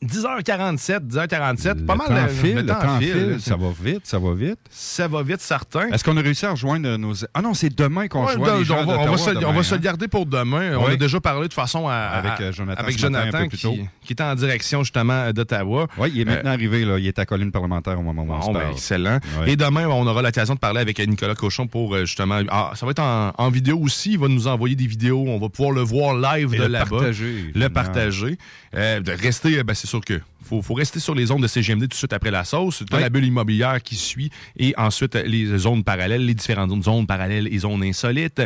10h47, 10h47, pas Le mal. temps euh, file, le temps file. là. Ça va vite, ça va vite. Ça va vite, certain. Est-ce qu'on a réussi à rejoindre nos... Ah non, c'est demain qu'on Ouais, rejoint donc, les gens on, va, on, va se, on va se hein? le garder pour demain. On a déjà parlé de façon à, Avec, euh, Jonathan avec matin, qui, qui est en direction justement d'Ottawa. Oui, il est Euh, maintenant arrivé, là. il est à colline parlementaire au moment où on se ben, parle. excellent. Et demain, on aura l'occasion de parler avec Nicolas Cochon pour euh, justement. ah, ça va être en, en vidéo aussi. Il va nous envoyer des vidéos. On va pouvoir le voir live Et de le là-bas. partager, Le partager. Euh, de rester, euh, ben, c'est sûr que. Faut, faut rester sur les ondes de CGMD tout de suite après la sauce. T'as Ouais. la bulle immobilière qui suit et ensuite euh, les zones parallèles, les différentes zones, zones parallèles et zones insolites.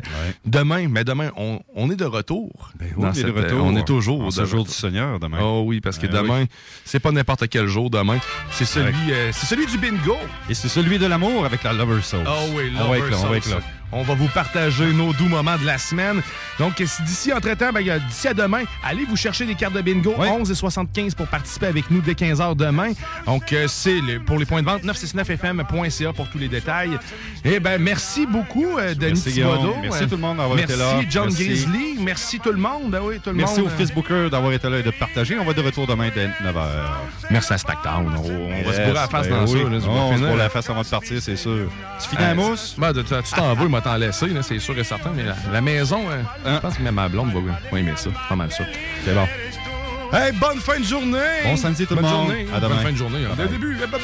Demain, mais demain, on, on est de retour. oui, Dans on est de cette, euh, retour. On est toujours de ce jour du Seigneur, demain. Oh oui, parce que Ah demain, oui. c'est pas n'importe quel jour demain. C'est celui, euh, c'est celui du bingo. Et c'est celui de l'amour avec la Lover Sauce. Ah oui, on va être Lover là, on va être Sauce. là. On va vous partager nos doux moments de la semaine. Donc, d'ici, entre-temps, ben, d'ici à demain, allez vous chercher des cartes de bingo. 11 et 75 pour participer avec nous dès 15h demain. Donc, euh, c'est le- pour les points de vente, 969fm.ca pour tous les détails. Eh ben merci beaucoup, euh, Denis Merci. Thibodeau. Merci Euh, tout le monde d'avoir été là. Merci, John. Grizzly. Merci tout le monde. Ben oui, tout le Merci monde. aux Facebookers d'avoir été là et de partager. On va de retour demain dès 9h. Merci à Stacktown. On, on va se bourrer la face dans ça. là, c'est pas on se fini, bourre là. la face avant de partir, c'est sûr. Tu finis la Euh, mousse? Ben, tu t'en m'a t'en laissé, là, c'est sûr et certain. Mais la, la maison, euh, je pense que même ma blonde va, va aimer ça. Pas mal ça. C'est bon. Hey, bonne fin de journée! Bon samedi tout le monde. journée. À demain. Bonne fin de journée. hein. Dès le bye. début. Bye bye!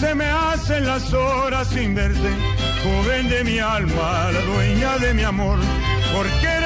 Se me hacen las horas sin verte, joven de mi alma, la dueña de mi amor, porque eres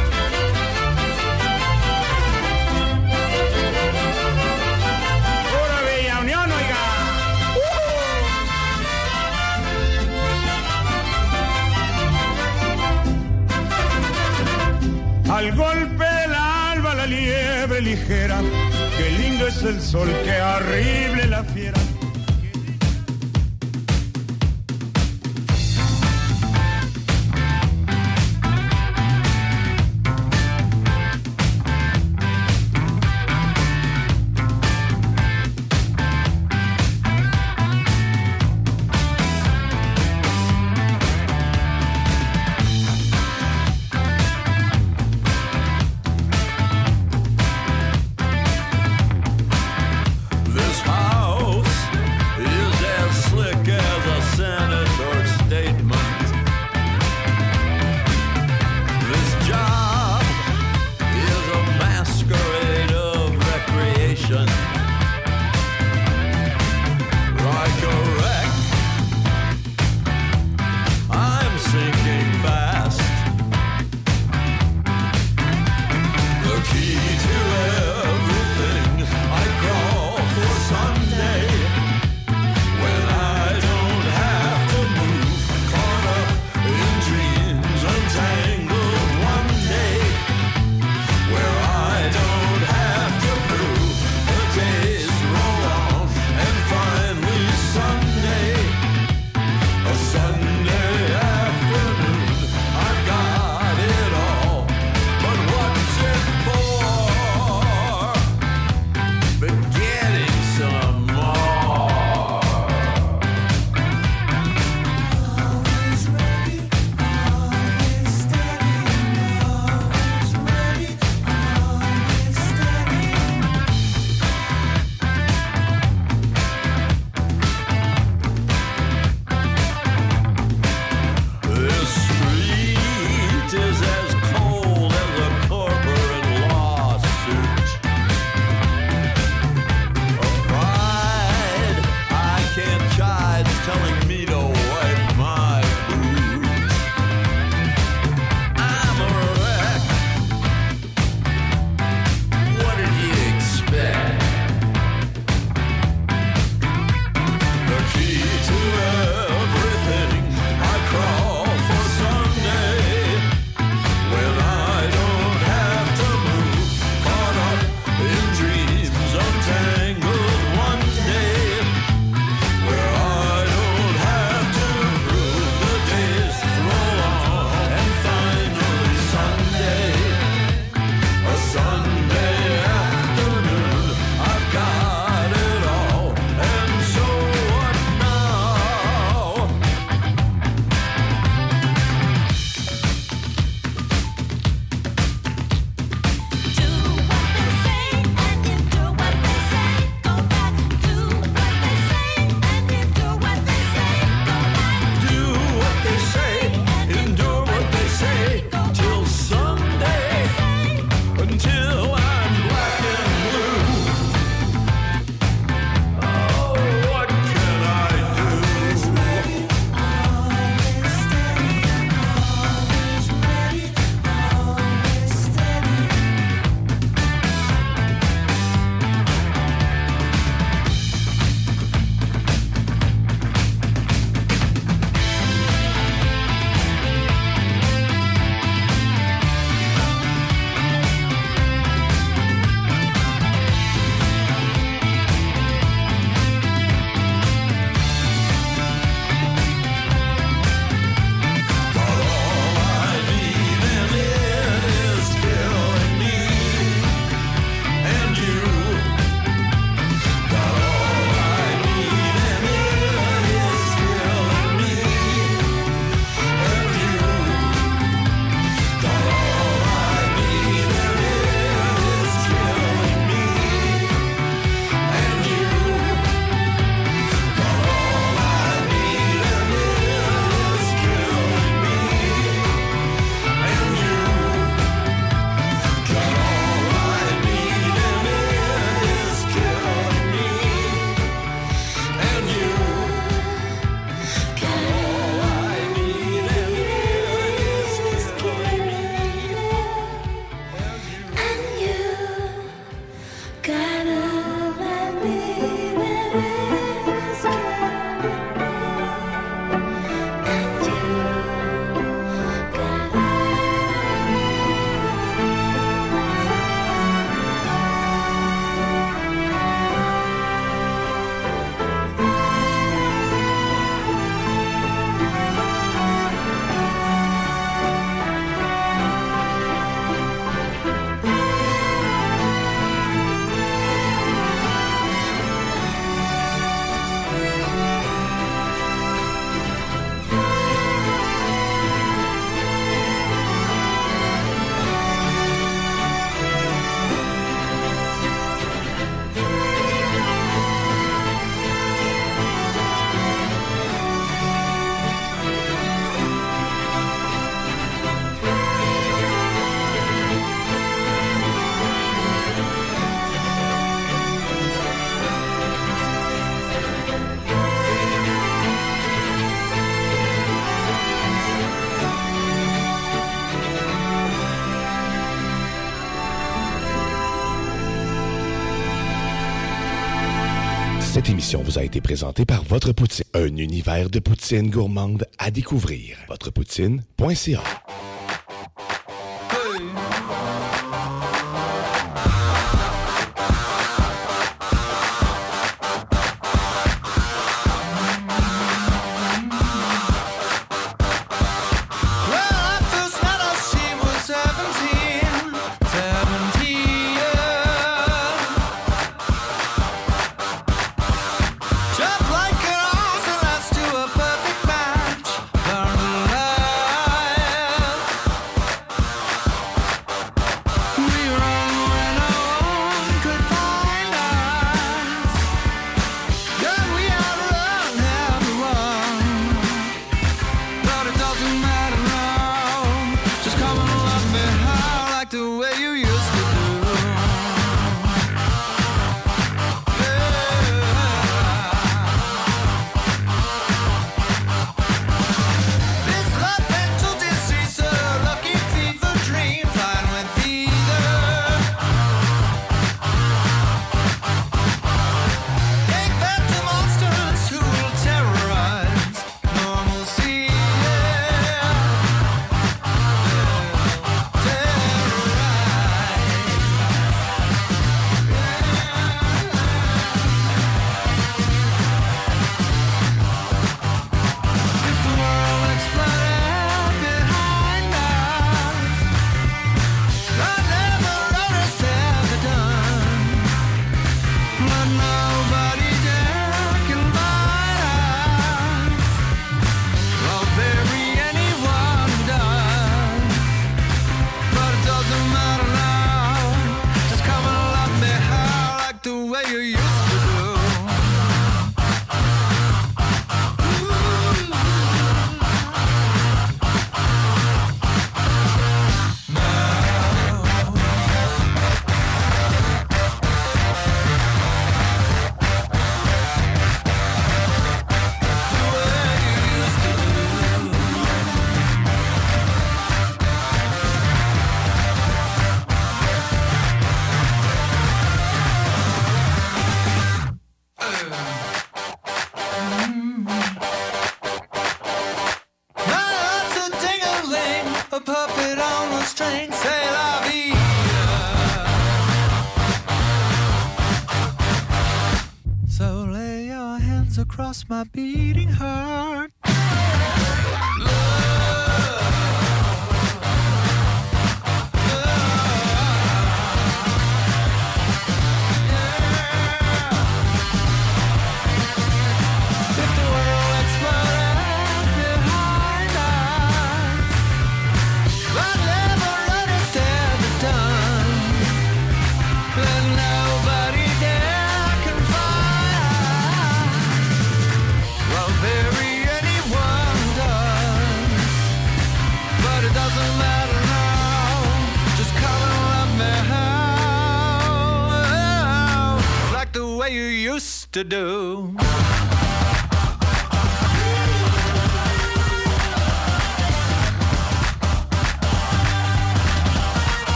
Al golpe del alba la liebre ligera, qué lindo es el sol, qué horrible la fiera. Vous a été présentée par Votre Poutine, un univers de poutine gourmande à découvrir. Votrepoutine.ca